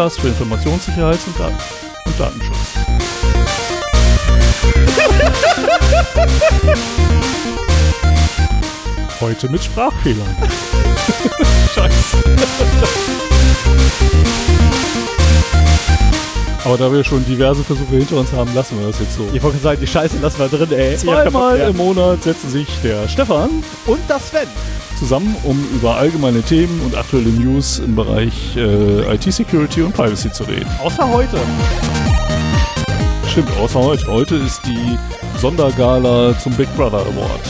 Podcast für Informationssicherheit und, Dat und Datenschutz. Heute mit Sprachfehlern. Scheiße. Aber da wir schon diverse Versuche hinter uns haben, lassen wir das jetzt so. Ich wollte sagen, die Scheiße lassen wir drin, ey. Zweimal Ja, im Monat setzen sich der Stefan Und das Sven. Zusammen, um über allgemeine Themen und aktuelle News im Bereich äh, IT-Security und Privacy zu reden. Außer heute. Stimmt, außer heute. Heute ist die Sondergala zum Big Brother Award.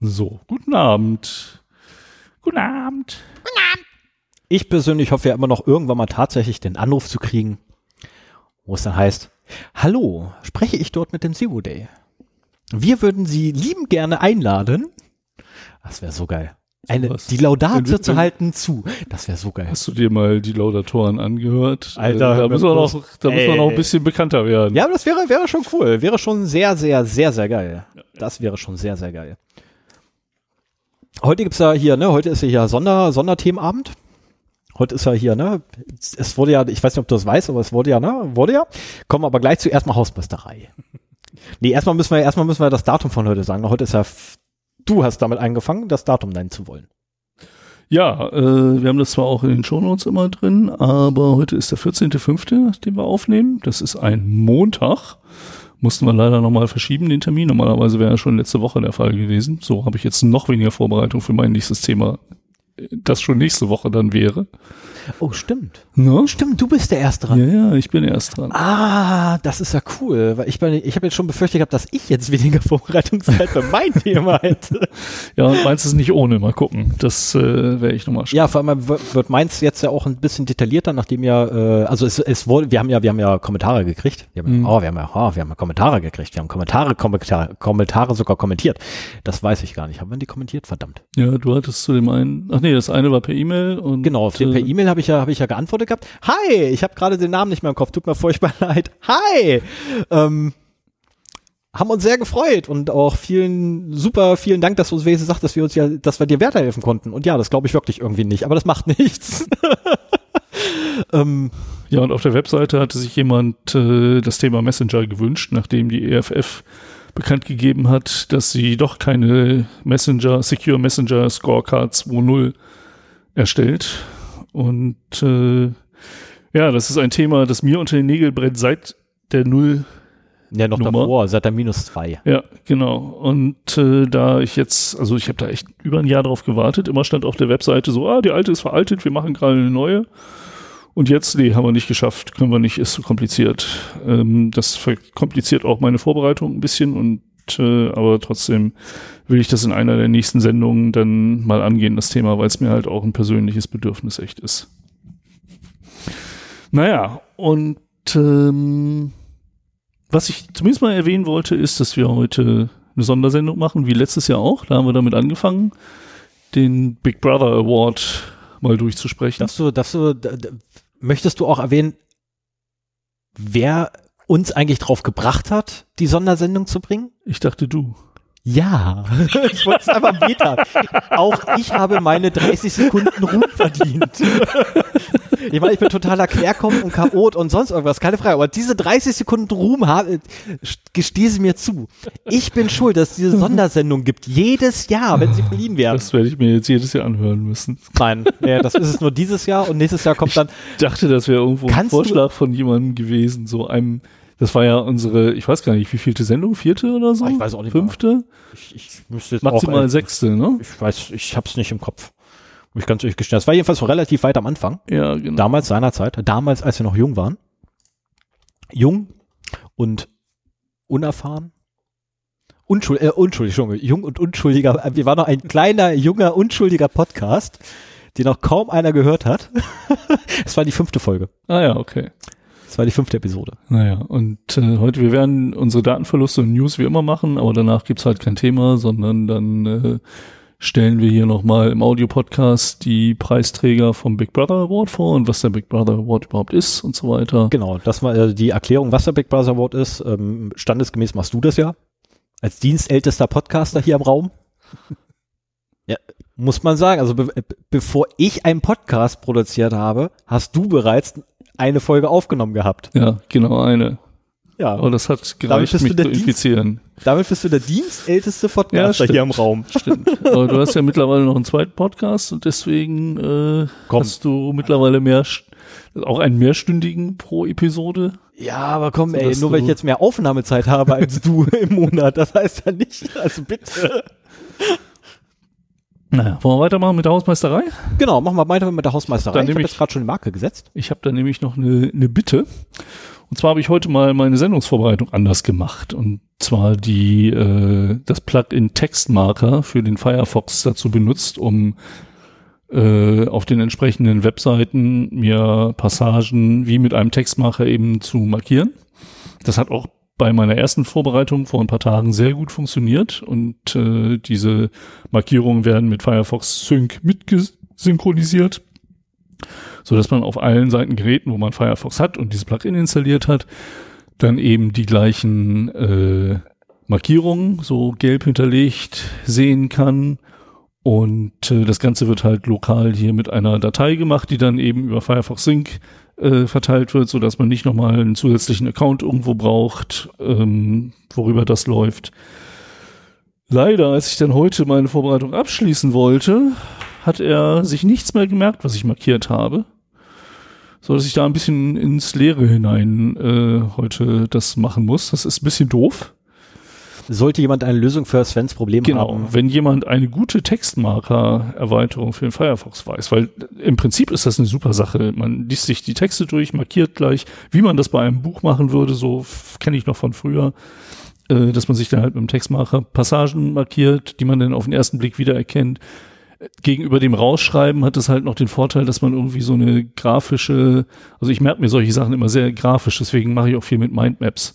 So, guten Abend. Guten Abend. Ich persönlich hoffe ja immer noch irgendwann mal tatsächlich den Anruf zu kriegen, wo es dann heißt, hallo, spreche ich dort mit dem Zero Day? Wir würden Sie lieben gerne einladen. Das wäre so geil. Eine, Was? die Laudate zu halten zu. Das wäre so geil. Hast du dir mal die Laudatoren angehört? Alter, äh, da müssen wir noch, da müssen wir noch ein bisschen bekannter werden. Ja, aber das wäre, wäre schon cool. Wäre schon sehr, sehr, sehr, sehr geil. Das wäre schon sehr, sehr geil. Heute gibt's ja hier, ne, heute ist ja hier Sonder, Sonderthemenabend. Heute ist ja hier, ne, es wurde ja, ich weiß nicht, ob du das weißt, aber es wurde ja, ne, wurde ja. Kommen wir aber gleich zu erstmal Hausmeisterei. Nee, erstmal müssen wir, erstmal müssen wir das Datum von heute sagen. Heute ist ja, du hast damit angefangen, das Datum nennen zu wollen. Ja, äh, wir haben das zwar auch in den Shownotes immer drin, aber heute ist der 14.05., den wir aufnehmen. Das ist ein Montag. Mussten wir leider nochmal verschieben, den Termin. Normalerweise wäre er schon letzte Woche der Fall gewesen. So habe ich jetzt noch weniger Vorbereitung für mein nächstes Thema, das schon nächste Woche dann wäre. Oh, stimmt. Ne? Stimmt, du bist der Erste dran. Ja, ja, ich bin erst dran. Ah, das ist ja cool, weil ich, bin- ich habe jetzt schon befürchtet gehabt, dass ich jetzt weniger Vorbereitungszeit für mein Thema hätte. Ja, und meins ist nicht ohne. Mal gucken. Das äh, werde ich nochmal Ja, vor allem wird wird meins jetzt ja auch ein bisschen detaillierter, nachdem ja, äh, also es, es wurde, wir haben ja, wir haben ja Kommentare gekriegt. Wir haben, Mhm. Oh, wir haben ja, oh, wir haben ja Kommentare gekriegt. Wir haben Kommentare, Kommentare, Kommentare sogar kommentiert. Das weiß ich gar nicht. Haben wir die kommentiert? Verdammt. Ja, du hattest zu dem einen, ach nee, das eine war per E-Mail und Genau, auf den äh, per E-Mail habe ich ja, habe ich ja geantwortet gehabt. Hi, ich habe gerade den Namen nicht mehr im Kopf. Tut mir furchtbar leid. Hi. Ähm, haben uns sehr gefreut und auch vielen, super, vielen Dank, dass du uns wenigstens sagst, dass wir uns ja, dass wir dir weiterhelfen konnten. Und ja, das glaube ich wirklich irgendwie nicht, aber das macht nichts. ähm, Ja, und auf der Webseite hatte sich jemand äh, das Thema Messenger gewünscht, nachdem die EFF bekannt gegeben hat, dass sie doch keine Messenger, Secure Messenger Scorecard 2.0 erstellt. Und äh, ja, das ist ein Thema, das mir unter den Nägeln brennt seit der Null. ja, noch Nummer. davor, seit der minus zwei. Ja, genau. Und äh, da ich jetzt, also ich habe da echt über ein Jahr drauf gewartet, immer stand auf der Webseite so, ah, die alte ist veraltet, wir machen gerade eine neue. Und jetzt, nee, haben wir nicht geschafft, können wir nicht, ist zu kompliziert. Ähm, das verkompliziert auch meine Vorbereitung ein bisschen und äh, aber trotzdem will ich das in einer der nächsten Sendungen dann mal angehen, das Thema, weil es mir halt auch ein persönliches Bedürfnis echt ist. Naja, und ähm, was ich zumindest mal erwähnen wollte, ist, dass wir heute eine Sondersendung machen, wie letztes Jahr auch. Da haben wir damit angefangen, den Big Brother Award mal durchzusprechen. Darfst du, darfst du, möchtest du auch erwähnen, wer uns eigentlich drauf gebracht hat, die Sondersendung zu bringen? Ich dachte du. Ja, ich wollte es einfach beta. Auch ich habe meine 30 Sekunden Ruhm verdient. Ich meine, ich bin totaler Querkommen und Chaot und sonst irgendwas, keine Frage. Aber diese 30 Sekunden Ruhm habe, gestehe sie mir zu. Ich bin schuld, dass es diese Sondersendung gibt. Jedes Jahr, wenn sie verliehen werden. Das werde ich mir jetzt jedes Jahr anhören müssen. Nein, ja, das ist es nur dieses Jahr und nächstes Jahr kommt dann. Ich dachte, das wäre irgendwo ein Vorschlag von jemandem gewesen, so einem Das war ja unsere, ich weiß gar nicht, wie vielte Sendung? Vierte oder so? Ich weiß auch nicht Fünfte? Ich, ich müsste jetzt Maximal auch, äh, sechste, ne? Ich weiß, ich hab's nicht im Kopf. Muss ich ganz ehrlich gestehen. Das war jedenfalls relativ weit am Anfang. Ja, genau. Damals, seinerzeit. Damals, als wir noch jung waren. Jung und unerfahren. Unschuld, äh, unschuldig. Jung und unschuldiger. Wir waren noch ein kleiner, junger, unschuldiger Podcast, den noch kaum einer gehört hat. Es war die fünfte Folge. Ah ja, okay. Es war die fünfte Episode. Naja, und äh, heute, wir werden unsere Datenverluste und News wie immer machen, aber danach gibt's halt kein Thema, sondern dann äh, stellen wir hier nochmal im Audio-Podcast die Preisträger vom Big Brother Award vor und was der Big Brother Award überhaupt ist und so weiter. Genau, das war äh, die Erklärung, was der Big Brother Award ist. Ähm, standesgemäß machst du das ja. Als dienstältester Podcaster hier im Raum. ja, muss man sagen. Also be bevor ich einen Podcast produziert habe, hast du bereits eine Folge aufgenommen gehabt. Ja, genau eine. Ja, Aber das hat gereicht, mich zu infizieren. damit bist du der dienstälteste Podcaster stimmt. hier im Raum. Stimmt. Aber du hast ja mittlerweile noch einen zweiten Podcast und deswegen äh, Komm. hast du mittlerweile mehr, auch einen mehrstündigen pro Episode. Ja, aber komm, ey, nur weil ich jetzt mehr Aufnahmezeit habe als du im Monat, das heißt ja nicht, also bitte. Naja, wollen wir weitermachen mit der Hausmeisterei? Genau, machen wir weiter mit der Hausmeisterei. Dann ich habe ich- jetzt gerade schon die Marke gesetzt. Ich habe da nämlich noch eine, eine Bitte. Und zwar habe ich heute mal meine Sendungsvorbereitung anders gemacht. Und zwar die äh, das Plugin Textmarker für den Firefox dazu benutzt, um äh, auf den entsprechenden Webseiten mir Passagen wie mit einem Textmarker eben zu markieren. Das hat auch bei meiner ersten Vorbereitung vor ein paar Tagen sehr gut funktioniert und äh, diese Markierungen werden mit Firefox Sync mitgesynchronisiert so dass man auf allen Seiten Geräten, wo man Firefox hat und dieses Plugin installiert hat, dann eben die gleichen äh, Markierungen so gelb hinterlegt sehen kann. Und äh, das Ganze wird halt lokal hier mit einer Datei gemacht, die dann eben über Firefox Sync äh, verteilt wird, so dass man nicht nochmal einen zusätzlichen Account irgendwo braucht, ähm, worüber das läuft. Leider, als ich dann heute meine Vorbereitung abschließen wollte, hat er sich nichts mehr gemerkt, was ich markiert habe. So dass ich da ein bisschen ins Leere hinein äh, heute das machen muss. Das ist ein bisschen doof. Sollte jemand eine Lösung für Svens Problem Genau, haben, wenn jemand eine gute Textmarker-Erweiterung für den Firefox weiß, weil im Prinzip ist das eine super Sache. Man liest sich die Texte durch, markiert gleich, wie man das bei einem Buch machen würde, so kenne ich noch von früher, äh, dass man sich dann halt mit dem Textmarker Passagen markiert, die man dann auf den ersten Blick wiedererkennt. Gegenüber dem Rausschreiben hat es halt noch den Vorteil, dass man irgendwie so eine grafische, also ich merke mir solche Sachen immer sehr grafisch, deswegen mache ich auch viel mit Mindmaps.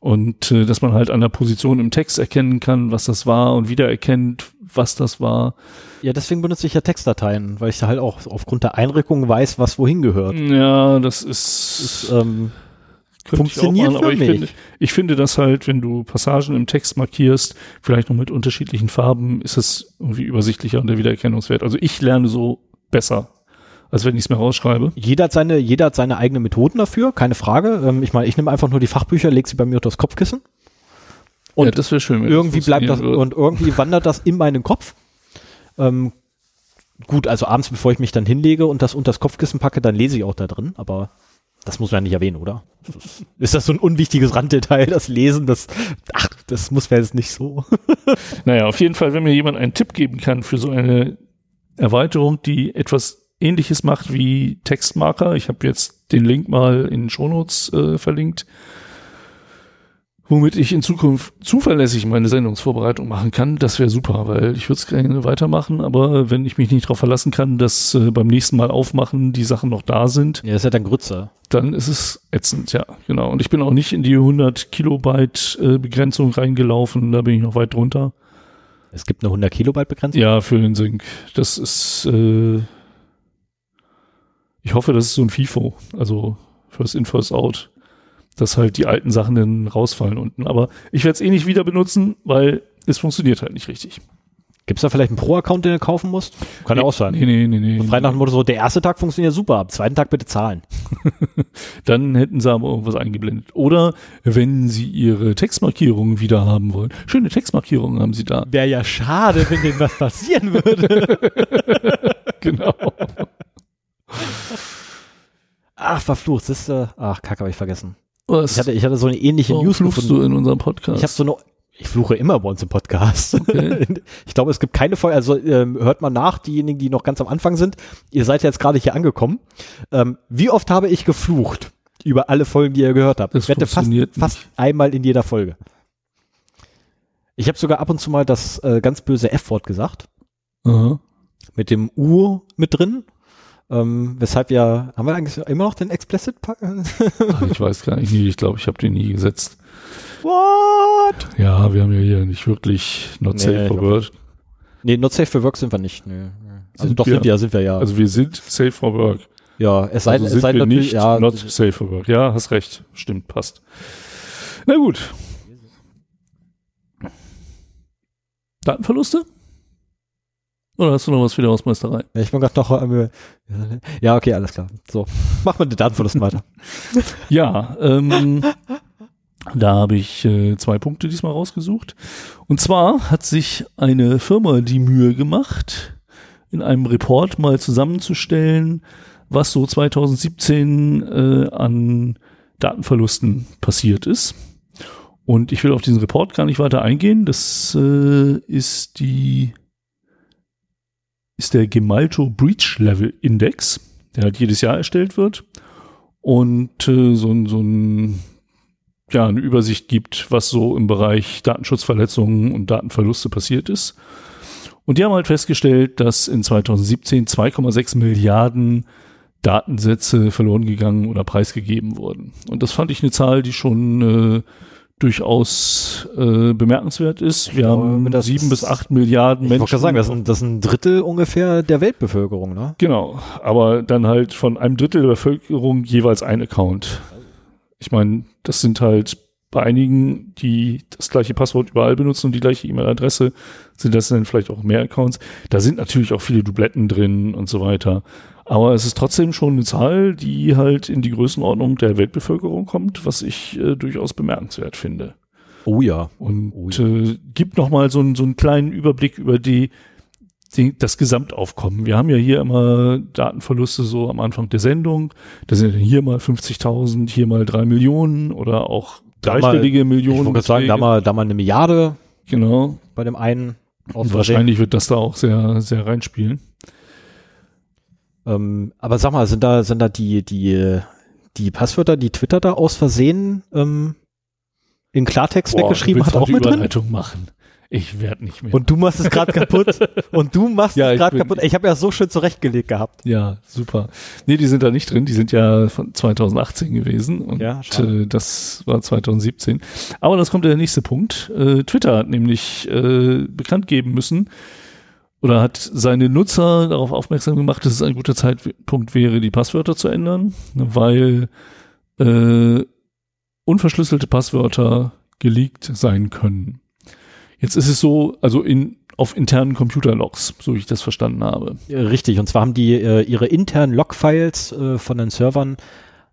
Und äh, dass man halt an der Position im Text erkennen kann, was das war und wiedererkennt, was das war. ja, deswegen benutze ich ja Textdateien, weil ich da halt auch aufgrund der Einrückung weiß, was wohin gehört. Ja, das ist, Das, ähm, könnte ich funktioniert aber für ich mich. finde, ich finde das halt, wenn du Passagen im Text markierst, vielleicht noch mit unterschiedlichen Farben, ist es irgendwie übersichtlicher und der Wiedererkennungswert. Also ich lerne so besser, als wenn ich es mir rausschreibe. jeder hat seine, jeder hat seine eigenen Methoden dafür, keine Frage. Ähm, ich meine, ich nehme einfach nur die Fachbücher, lege sie bei mir unter das Kopfkissen. Und ja, das wäre schön. irgendwie das bleibt das funktionieren und irgendwie wandert das in meinen Kopf. Ähm, gut, also abends, bevor ich mich dann hinlege und das unter das Kopfkissen packe, dann lese ich auch da drin, aber das muss man ja nicht erwähnen, oder? Ist das so ein unwichtiges Randdetail, das Lesen, das, ach, das muss man jetzt nicht so. Naja, auf jeden Fall, wenn mir jemand einen Tipp geben kann für so eine Erweiterung, die etwas ähnliches macht wie Textmarker. Ich habe jetzt den Link mal in den Shownotes äh, verlinkt, womit ich in Zukunft zuverlässig meine Sendungsvorbereitung machen kann. Das wäre super, weil ich würde es gerne weitermachen, aber wenn ich mich nicht darauf verlassen kann, dass äh, beim nächsten Mal aufmachen die Sachen noch da sind, Ja, das ist ja dann Grütze. dann ist es ätzend, ja, genau. Und ich bin auch nicht in die 100 Kilobyte äh, Begrenzung reingelaufen, da bin ich noch weit drunter. Es gibt eine 100 Kilobyte Begrenzung. Ja, für den Sync. Das ist, äh, ich hoffe, das ist so ein FIFO, also First in, First out, dass halt die alten Sachen dann rausfallen unten. Aber ich werde es eh nicht wieder benutzen, weil es funktioniert halt nicht richtig. Gibt es da vielleicht einen Pro-Account, den du kaufen musst? Kann ja auch sein. Nee, nee, nee, nee. Frei nach dem Motto so, der erste Tag funktioniert super, am zweiten Tag bitte zahlen. Dann hätten sie aber irgendwas eingeblendet. Oder wenn sie ihre Textmarkierungen wieder haben wollen. Schöne Textmarkierungen haben sie da. Wäre ja schade, wenn denen was passieren würde. Genau. Ach, verflucht, äh, ach, Kacke, habe ich vergessen. Was? Ich hatte, ich hatte so eine ähnliche Warum News fluchst gefunden. du in unserem Podcast? Ich habe so eine ich fluche immer bei uns im Podcast. Okay. Ich glaube, es gibt keine Folge, also ähm, hört mal nach, diejenigen, die noch ganz am Anfang sind. Ihr seid jetzt gerade hier angekommen. Ähm, wie oft habe ich geflucht über alle Folgen, die ihr gehört habt? Das ich wette fast, fast einmal in jeder Folge. Ich habe sogar ab und zu mal das äh, ganz böse F-Wort gesagt, Aha. mit dem U mit drin. Ähm, weshalb wir, haben wir eigentlich immer noch den Explicit? Pa- Ach, ich weiß gar nicht, ich glaube, ich habe den nie gesetzt. What? Ja, wir haben ja hier nicht wirklich not Nee, safe for work. Nee, not safe for work sind wir nicht. Nee. Also Sind doch wir? sind wir, sind wir ja. Also wir sind safe for work. ja, es sei, Also es sind sei wir nicht ja, not safe for work. Ja, hast recht. Stimmt, passt. Na gut. Datenverluste? Oder hast du noch was für die Hausmeisterei? ich bin gerade noch, äh, ja, okay, alles klar. So, machen wir den Datenverlust weiter. Ja, ähm, da habe ich äh, zwei Punkte diesmal rausgesucht. Und zwar hat sich eine Firma die Mühe gemacht, in einem Report mal zusammenzustellen, was so 2017 äh, an Datenverlusten passiert ist. Und ich will auf diesen Report gar nicht weiter eingehen. Das äh, ist die ist der Gemalto Breach Level Index, der halt jedes Jahr erstellt wird und äh, so, ein- so ein, ja, eine Übersicht gibt, was so im Bereich Datenschutzverletzungen und Datenverluste passiert ist. Und die haben halt festgestellt, dass in 2017 2,6 Milliarden Datensätze verloren gegangen oder preisgegeben wurden. Und das fand ich eine Zahl, die schon äh, durchaus äh, bemerkenswert ist. Wir glaube, haben sieben bis acht Milliarden Ich Menschen. wollte gerade sagen, das ist, ein, das ist ein Drittel ungefähr der Weltbevölkerung, ne? Genau, aber dann halt von einem Drittel der Bevölkerung jeweils ein Account. Ich meine, das sind halt bei einigen, die das gleiche Passwort überall benutzen und die gleiche E-Mail-Adresse, sind das dann vielleicht auch mehr Accounts. Da sind natürlich auch viele Dubletten drin und so weiter. Aber es ist trotzdem schon eine Zahl, die halt in die Größenordnung der Weltbevölkerung kommt, was ich äh, durchaus bemerkenswert finde. Oh ja. Und Oh ja. äh, gibt noch mal so, einen- so einen kleinen Überblick über die, die, das Gesamtaufkommen. Wir haben ja hier immer Datenverluste so am Anfang der Sendung. Da sind dann hier mal 50.000, hier mal drei Millionen oder auch dreistellige Ich Millionen. gerade sagen, da mal, da mal eine Milliarde genau. bei dem einen Und wahrscheinlich wird das da auch sehr, sehr reinspielen. Ähm, aber sag mal, sind da, sind da die, die, die Passwörter, die Twitter da aus Versehen ähm, in Klartext Boah, weggeschrieben hat, auch mit drin? Machen. Ich werde nicht mehr. Und du machst es gerade kaputt. Und du machst Ja, es gerade kaputt. Ich habe ja so schön zurechtgelegt gehabt. Ja, super. Nee, die sind da nicht drin. Die sind ja von 2018 gewesen und Ja, äh, das war 2017. Aber das kommt der nächste Punkt. Äh, Twitter hat nämlich äh, bekannt geben müssen oder hat seine Nutzer darauf aufmerksam gemacht, dass es ein guter Zeitpunkt wäre, die Passwörter zu ändern, weil äh, unverschlüsselte Passwörter geleakt sein können. Jetzt ist es so, also in auf internen Computerlogs, so wie ich das verstanden habe. Richtig. Und zwar haben die äh, ihre internen Logfiles äh, von den Servern,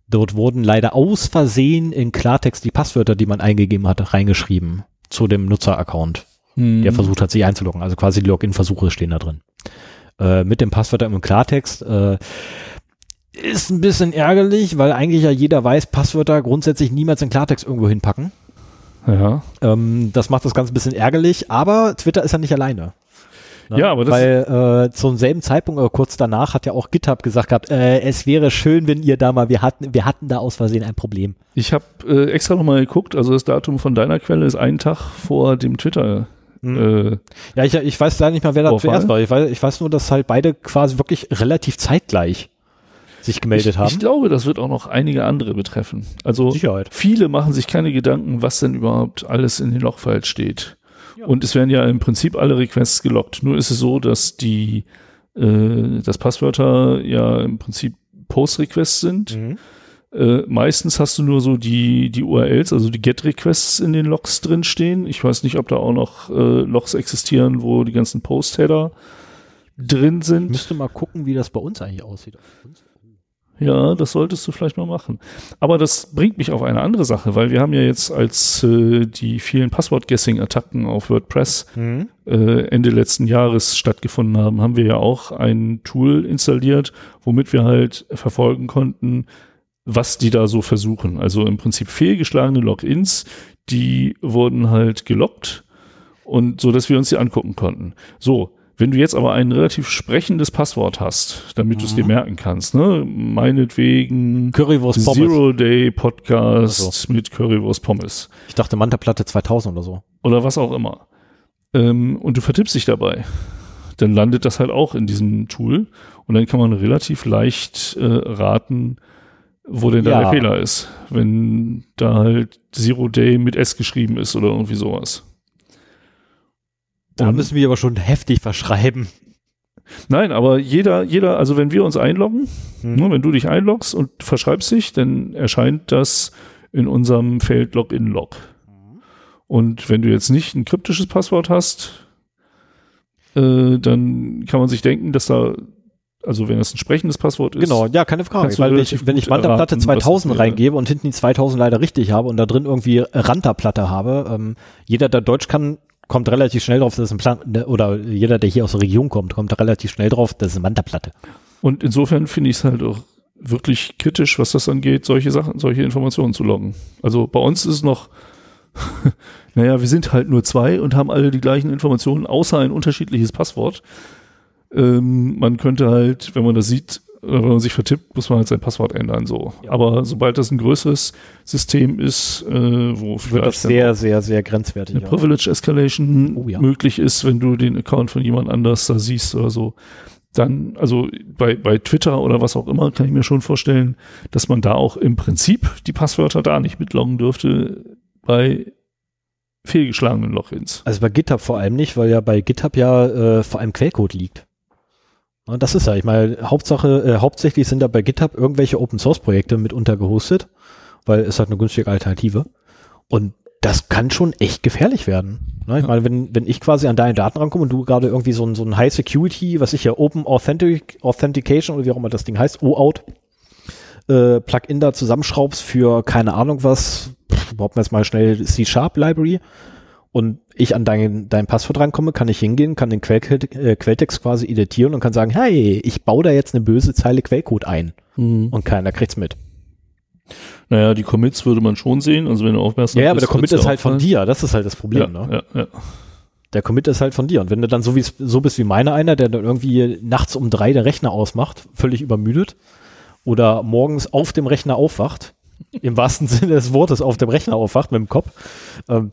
dort wurden leider aus Versehen in Klartext die Passwörter, die man eingegeben hatte, reingeschrieben zu dem Nutzeraccount, der versucht hat, sich einzuloggen. Also quasi die Login-Versuche stehen da drin. Äh, mit dem Passwörter im Klartext. Äh, ist ein bisschen ärgerlich, weil eigentlich ja jeder weiß, Passwörter grundsätzlich niemals in Klartext irgendwo hinpacken. Ja. Ähm, das macht das Ganze ein bisschen ärgerlich, aber Twitter ist ja nicht alleine. Ne? Ja, aber das- Weil äh, zum selben Zeitpunkt oder kurz danach hat ja auch GitHub gesagt gehabt, äh, es wäre schön, wenn ihr da mal, wir hatten, wir hatten da aus Versehen ein Problem. Ich habe äh, extra nochmal geguckt, also das Datum von deiner Quelle ist einen Tag vor dem Twitter. Äh, Ja, ich, ich weiß leider nicht mal, wer da Vorfall? zuerst war. Ich weiß, ich weiß nur, dass halt beide quasi wirklich relativ zeitgleich sich gemeldet ich, haben. ich glaube, das wird auch noch einige andere betreffen. Also Sicherheit. viele machen sich keine Gedanken, was denn überhaupt alles in den Logfiles steht. Ja. Und es werden ja im Prinzip alle Requests gelockt. Nur ist es so, dass die äh, das Passwörter ja im Prinzip Post-Requests sind. Mhm. Äh, meistens hast du nur so die, die URLs, also die Get-Requests in den Logs drin stehen. Ich weiß nicht, ob da auch noch äh, Logs existieren, wo die ganzen Post-Header drin Ich sind. müsste mal gucken, wie das bei uns eigentlich aussieht. Ja, das solltest du vielleicht mal machen. Aber das bringt mich auf eine andere Sache, weil wir haben ja jetzt als äh, die vielen Passwort-Guessing-Attacken auf WordPress Mhm. äh, Ende letzten Jahres stattgefunden haben, haben wir ja auch ein Tool installiert, womit wir halt verfolgen konnten, was die da so versuchen. Also im Prinzip fehlgeschlagene Logins, die wurden halt gelockt und so, dass wir uns die angucken konnten. So, wenn du jetzt aber ein relativ sprechendes Passwort hast, damit mhm. du es dir merken kannst, ne? Meinetwegen Currywurst Pommes. Zero Day Podcast also. mit Currywurst Pommes. Ich dachte Mantaplatte 2000 oder so. Oder was auch immer. Ähm, und du vertippst dich dabei. Dann landet das halt auch in diesem Tool und dann kann man relativ leicht äh, raten, wo denn da ja. der Fehler ist, wenn da halt Zero Day mit S geschrieben ist oder irgendwie sowas. Da müssen wir aber schon heftig verschreiben. Nein, aber jeder, jeder, also wenn wir uns einloggen, hm. ne, wenn du dich einloggst und verschreibst dich, dann erscheint das in unserem Feld Login-Log. Und wenn du jetzt nicht ein kryptisches Passwort hast, äh, dann kann man sich denken, dass da, also wenn das ein sprechendes Passwort ist. Genau, ja, keine Frage. Weil ich, wenn ich Ranterplatte 2000 reingebe und hinten die 2000 leider richtig habe und da drin irgendwie Ranterplatte habe, ähm, jeder, der Deutsch kann, kommt relativ schnell drauf, dass ein Plan, ne, oder jeder, der hier aus der Region kommt, kommt relativ schnell drauf, das ist eine Mantaplatte. Und insofern finde ich es halt auch wirklich kritisch, was das angeht, solche Sachen, solche Informationen zu loggen. Also bei uns ist es noch, naja, wir sind halt nur zwei und haben alle die gleichen Informationen, außer ein unterschiedliches Passwort. Ähm, man könnte halt, wenn man das sieht, wenn man sich vertippt, muss man halt sein Passwort ändern. So. Ja. Aber sobald das ein größeres System ist, äh, wo wird das sehr, sehr, sehr grenzwertig. Eine Privilege Escalation oh, ja. möglich ist, wenn du den Account von jemand anders da siehst oder so, dann, also bei, bei Twitter oder was auch immer, kann ich mir schon vorstellen, dass man da auch im Prinzip die Passwörter da nicht mitloggen dürfte bei fehlgeschlagenen Logins. Also bei GitHub vor allem nicht, weil ja bei GitHub ja äh, vor allem Quellcode liegt. Das ist ja, ich meine, Hauptsache, äh, hauptsächlich sind da bei GitHub irgendwelche Open Source Projekte mit untergehostet, weil es halt eine günstige Alternative. Und das kann schon echt gefährlich werden. Ne? Ich ja. meine, wenn, wenn ich quasi an deine Daten rankomme und du gerade irgendwie so ein, so ein High Security, was ich ja Open Authentic, Authentication oder wie auch immer das Ding heißt, OAuth, äh, Plugin da zusammenschraubst für keine Ahnung was, überhaupt jetzt mal schnell C-Sharp Library und ich an dein, dein Passwort rankomme, kann ich hingehen, kann den Quell, äh, Quelltext quasi editieren und kann sagen, hey, ich baue da jetzt eine böse Zeile Quellcode ein. Mhm. Und keiner kriegt's mit. Naja, die Commits würde man schon sehen, also wenn du aufmerksam bist. Ja, aber der Commit ist halt von dir, das ist halt das Problem, ja, ne? Ja, ja. Der Commit ist halt von dir. Und wenn du dann so, wie, so bist wie meiner einer, der dann irgendwie nachts um drei der Rechner ausmacht, völlig übermüdet, oder morgens auf dem Rechner aufwacht, im wahrsten Sinne des Wortes auf dem Rechner aufwacht mit dem Kopf, ähm,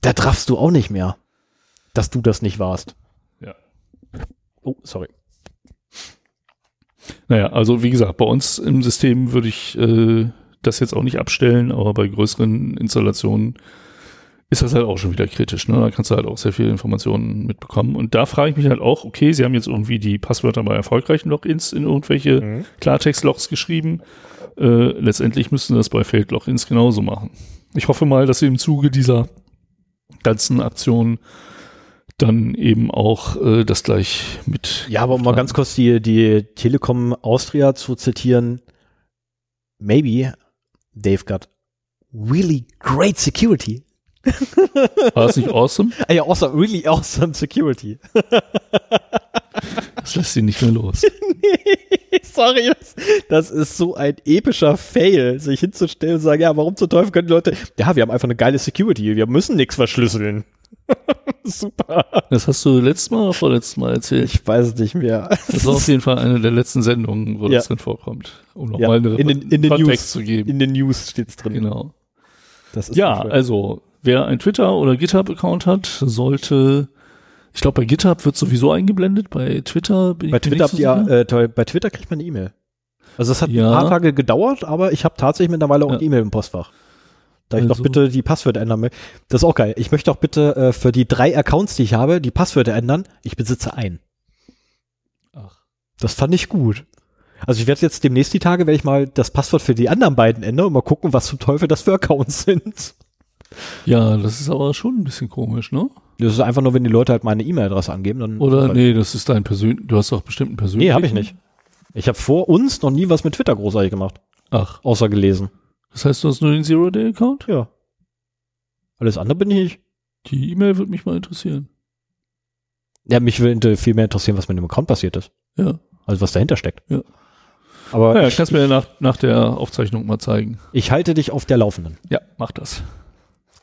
da traffst du auch nicht mehr, dass du das nicht warst. Ja. Oh, sorry. Naja, also wie gesagt, bei uns im System würde ich äh, das jetzt auch nicht abstellen, aber bei größeren Installationen ist das halt auch schon wieder kritisch. Ne? Da kannst du halt auch sehr viele Informationen mitbekommen. Und da frage ich mich halt auch, okay, sie haben jetzt irgendwie die Passwörter bei erfolgreichen Logins in irgendwelche mhm. Klartext-Logs geschrieben. Äh, letztendlich müssten das bei Failed-Logins genauso machen. Ich hoffe mal, dass sie im Zuge dieser ganzen Aktionen dann eben auch äh, das gleich mit. Ja, aber um mal ganz kurz die, die Telekom Austria zu zitieren. Maybe they've got really great security. War das nicht awesome? Ah ja, awesome, really awesome security. Das lässt sie nicht mehr los. nee, sorry, das, das, ist so ein epischer Fail, sich hinzustellen und sagen, ja, warum zum Teufel können die Leute, ja, wir haben einfach eine geile Security, wir müssen nichts verschlüsseln. Super. Das hast du letztes Mal oder vorletztes Mal erzählt? Ich weiß es nicht mehr. Das war auf jeden Fall eine der letzten Sendungen, wo ja. das drin vorkommt. Um nochmal ja, in den, in den Kontext News, zu geben. In den News steht es drin. Genau. ja, also wer ein Twitter- oder GitHub-Account hat, sollte ich glaube, bei GitHub wird sowieso eingeblendet, bei Twitter bin bei Twitter, so ja, äh, bei Twitter kriegt man eine E-Mail. Also es hat ja. ein paar Tage gedauert, aber ich habe tatsächlich mittlerweile auch ja. eine E-Mail im Postfach. Da also. ich doch bitte die Passwörter ändern will. Das ist auch geil. Ich möchte auch bitte äh, für die drei Accounts, die ich habe, die Passwörter ändern. Ich besitze einen. Ach. Das fand ich gut. Also ich werde jetzt demnächst die Tage, werde ich mal das Passwort für die anderen beiden ändern und mal gucken, was zum Teufel das für Accounts sind. Ja, das ist aber schon ein bisschen komisch, ne? Das ist einfach nur, wenn die Leute halt meine E-Mail-Adresse angeben, dann. Oder halt nee, das ist dein persönlich. Du hast doch bestimmt einen persönlichen. Nee, habe ich nicht. Ich habe vor uns noch nie was mit Twitter großartig gemacht. Ach. Außer gelesen. Das heißt, du hast nur den Zero-Day-Account? Ja. Alles andere bin ich nicht. Die E-Mail würde mich mal interessieren. Ja, mich würde viel mehr interessieren, was mit dem Account passiert ist. Ja. Also was dahinter steckt. Ja. Aber Naja, ich, kannst mir nach, nach der Aufzeichnung mal zeigen. ich halte dich auf der Laufenden. Ja, mach das.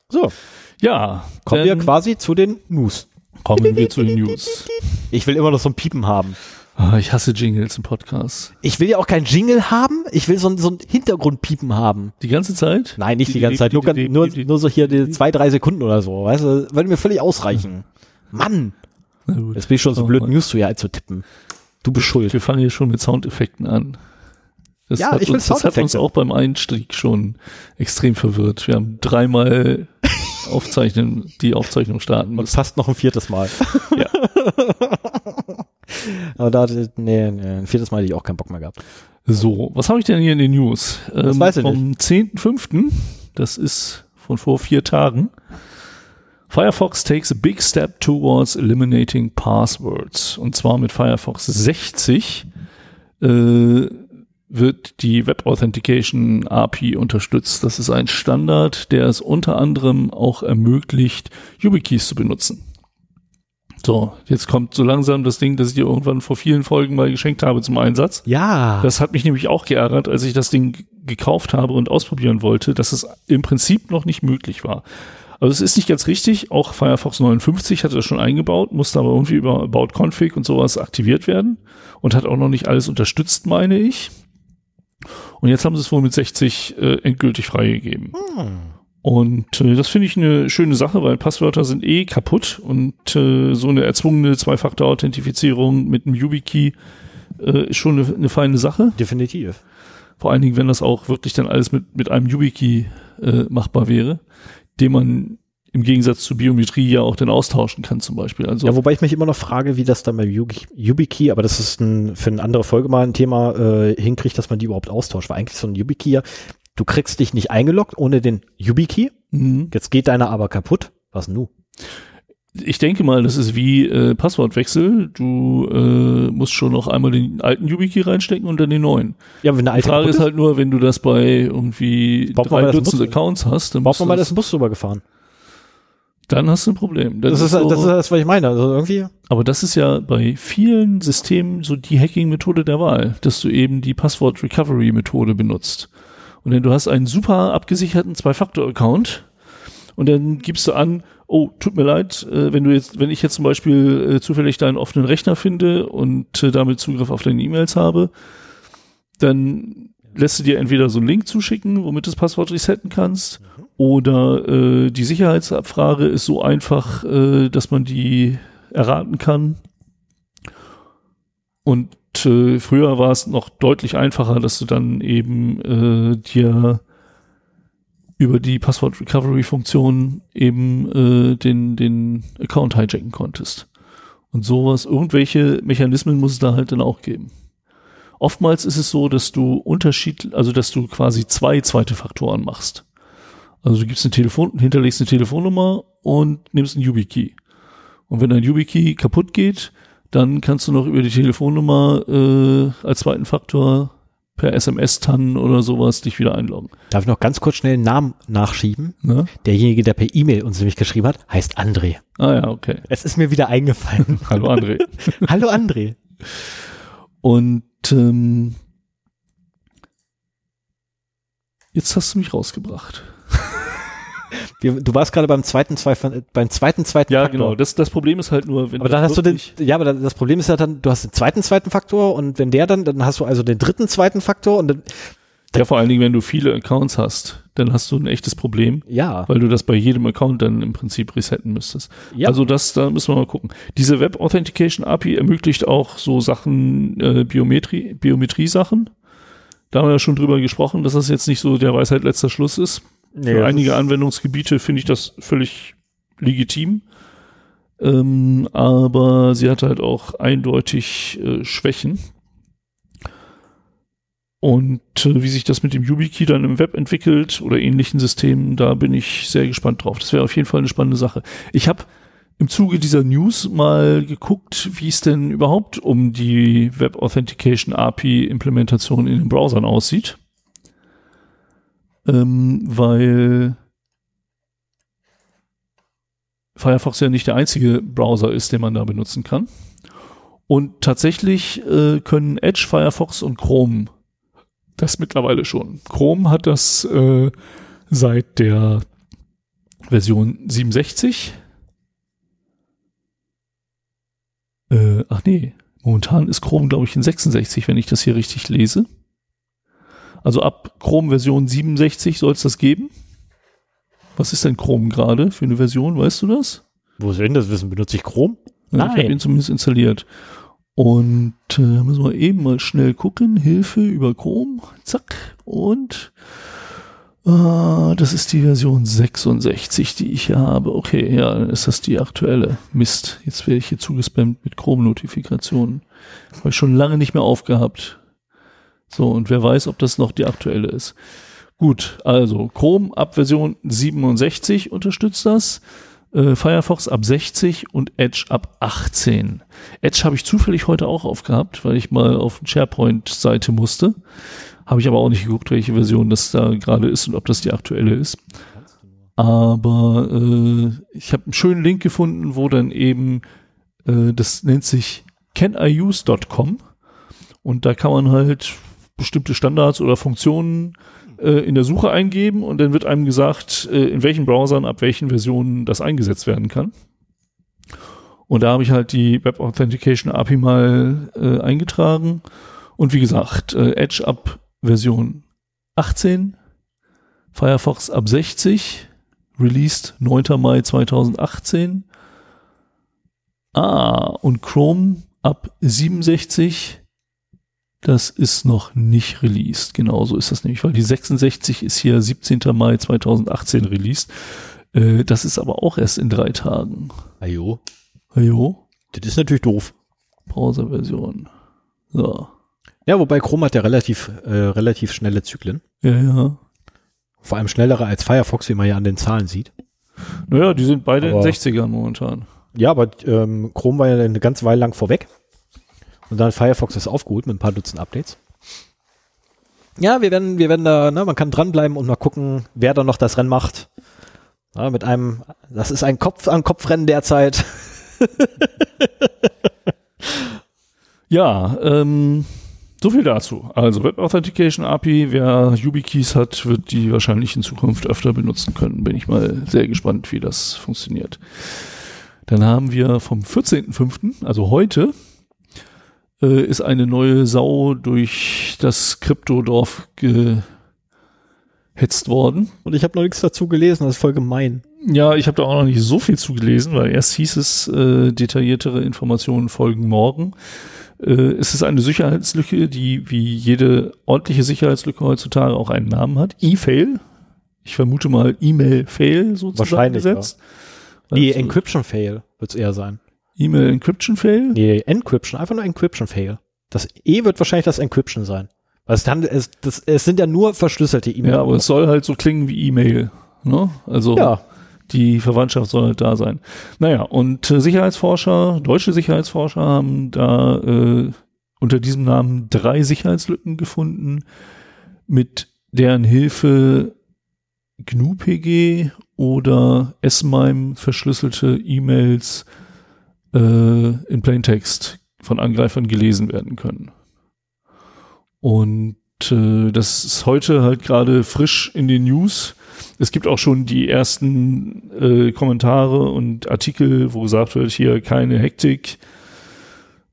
So, Ja, kommen wir quasi zu den News. kommen wir zu den News. Ich will immer noch so ein Piepen haben. Ah, ich hasse Jingles im Podcast. Ich will ja auch kein Jingle haben, ich will so ein, so ein Hintergrundpiepen haben. Die ganze Zeit? Nein, nicht die ganze Zeit, nur, nur, nur so hier die zwei, drei Sekunden oder so. Weißt du, würde mir völlig ausreichen. Mann, jetzt bin ich schon so Oh blöd. News zu ja zu tippen. Du bist schuld. Wir fangen hier schon mit Soundeffekten an. Das Ja, hat ich will uns, Das hat uns Soundeffekte. auch beim Einstieg schon extrem verwirrt. Wir haben dreimal aufzeichnen, die Aufzeichnung starten Und fast noch ein viertes Mal. Ja. Aber da, nee, nee, ein viertes Mal hätte ich auch keinen Bock mehr gehabt. So, was habe ich denn hier in den News? Das weiß ich vom 10.05., das ist von vor vier Tagen. Firefox takes a big step towards eliminating passwords. Und zwar mit Firefox 60 äh, wird die Web Authentication API unterstützt. Das ist ein Standard, der es unter anderem auch ermöglicht, YubiKeys zu benutzen. So, jetzt kommt so langsam das Ding, das ich dir irgendwann vor vielen Folgen mal geschenkt habe zum Einsatz. Ja. Das hat mich nämlich auch geärgert, als ich das Ding gekauft habe und ausprobieren wollte, dass es im Prinzip noch nicht möglich war. Also es ist nicht ganz richtig, auch Firefox 59 hatte das schon eingebaut, musste aber irgendwie über About Config und sowas aktiviert werden und hat auch noch nicht alles unterstützt, meine ich. Und jetzt haben sie es wohl mit 60 äh, endgültig freigegeben. Hm. Und äh, das finde ich eine schöne Sache, weil Passwörter sind eh kaputt und äh, so eine erzwungene Zwei-Faktor-Authentifizierung mit einem YubiKey äh, ist schon eine, eine feine Sache. Definitiv. Vor allen Dingen, wenn das auch wirklich dann alles mit, mit einem YubiKey äh, machbar wäre, den man im Gegensatz zu Biometrie ja auch dann austauschen kann zum Beispiel. Also Ja, wobei ich mich immer noch frage, wie das dann bei Yubi- YubiKey, aber das ist ein, für eine andere Folge mal ein Thema, äh, hinkriegt, dass man die überhaupt austauscht. Weil eigentlich so ein YubiKey ja, du kriegst dich nicht eingeloggt ohne den YubiKey. mhm. Jetzt geht deiner aber kaputt. Was nu? ich denke mal, das ist wie äh, Passwortwechsel. Du äh, musst schon noch einmal den alten YubiKey reinstecken und dann den neuen. Ja, wenn eine Die alte Frage kaputt ist halt nur, wenn du das bei irgendwie Braucht drei Dutzend Accounts hast, dann, braucht man du mal das, das Bus drüber gefahren. Dann hast du ein Problem. Das, ist, so, das ist das, was ich meine. Also irgendwie, aber das ist ja bei vielen Systemen so die Hacking-Methode der Wahl, dass du eben die Passwort-Recovery-Methode benutzt. Und dann du hast einen super abgesicherten Zwei-Faktor-Account und dann gibst du an, oh, tut mir leid, äh, wenn du jetzt, wenn ich jetzt zum Beispiel äh, zufällig deinen offenen Rechner finde und äh, damit Zugriff auf deine E-Mails habe, dann lässt du dir entweder so einen Link zuschicken, womit du das Passwort resetten kannst, oder äh, die Sicherheitsabfrage ist so einfach, äh, dass man die erraten kann. Und äh, früher war es noch deutlich einfacher, dass du dann eben äh, dir über die Passwort-Recovery-Funktion eben äh, den, den Account hijacken konntest. Und sowas, irgendwelche Mechanismen muss es da halt dann auch geben. Oftmals ist es so, dass du Unterschied, also dass du quasi zwei zweite Faktoren machst. Also du gibst eine Telefon, hinterlegst eine Telefonnummer und nimmst einen YubiKey. Und wenn dein YubiKey kaputt geht, dann kannst du noch über die Telefonnummer äh, als zweiten Faktor per SMS-TAN oder sowas dich wieder einloggen. darf ich noch ganz kurz schnell einen Namen nachschieben? Ne? Derjenige, der per E-Mail uns nämlich geschrieben hat, heißt André. Ah ja, okay. Es ist mir wieder eingefallen. Hallo André. Hallo André. Und ähm, jetzt hast du mich rausgebracht. Wir, du warst gerade beim zweiten, zwei, beim zweiten, zweiten Ja, Faktor. genau. Das, das Problem ist halt nur, wenn Aber dann hast du den, ja, aber das Problem ist ja dann, du hast den zweiten, zweiten Faktor und wenn der dann, dann hast du also den dritten, zweiten Faktor und dann, Ja, vor allen Dingen, wenn du viele Accounts hast, dann hast du ein echtes Problem, ja, weil du das bei jedem Account dann im Prinzip resetten müsstest. ja. Also das, da müssen wir mal gucken. Diese Web Authentication API ermöglicht auch so Sachen, äh, Biometrie, Biometrie-Sachen. Da haben wir ja schon drüber gesprochen, dass das jetzt nicht so der Weisheit letzter Schluss ist. Nee, Für einige Anwendungsgebiete finde ich das völlig legitim. Ähm, aber sie hat halt auch eindeutig äh, Schwächen. Und äh, wie sich das mit dem YubiKey dann im Web entwickelt oder ähnlichen Systemen, da bin ich sehr gespannt drauf. Das wäre auf jeden Fall eine spannende Sache. Ich habe im Zuge dieser News mal geguckt, wie es denn überhaupt um die Web Authentication API Implementation in den Browsern aussieht. Ähm, weil Firefox ja nicht der einzige Browser ist, den man da benutzen kann. Und tatsächlich äh, können Edge, Firefox und Chrome Das mittlerweile schon. Chrome hat das äh, seit der Version 67. Äh, ach nee, momentan ist Chrome, glaube ich, in 66, wenn ich das hier richtig lese. Also ab Chrome Version 67 soll es das geben. Was ist denn Chrome gerade für eine Version? Weißt du das? Wo soll denn das wissen? Benutze ich Chrome? Ja, Ich habe ihn zumindest installiert. Und äh, müssen wir eben mal schnell gucken. Hilfe über Chrome. Zack. Und äh, das ist die Version 66, die ich hier habe. Okay, ja, dann ist das die aktuelle. Mist. Jetzt werde ich hier zugespammt mit Chrome-Notifikationen. Habe ich schon lange nicht mehr aufgehabt. So, und wer weiß, ob das noch die aktuelle ist. Gut, also Chrome ab Version 67 unterstützt das. Äh, Firefox ab 60 und Edge ab 18. Edge habe ich zufällig heute auch aufgehabt, weil ich mal auf SharePoint-Seite musste. Habe ich aber auch nicht geguckt, welche Version das da gerade ist und ob das die aktuelle ist. Aber äh, ich habe einen schönen Link gefunden, wo dann eben, äh, das nennt sich caniuse.com und da kann man halt bestimmte Standards oder Funktionen äh, in der Suche eingeben und dann wird einem gesagt, äh, in welchen Browsern ab welchen Versionen das eingesetzt werden kann. Und da habe ich halt die Web Authentication API mal äh, eingetragen. Und wie gesagt, äh, Edge ab Version 18, Firefox ab 60, released 9. Mai 2018. Ah, und Chrome ab 67, das ist noch nicht released. Genauso ist das nämlich, weil die 66 ist hier 17. Mai 2018 released. Äh, das ist aber auch erst in drei Tagen. Ajo. Ajo, Das ist natürlich doof. Browser-Version. So. Ja, wobei Chrome hat ja relativ, äh, relativ schnelle Zyklen. Ja, ja. Vor allem schnellere als Firefox, wie man ja an den Zahlen sieht. Naja, die sind beide Aber- in 60ern momentan. Ja, aber ähm, Chrome war ja eine ganze Weile lang vorweg. Und dann hat Firefox das aufgeholt mit ein paar Dutzend Updates. Ja, wir werden, wir werden da, ne, man kann dranbleiben und mal gucken, wer da noch das Rennen macht. Ja, mit einem, das ist ein Kopf an Kopf Rennen derzeit. Ja, ähm, so viel dazu. Also Web Authentication API, wer YubiKeys hat, wird die wahrscheinlich in Zukunft öfter benutzen können. Bin ich mal sehr gespannt, wie das funktioniert. Dann haben wir vom 14.05., also heute, äh, ist eine neue Sau durch das Kryptodorf gehetzt worden. Und ich habe noch nichts dazu gelesen, das ist voll gemein. Ja, ich habe da auch noch nicht so viel zugelesen, weil erst hieß es, äh, detailliertere Informationen folgen morgen. Äh, es ist eine Sicherheitslücke, die wie jede ordentliche Sicherheitslücke heutzutage auch einen Namen hat. E-Fail. Ich vermute mal E-Mail-Fail sozusagen Wahrscheinlich, gesetzt. Nee, Also, Encryption Fail wird es eher sein. E-Mail Encryption Fail. Nee, Encryption, einfach nur Encryption Fail. Das E wird wahrscheinlich das Encryption sein. Weil es, handelt, es, das, es sind ja nur verschlüsselte E-Mails. Ja, aber es soll halt so klingen wie E-Mail. Ne? Also ja. die Verwandtschaft soll halt da sein. Naja, und äh, Sicherheitsforscher, deutsche Sicherheitsforscher haben da äh, unter diesem Namen drei Sicherheitslücken gefunden, mit deren Hilfe GNU-PG oder S-MIME verschlüsselte E-Mails äh, in Plaintext von Angreifern gelesen werden können. Und äh, das ist heute halt gerade frisch in den News. Es gibt auch schon die ersten äh, Kommentare und Artikel, wo gesagt wird, hier keine Hektik.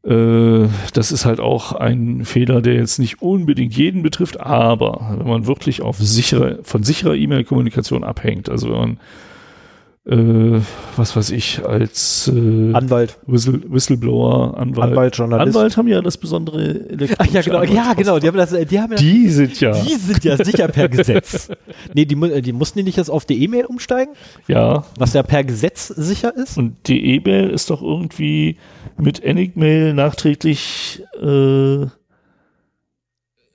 Äh, das ist halt auch ein Fehler, der jetzt nicht unbedingt jeden betrifft, aber wenn man wirklich auf sichere, von sicherer E-Mail-Kommunikation abhängt, also wenn man äh, was weiß ich, als äh, Anwalt, Whistle, Whistleblower, Anwalt. Anwalt, Journalist. Anwalt haben ja das besondere Ach, ja, genau, ja, genau. Die haben, das, die haben ja, Die sind ja. die sind ja sicher per Gesetz. Nee, die, mu- die mussten die nicht jetzt auf die E-Mail umsteigen, Ja. was ja per Gesetz sicher ist. Und die E-Mail ist doch irgendwie mit Enigmail nachträglich äh,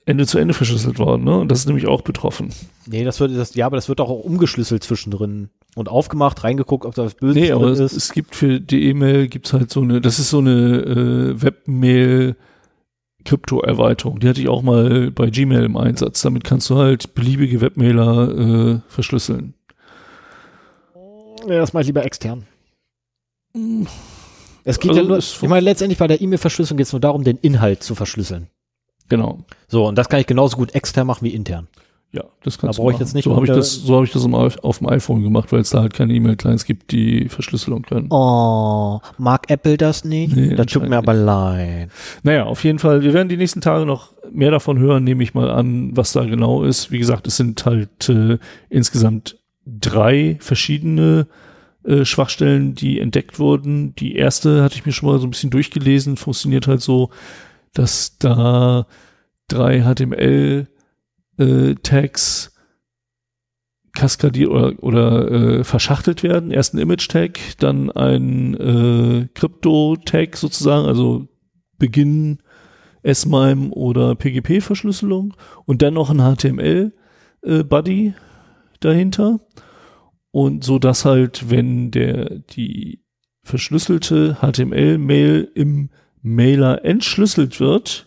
Ende zu Ende verschlüsselt worden, ne? Und das ist nämlich auch betroffen. Nee, das wird, das, ja, aber das wird auch umgeschlüsselt zwischendrin und aufgemacht, reingeguckt, ob da was Böses Nee, aber ist. es gibt für die E-Mail gibt's halt so eine, das ist so eine äh, Webmail Krypto-Erweiterung. Die hatte ich auch mal bei Gmail im Einsatz. Damit kannst du halt beliebige Webmailer äh, verschlüsseln. Ja, das mache ich lieber extern. Es geht Also ja nur, ich meine, letztendlich bei der E-Mail-Verschlüsselung geht es nur darum, den Inhalt zu verschlüsseln. Genau. So, und das kann ich genauso gut extern machen wie intern. Ja, das kannst Da du brauche ich jetzt nicht So habe ich das, so habe ich das auf dem iPhone gemacht, weil es da halt keine E-Mail-Clients gibt, die Verschlüsselung können. Oh, mag Apple das nicht? Nee, das tut mir aber leid. Naja, auf jeden Fall, wir werden die nächsten Tage noch mehr davon hören, nehme ich mal an, was da genau ist. Wie gesagt, es sind halt äh, insgesamt drei verschiedene äh, Schwachstellen, die entdeckt wurden. Die erste hatte ich mir schon mal so ein bisschen durchgelesen, funktioniert halt so, dass da drei HTML äh, Tags kaskadiert oder, oder äh, verschachtelt werden. Erst ein Image-Tag, dann ein äh, Krypto-Tag sozusagen, also Beginn S-MIME oder PGP-Verschlüsselung und dann noch ein HTML-Buddy dahinter. Und so dass halt, wenn der die verschlüsselte HTML-Mail im Mailer entschlüsselt wird,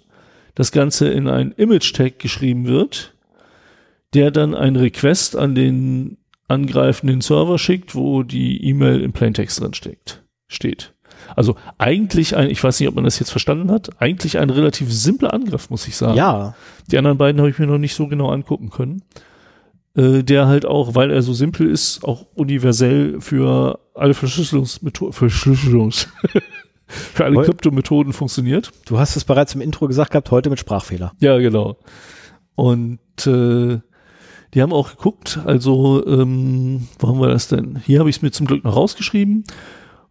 das Ganze in ein Image-Tag geschrieben wird, der dann ein Request an den angreifenden Server schickt, wo die E-Mail im Plaintext drin steckt, steht. Also eigentlich ein, ich weiß nicht, ob man das jetzt verstanden hat, eigentlich ein relativ simpler Angriff, muss ich sagen. Ja, Die anderen beiden habe ich mir noch nicht so genau angucken können. Äh, der halt auch, weil er so simpel ist, auch universell für alle Verschlüsselungsmethoden, Verschlüsselungs für alle Kryptomethoden funktioniert. du hast es bereits im Intro gesagt gehabt, heute mit Sprachfehler. Ja, genau. Und äh, die haben auch geguckt, also ähm, wo haben wir das denn? Hier habe ich es mir zum Glück noch rausgeschrieben.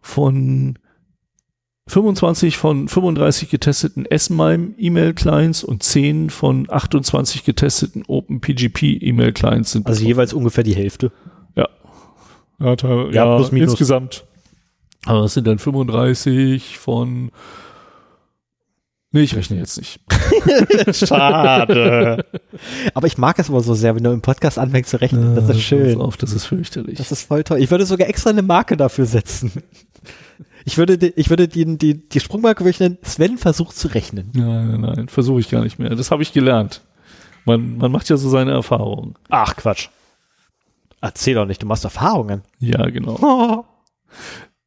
Von 25 von 35 getesteten S-MIME E-Mail-Clients und 10 von 28 getesteten OpenPGP E-Mail-Clients sind Also jeweils ungefähr die Hälfte. ja. Ja, teil- Ja, ja, plus, minus. insgesamt. Aber es sind dann 35 von Nee, ich rechne jetzt nicht. Schade. aber ich mag es immer so sehr, wenn du im Podcast anfängst zu rechnen. Das Äh, ist schön. pass Auf, das ist fürchterlich. Das ist voll toll. Ich würde sogar extra eine Marke dafür setzen. Ich würde, die- ich würde die, die, die Sprungmarke würde Sven versucht zu rechnen. Nein, nein, nein, versuche ich gar nicht mehr. Das habe ich gelernt. Man, man macht ja so seine Erfahrungen. Ach, Quatsch. Erzähl doch nicht, du machst Erfahrungen. Ja, genau. Oh.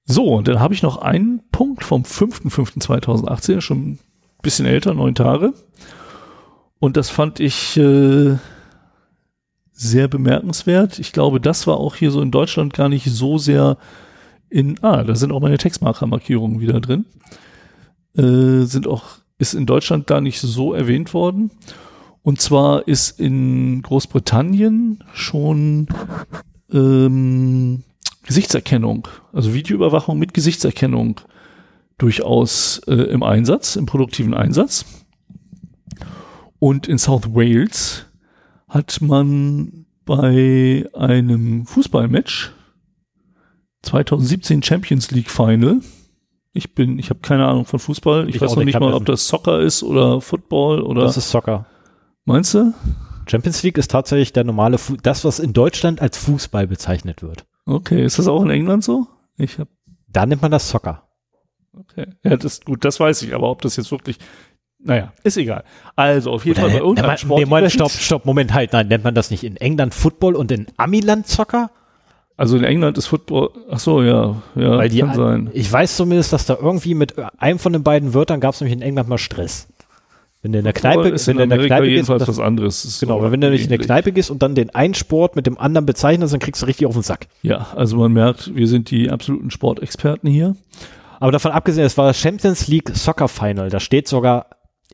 So, und dann habe ich noch einen Punkt vom 5.5.2018, schon bisschen älter, neun Tage. Und das fand ich äh, sehr bemerkenswert. Ich glaube, das war auch hier so in Deutschland gar nicht so sehr in, ah, da sind auch meine Textmarker-Markierungen wieder drin. Äh, sind auch, ist in Deutschland da nicht so erwähnt worden. Und zwar ist in Großbritannien schon ähm, Gesichtserkennung, also Videoüberwachung mit Gesichtserkennung durchaus äh, im Einsatz, im produktiven Einsatz. Und in South Wales hat man bei einem Fußballmatch 2017 Champions League Final. Ich bin, ich habe keine Ahnung von Fußball. Ich, Ich weiß noch nicht, mal, ob das Soccer ist oder Football oder. Das ist Soccer. meinst du? Champions League ist tatsächlich der normale, Fu das, was in Deutschland als Fußball bezeichnet wird. Okay, ist das auch in England so? Ich habe Da nennt man das Soccer. Okay. Ja, das gut, das weiß ich, aber ob das jetzt wirklich. Naja, ist egal. Also auf jeden Fall bei irgendeinem man, Sport. nee, Moment, stopp, stopp, Moment, halt. Nein, nennt man das nicht in England Football und in Amiland Soccer? Also in England ist Football. Ach so, ja, ja, Weil die, kann sein. ich weiß zumindest, dass da irgendwie mit einem von den beiden Wörtern gab es nämlich in England mal Stress. Wenn du in der Kneipe, ist wenn in in der Kneipe gehst, jedenfalls das, was anderes. Ist genau, so aber wenn du nicht in der. Kneipe gehst und dann den einen Sport mit dem anderen bezeichnest, dann kriegst du richtig auf den Sack. Ja, also man merkt, wir sind die absoluten Sportexperten hier. Aber davon abgesehen, es war das Champions League Soccer Final. Da steht sogar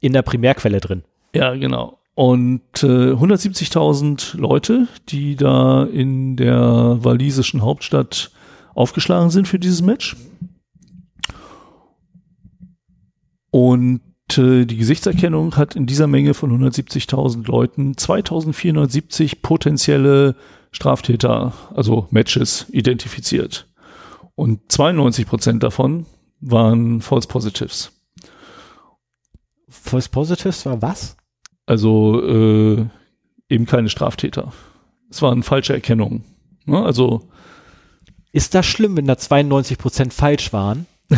in der Primärquelle drin. Ja, genau. Und äh, 170.000 Leute, die da in der walisischen Hauptstadt aufgeschlagen sind für dieses Match. Und äh, die Gesichtserkennung hat in dieser Menge von 170.000 Leuten 2470 potenzielle Straftäter, also Matches, identifiziert. Und 92 Prozent davon waren False Positives. False Positives war was? Also äh, eben keine Straftäter. Es waren falsche Erkennungen. Ne? Also Ist das schlimm, wenn da 92% falsch waren?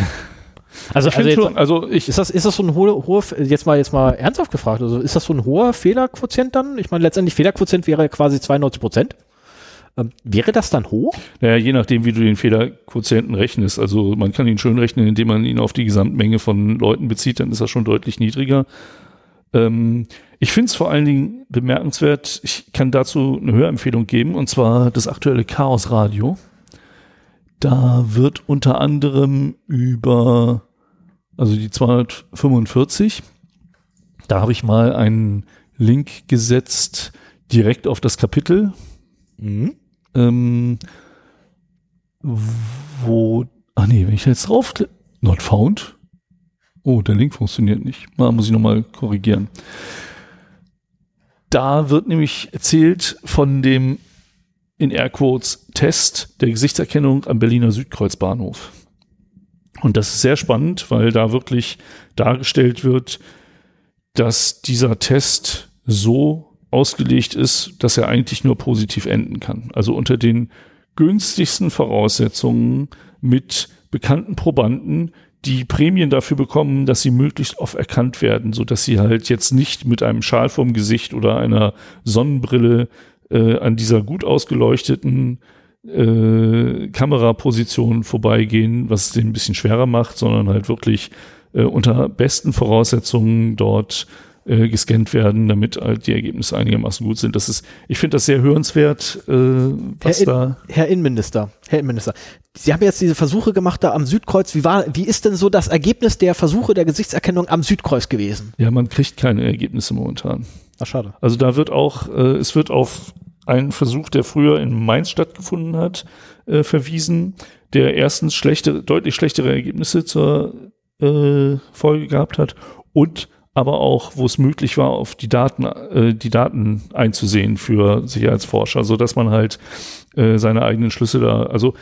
Also, ich also jetzt, schon, also ich, ist das, ist das so ein hoher, hoher, jetzt mal, jetzt mal ernsthaft gefragt, also ist das so ein hoher Fehlerquotient dann? Ich meine, letztendlich Fehlerquotient wäre quasi 92%. Ähm, wäre das dann hoch? naja, je nachdem, wie du den Fehlerquotienten rechnest. Also man kann ihn schön rechnen, indem man ihn auf die Gesamtmenge von Leuten bezieht, dann ist er schon deutlich niedriger. Ähm, ich finde es vor allen Dingen bemerkenswert, ich kann dazu eine Hörempfehlung geben, und zwar das aktuelle Chaos Radio. Da wird unter anderem über, also die 245, da habe ich mal einen Link gesetzt direkt auf das Kapitel, mhm. Ähm, wo, ah nee, wenn ich jetzt drauf, not found. Oh, der Link funktioniert nicht. Mal muss ich nochmal korrigieren. Da wird nämlich erzählt von dem in Airquotes Test der Gesichtserkennung am Berliner Südkreuzbahnhof. Und das ist sehr spannend, weil da wirklich dargestellt wird, dass dieser Test so ausgelegt ist, dass er eigentlich nur positiv enden kann. Also unter den günstigsten Voraussetzungen mit bekannten Probanden, die Prämien dafür bekommen, dass sie möglichst oft erkannt werden, so dass sie halt jetzt nicht mit einem Schal vorm Gesicht oder einer Sonnenbrille äh, an dieser gut ausgeleuchteten äh, Kameraposition vorbeigehen, was es den ein bisschen schwerer macht, sondern halt wirklich äh, unter besten Voraussetzungen dort äh, gescannt werden, damit halt die Ergebnisse einigermaßen gut sind. Das ist, ich finde das sehr hörenswert, äh, was Herr da. Herr Innenminister, Herr Innenminister, Sie haben jetzt diese Versuche gemacht da am Südkreuz. Wie war, wie ist denn so das Ergebnis der Versuche der Gesichtserkennung am Südkreuz gewesen? Ja, man kriegt keine Ergebnisse momentan. Ach, schade. Also da wird auch, äh, es wird auf einen Versuch, der früher in Mainz stattgefunden hat, äh, verwiesen, der erstens schlechte, deutlich schlechtere Ergebnisse zur äh, Folge gehabt hat und aber auch, wo es möglich war, auf die Daten, äh, die Daten einzusehen für Sicherheitsforscher, so dass man halt äh, seine eigenen Schlüsse da, also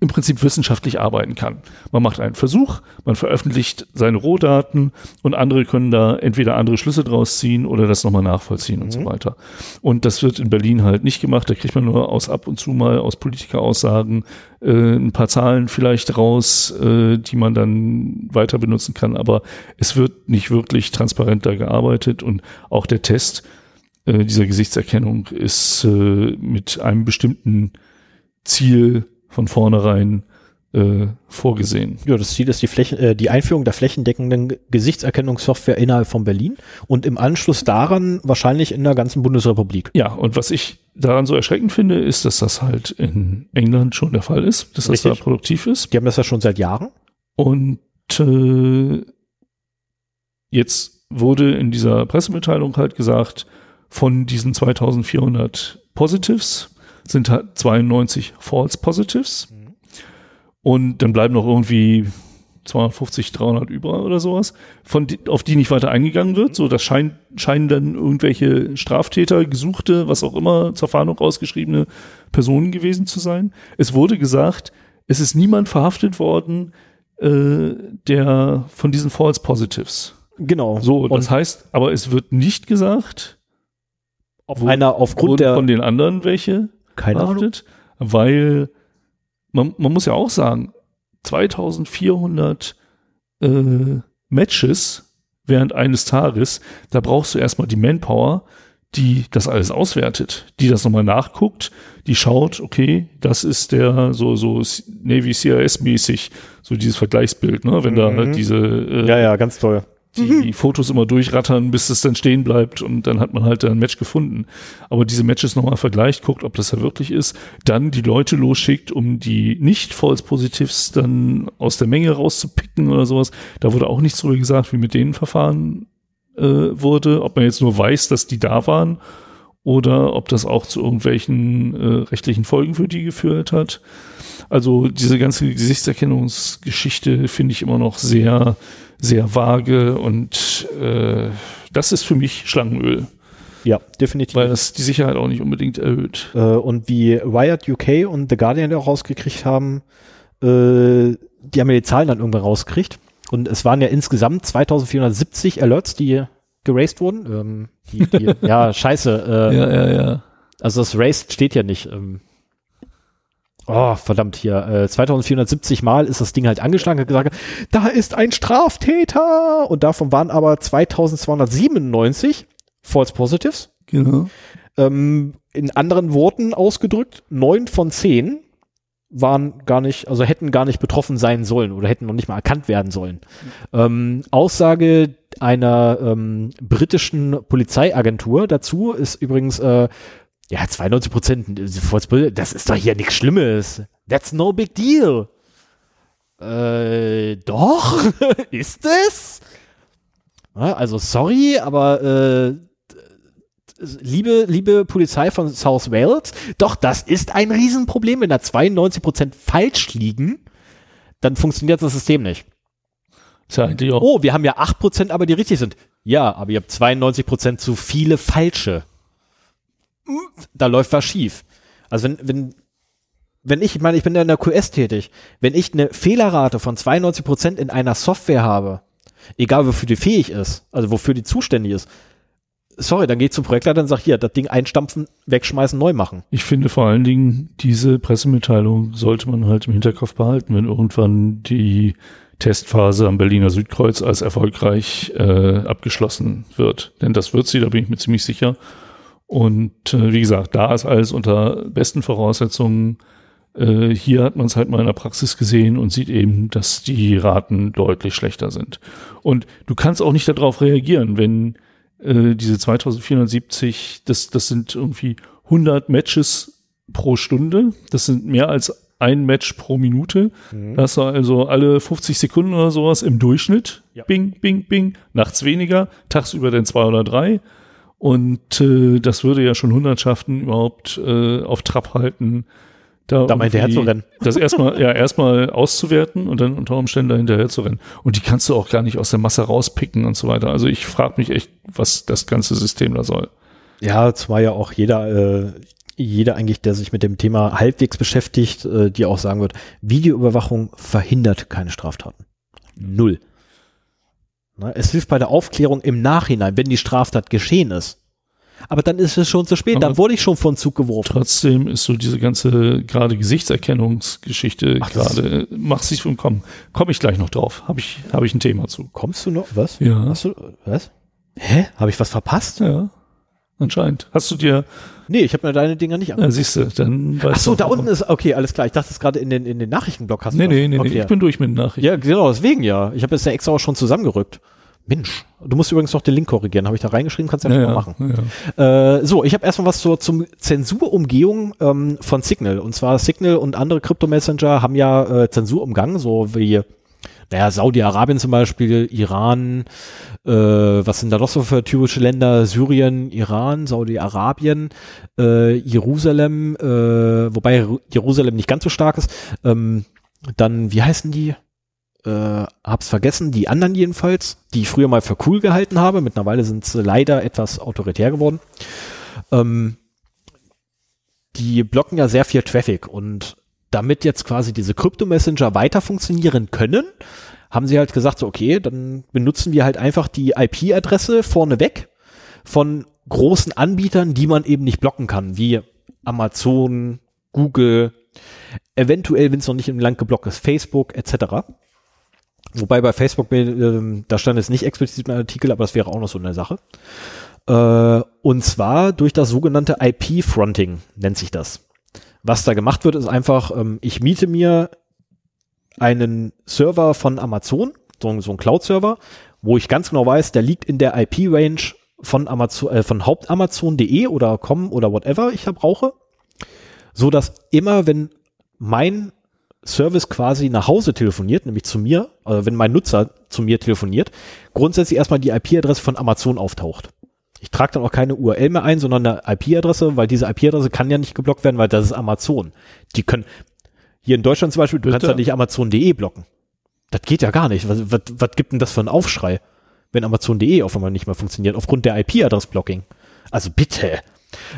im Prinzip wissenschaftlich arbeiten kann. Man macht einen Versuch, man veröffentlicht seine Rohdaten und andere können da entweder andere Schlüsse draus ziehen oder das nochmal nachvollziehen mhm. und so mhm. weiter. Und das wird in Berlin halt nicht gemacht. Da kriegt man nur aus ab und zu mal aus Politikeraussagen äh, ein paar Zahlen vielleicht raus, äh, die man dann weiter benutzen kann. Aber es wird nicht wirklich transparent da gearbeitet und auch der Test äh, dieser Gesichtserkennung ist äh, mit einem bestimmten Ziel von vornherein äh, vorgesehen. Ja, das Ziel ist die, Fläche, äh, die Einführung der flächendeckenden Gesichtserkennungssoftware innerhalb von Berlin und im Anschluss daran wahrscheinlich in der ganzen Bundesrepublik. Ja, und was ich daran so erschreckend finde, ist, dass das halt in England schon der Fall ist, dass Richtig. das da produktiv ist. Die haben das ja schon seit Jahren. Und äh, jetzt wurde in dieser Pressemitteilung halt gesagt, von diesen 2400 Positives sind halt 92 False Positives. Mhm. Und dann bleiben noch irgendwie 250, 300 über oder sowas, von die, auf die nicht weiter eingegangen wird. So, das scheint, scheinen dann irgendwelche Straftäter, Gesuchte, was auch immer, zur Fahndung ausgeschriebene Personen gewesen zu sein. Es wurde gesagt, es ist niemand verhaftet worden, äh, der von diesen False Positives. Genau. So, das Und heißt, aber es wird nicht gesagt, ob einer aufgrund der von den anderen welche keine verhaftet, Ahnung. weil man, man muss ja auch sagen, 2400 äh, Matches während eines Tages, da brauchst du erstmal die Manpower, die das alles auswertet, die das nochmal nachguckt, die schaut, okay, das ist der so so Navy CIS mäßig so dieses Vergleichsbild, ne, wenn mhm. da diese äh, ja ja ganz toll die, mhm. die Fotos immer durchrattern, bis es dann stehen bleibt und dann hat man halt ein Match gefunden. Aber diese Matches nochmal vergleicht, guckt, ob das ja wirklich ist, dann die Leute losschickt, um die nicht False Positives dann aus der Menge rauszupicken oder sowas. Da wurde auch nichts drüber gesagt, wie mit denen verfahren äh, wurde, ob man jetzt nur weiß, dass die da waren oder ob das auch zu irgendwelchen äh, rechtlichen Folgen für die geführt hat. Also diese ganze Gesichtserkennungsgeschichte finde ich immer noch sehr sehr vage und äh, das ist für mich Schlangenöl. Ja, definitiv. Weil das die Sicherheit auch nicht unbedingt erhöht. Äh, und wie Wired UK und The Guardian auch rausgekriegt haben, äh, die haben ja die Zahlen dann irgendwann rausgekriegt. Und es waren ja insgesamt 2470 Alerts, die geraced wurden. Ähm, die, die, ja, scheiße. Äh, ja, ja, ja. Also das Raced steht ja nicht. Ähm, oh, verdammt hier, äh, 2470 Mal ist das Ding halt angeschlagen, hat gesagt, da ist ein Straftäter und davon waren aber 2297 False Positives. Genau. Ähm, in anderen Worten ausgedrückt, neun von zehn waren gar nicht, also hätten gar nicht betroffen sein sollen oder hätten noch nicht mal erkannt werden sollen. Ähm, Aussage einer ähm, britischen Polizeiagentur dazu ist übrigens, äh, ja, 92 Prozent, das ist doch hier nichts Schlimmes. That's no big deal. Äh, doch, ist es? Also sorry, aber äh, liebe, liebe Polizei von South Wales, doch das ist ein Riesenproblem, wenn da 92 Prozent falsch liegen, dann funktioniert das System nicht. Ja oh, wir haben ja 8 Prozent, aber die richtig sind. Ja, aber ihr habt 92 Prozent zu viele falsche. Da läuft was schief. Also wenn, wenn, wenn ich, ich meine, ich bin ja in der QS tätig, wenn ich eine Fehlerrate von 92 Prozent in einer Software habe, egal wofür die fähig ist, also wofür die zuständig ist, sorry, dann geht zum Projektleiter und sagt, hier, das Ding einstampfen, wegschmeißen, neu machen. Ich finde vor allen Dingen, diese Pressemitteilung sollte man halt im Hinterkopf behalten, wenn irgendwann die Testphase am Berliner Südkreuz als erfolgreich äh, abgeschlossen wird. Denn das wird sie, da bin ich mir ziemlich sicher. Und äh, wie gesagt, da ist alles unter besten Voraussetzungen. Äh, hier hat man es halt mal in der Praxis gesehen und sieht eben, dass die Raten deutlich schlechter sind. Und du kannst auch nicht darauf reagieren, wenn äh, diese 2470, das, das sind irgendwie 100 Matches pro Stunde. Das sind mehr als ein Match pro Minute. Mhm. Das war also alle 50 Sekunden oder sowas im Durchschnitt. Ja. Bing, bing, bing. Nachts weniger, tagsüber dann zwei oder drei. Und äh, das würde ja schon Hundertschaften überhaupt äh, auf Trab halten, da, da mal hinterher zu rennen. Das erstmal, ja, erstmal auszuwerten und dann unter Umständen da hinterher zu rennen. Und die kannst du auch gar nicht aus der Masse rauspicken und so weiter. Also ich frage mich echt, was das ganze System da soll. Ja, zwar ja auch jeder, äh, jeder eigentlich, der sich mit dem Thema halbwegs beschäftigt, äh, die auch sagen wird, Videoüberwachung verhindert keine Straftaten. Null. Na, es hilft bei der Aufklärung im Nachhinein, wenn die Straftat geschehen ist aber dann ist es schon zu spät, aber dann wurde ich schon von Zug geworfen. Trotzdem ist so diese ganze gerade Gesichtserkennungsgeschichte gerade, mach sich vom Kommen. Komme ich gleich noch drauf. Habe ich, hab ich ein Thema zu. Kommst du noch? Was? Ja. Hast du, was? Hä? Habe ich was verpasst? Ja. Anscheinend. Hast du dir. Nee, ich habe mir deine Dinger nicht angeguckt. Ja, siehst du, dann weißt Ach so, da unten ist, okay, alles klar. Ich dachte es gerade in den, in den Nachrichtenblock hast nee, du. Nee, nee, okay, nee, ich bin durch mit den Nachrichten. Ja, genau, deswegen ja. Ich habe jetzt ja extra auch schon zusammengerückt. Mensch, du musst übrigens noch den Link korrigieren, habe ich da reingeschrieben, kannst du ja, ja, mal machen. Ja. Äh, so, ich habe erstmal was zur zum Zensurumgehung ähm, von Signal. Und zwar Signal und andere Krypto-Messenger haben ja äh, Zensur umgangen, so wie naja, Saudi-Arabien zum Beispiel, Iran, äh, was sind da noch so für typische Länder? Syrien, Iran, Saudi-Arabien, äh, Jerusalem, äh, wobei Jerusalem nicht ganz so stark ist. Ähm, dann, wie heißen die? äh, hab's vergessen, die anderen jedenfalls, die ich früher mal für cool gehalten habe, mittlerweile sind sie leider etwas autoritär geworden. Ähm, die blocken ja sehr viel Traffic und damit jetzt quasi diese Krypto-Messenger weiter funktionieren können, haben sie halt gesagt, so, okay, dann benutzen wir halt einfach die IP-Adresse vorneweg von großen Anbietern, die man eben nicht blocken kann, wie Amazon, Google, eventuell, wenn es noch nicht im Land geblockt ist, Facebook etc. Wobei bei Facebook, äh, da stand es nicht explizit im Artikel, aber das wäre auch noch so eine Sache. Äh, und zwar durch das sogenannte IP-Fronting nennt sich das. Was da gemacht wird, ist einfach, ähm, ich miete mir einen Server von Amazon, so, so ein Cloud-Server, wo ich ganz genau weiß, der liegt in der IP-Range von Amazon, äh, von hauptamazon.de oder com oder whatever ich da brauche, so dass immer, wenn mein Service quasi nach Hause telefoniert, nämlich zu mir, also wenn mein Nutzer zu mir telefoniert, grundsätzlich erstmal die IP-Adresse von Amazon auftaucht. Ich trage dann auch keine URL mehr ein, sondern eine IP-Adresse, weil diese IP-Adresse kann ja nicht geblockt werden, weil das ist Amazon. Die können, hier in Deutschland zum Beispiel, du Bitte? kannst ja nicht Amazon.de blocken. Das geht ja gar nicht. Was, was, was gibt denn das für ein Aufschrei, wenn Amazon.de auf einmal nicht mehr funktioniert, aufgrund der IP-Adress-Blocking? Also bitte.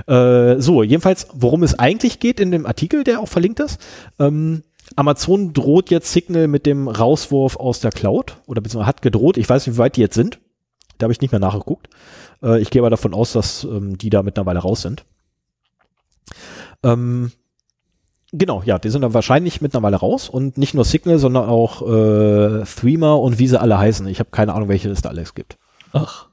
Äh, so, jedenfalls, worum es eigentlich geht in dem Artikel, der auch verlinkt ist, ähm, Amazon droht jetzt Signal mit dem Rauswurf aus der Cloud oder beziehungsweise hat gedroht. Ich weiß nicht, wie weit die jetzt sind. Da habe ich nicht mehr nachgeguckt. Äh, ich gehe aber davon aus, dass ähm, die da mittlerweile raus sind. Ähm, genau, ja, die sind dann wahrscheinlich mittlerweile raus und nicht nur Signal, sondern auch äh, Threema und wie sie alle heißen. Ich habe keine Ahnung, welche es da alles gibt. Ach.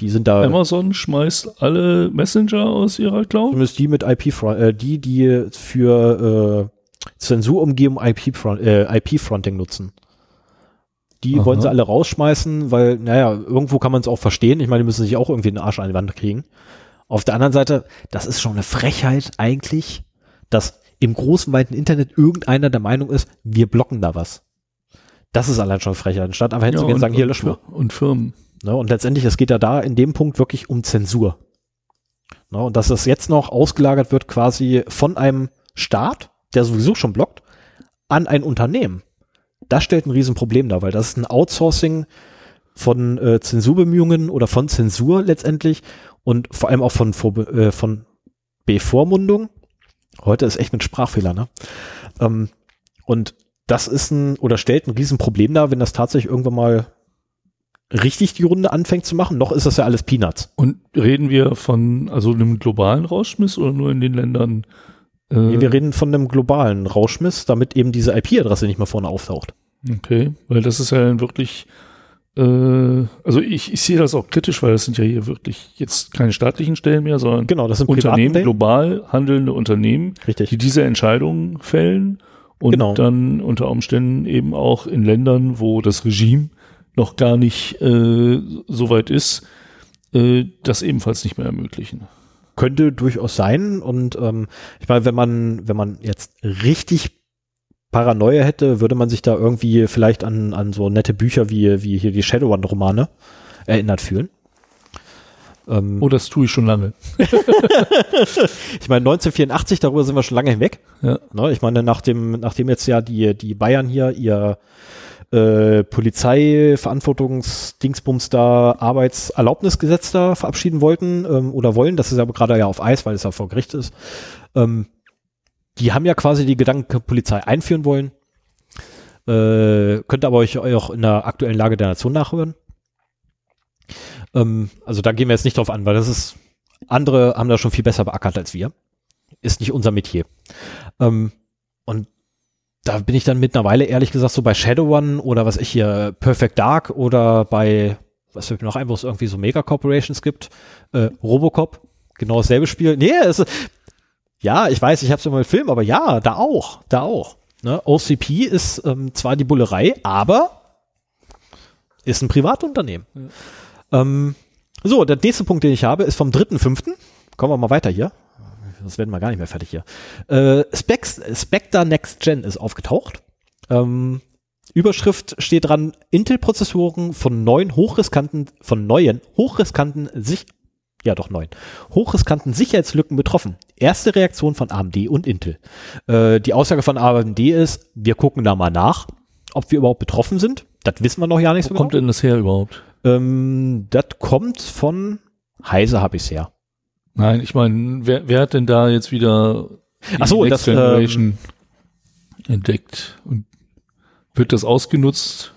Die sind da. Amazon schmeißt alle Messenger aus ihrer Cloud? Zumindest die mit IP, äh, die, die für äh, Zensurumgebung IP-Fronting äh, IP nutzen. Die Aha. wollen sie alle rausschmeißen, weil, naja, irgendwo kann man es auch verstehen. Ich meine, die müssen sich auch irgendwie den Arsch an die Wand kriegen. Auf der anderen Seite, das ist schon eine Frechheit eigentlich, dass im großen, weiten Internet irgendeiner der Meinung ist, wir blocken da was. Das ist allein schon Frechheit. Anstatt einfach hinzugehen und sagen, hier lösch mal. und Firmen. Ne? Und letztendlich, es geht ja da in dem Punkt wirklich um Zensur. Ne? Und dass das jetzt noch ausgelagert wird quasi von einem Staat, der sowieso schon blockt, an ein Unternehmen. Das stellt ein Riesenproblem dar, weil das ist ein Outsourcing von äh, Zensurbemühungen oder von Zensur letztendlich und vor allem auch von, äh, von Bevormundung. Heute ist echt mit Sprachfehler, ne? Ähm, und das ist ein oder stellt ein Riesenproblem dar, wenn das tatsächlich irgendwann mal richtig die Runde anfängt zu machen. Noch ist das ja alles Peanuts. Und reden wir von also einem globalen Rauschmiss oder nur in den Ländern? Äh, Nee, Wir reden von einem globalen Rauschmiss, damit eben diese IP-Adresse nicht mehr vorne auftaucht. Okay, weil das ist ja wirklich, äh, also ich, ich sehe das auch kritisch, weil das sind ja hier wirklich jetzt keine staatlichen Stellen mehr, sondern Genau, das sind Unternehmen, global handelnde Unternehmen, die Richtig. diese Entscheidungen fällen und Genau. dann unter Umständen eben auch in Ländern, wo das Regime noch gar nicht äh, so weit ist, äh, das ebenfalls nicht mehr ermöglichen. Könnte durchaus sein. Und ähm, ich meine, wenn man, wenn man jetzt richtig Paranoia hätte, würde man sich da irgendwie vielleicht an, an so nette Bücher wie, wie hier die Shadowrun-Romane erinnert fühlen. Ähm, Oh, das tue ich schon lange. ich meine, 1984, darüber sind wir schon lange hinweg. Ja. Ne, ich meine, nach dem, nachdem jetzt ja die, die Bayern hier ihr äh, Polizeiverantwortungsdingsbums da Arbeitserlaubnisgesetz da verabschieden wollten ähm, oder wollen, das ist aber gerade ja auf Eis, weil es ja vor Gericht ist. Ähm, die haben ja quasi die Gedankenpolizei einführen wollen. Äh, könnt aber euch auch in der aktuellen Lage der Nation nachhören. Ähm, also da gehen wir jetzt nicht drauf an, weil das ist, andere haben da schon viel besser beackert als wir. Ist nicht unser Metier. Ähm, und da bin ich dann mittlerweile ehrlich gesagt so bei Shadowrun oder was ich hier, Perfect Dark oder bei, was fällt mir noch ein, wo es irgendwie so Mega Corporations gibt, äh, Robocop, genau dasselbe Spiel. Nee, es, ja, ich weiß, ich habe es immer im Film, aber ja, da auch, da auch. Ne? OCP ist ähm, zwar die Bullerei, aber ist ein Privatunternehmen. Ähm, so, der nächste Punkt, den ich habe, ist vom 3.5. Kommen wir mal weiter hier. Das werden wir gar nicht mehr fertig hier. Äh, Specs, Spectre Next Gen ist aufgetaucht. Ähm, Überschrift steht dran, Intel-Prozessoren von neuen hochriskanten, von neuen hochriskanten sich, ja doch neun, hochriskanten Sicherheitslücken betroffen. Erste Reaktion von AMD und Intel. Äh, die Aussage von AMD ist, wir gucken da mal nach, ob wir überhaupt betroffen sind. Das wissen wir noch gar nicht Wo so kommt genau. denn das her überhaupt? Ähm, das kommt von Heise habe ich's her. Nein, ich meine, wer, wer hat denn da jetzt wieder die Ach so, Next das, ähm, Generation entdeckt? Und wird das ausgenutzt?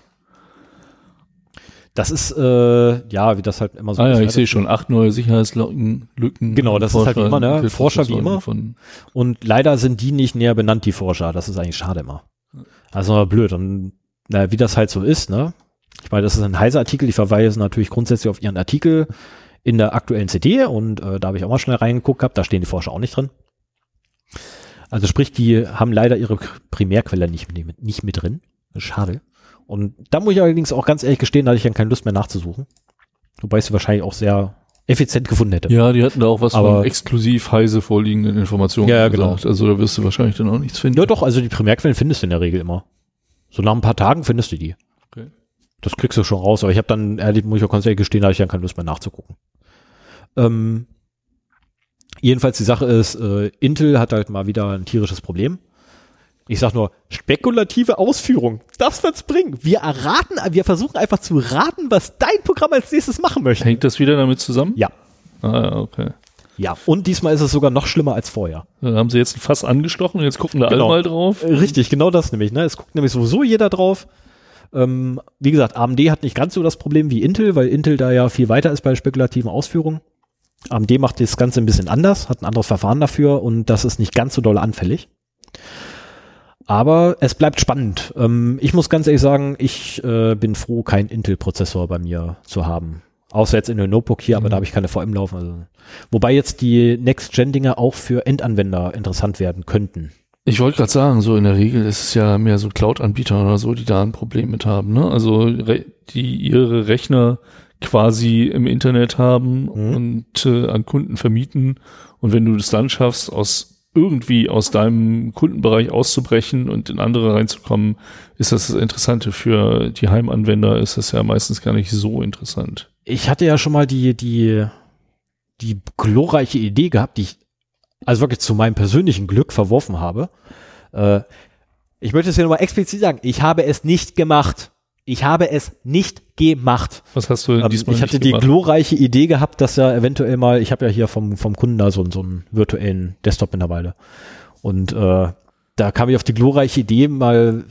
Das ist, äh, ja, wie das halt immer so ah ist. ja, ne? ich sehe schon, acht neue Sicherheitslücken. Lücken Genau, das ist halt wie immer, ne? Forscher- Forscher wie immer. Und leider sind die nicht näher benannt, die Forscher. Das ist eigentlich schade immer. Also blöd. Und naja, wie das halt so ist, ne? Ich meine, das ist ein heißer Artikel. Die verweisen natürlich grundsätzlich auf ihren Artikel in der aktuellen CD und äh, da habe ich auch mal schnell reingeguckt gehabt. Da stehen die Forscher auch nicht drin. Also sprich, die haben leider ihre Primärquelle nicht mit, nicht mit drin. Schade. Und da muss ich allerdings auch ganz ehrlich gestehen, da hatte ich dann keine Lust mehr nachzusuchen. Wobei ich sie wahrscheinlich auch sehr effizient gefunden hätte. Ja, die hatten da auch was Aber- von exklusiv heise vorliegenden Informationen. Ja, ja, genau. gesagt. Also da wirst du wahrscheinlich dann auch nichts finden. Ja, doch, also die Primärquellen findest du in der Regel immer. So nach ein paar Tagen findest du die. Das kriegst du schon raus, aber ich habe dann, ehrlich, muss ich auch ganz ehrlich gestehen, da hatte ich dann keine Lust mehr nachzugucken. Ähm, jedenfalls die Sache ist, äh, Intel hat halt mal wieder ein tierisches Problem. Ich sag nur, spekulative Ausführung. Das wird's bringen. Wir erraten, wir versuchen einfach zu raten, was dein Programm als nächstes machen möchte. Hängt das wieder damit zusammen? Ja. Ah, ja, okay. Ja. Und diesmal ist es sogar noch schlimmer als vorher. Dann haben sie jetzt ein Fass angestochen und jetzt gucken da Genau. alle mal drauf. Äh, Richtig, genau das nämlich. Ne? Es guckt nämlich sowieso jeder drauf. Ähm, wie gesagt, AMD hat nicht ganz so das Problem wie Intel, weil Intel da ja viel weiter ist bei spekulativen Ausführungen. AMD macht das Ganze ein bisschen anders, hat ein anderes Verfahren dafür und das ist nicht ganz so doll anfällig. Aber es bleibt spannend. Ähm, ich muss ganz ehrlich sagen, ich äh, bin froh, keinen Intel-Prozessor bei mir zu haben. Außer jetzt in der Notebook hier, aber Mhm. da habe ich keine VM laufen. Also. Wobei jetzt die Next-Gen-Dinger auch für Endanwender interessant werden könnten. Ich wollte gerade sagen, so in der Regel ist es ja mehr so Cloud-Anbieter oder so, die da ein Problem mit haben. Ne? Also die ihre Rechner quasi im Internet haben mhm. und äh, an Kunden vermieten. Und wenn du es dann schaffst, aus irgendwie aus deinem Kundenbereich auszubrechen und in andere reinzukommen, ist das das Interessante. Für die Heimanwender ist das ja meistens gar nicht so interessant. Ich hatte ja schon mal die, die, die glorreiche Idee gehabt, die ich also wirklich zu meinem persönlichen Glück verworfen habe. Äh, ich möchte es hier nochmal explizit sagen, ich habe es nicht gemacht. Ich habe es nicht gemacht. Was hast du denn ähm, diesmal Ich hatte die gemacht? glorreiche Idee gehabt, dass ja eventuell mal, ich habe ja hier vom, vom Kunden da so, so einen virtuellen Desktop mittlerweile. Und äh, da kam ich auf die glorreiche Idee, mal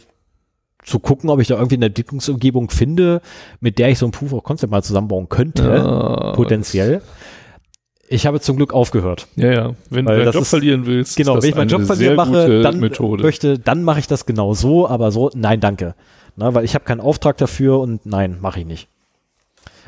zu gucken, ob ich da irgendwie eine Entwicklungsumgebung finde, mit der ich so ein Proof of Concept mal zusammenbauen könnte, ja, potenziell. Ich habe zum Glück aufgehört. Ja, ja. Wenn du deinen Job ist, verlieren willst, genau, wenn ich meinen Job verlieren mache, dann Methode. möchte, dann mache ich das genau so, aber so, nein, danke. Na, weil ich habe keinen Auftrag dafür und nein, mache ich nicht.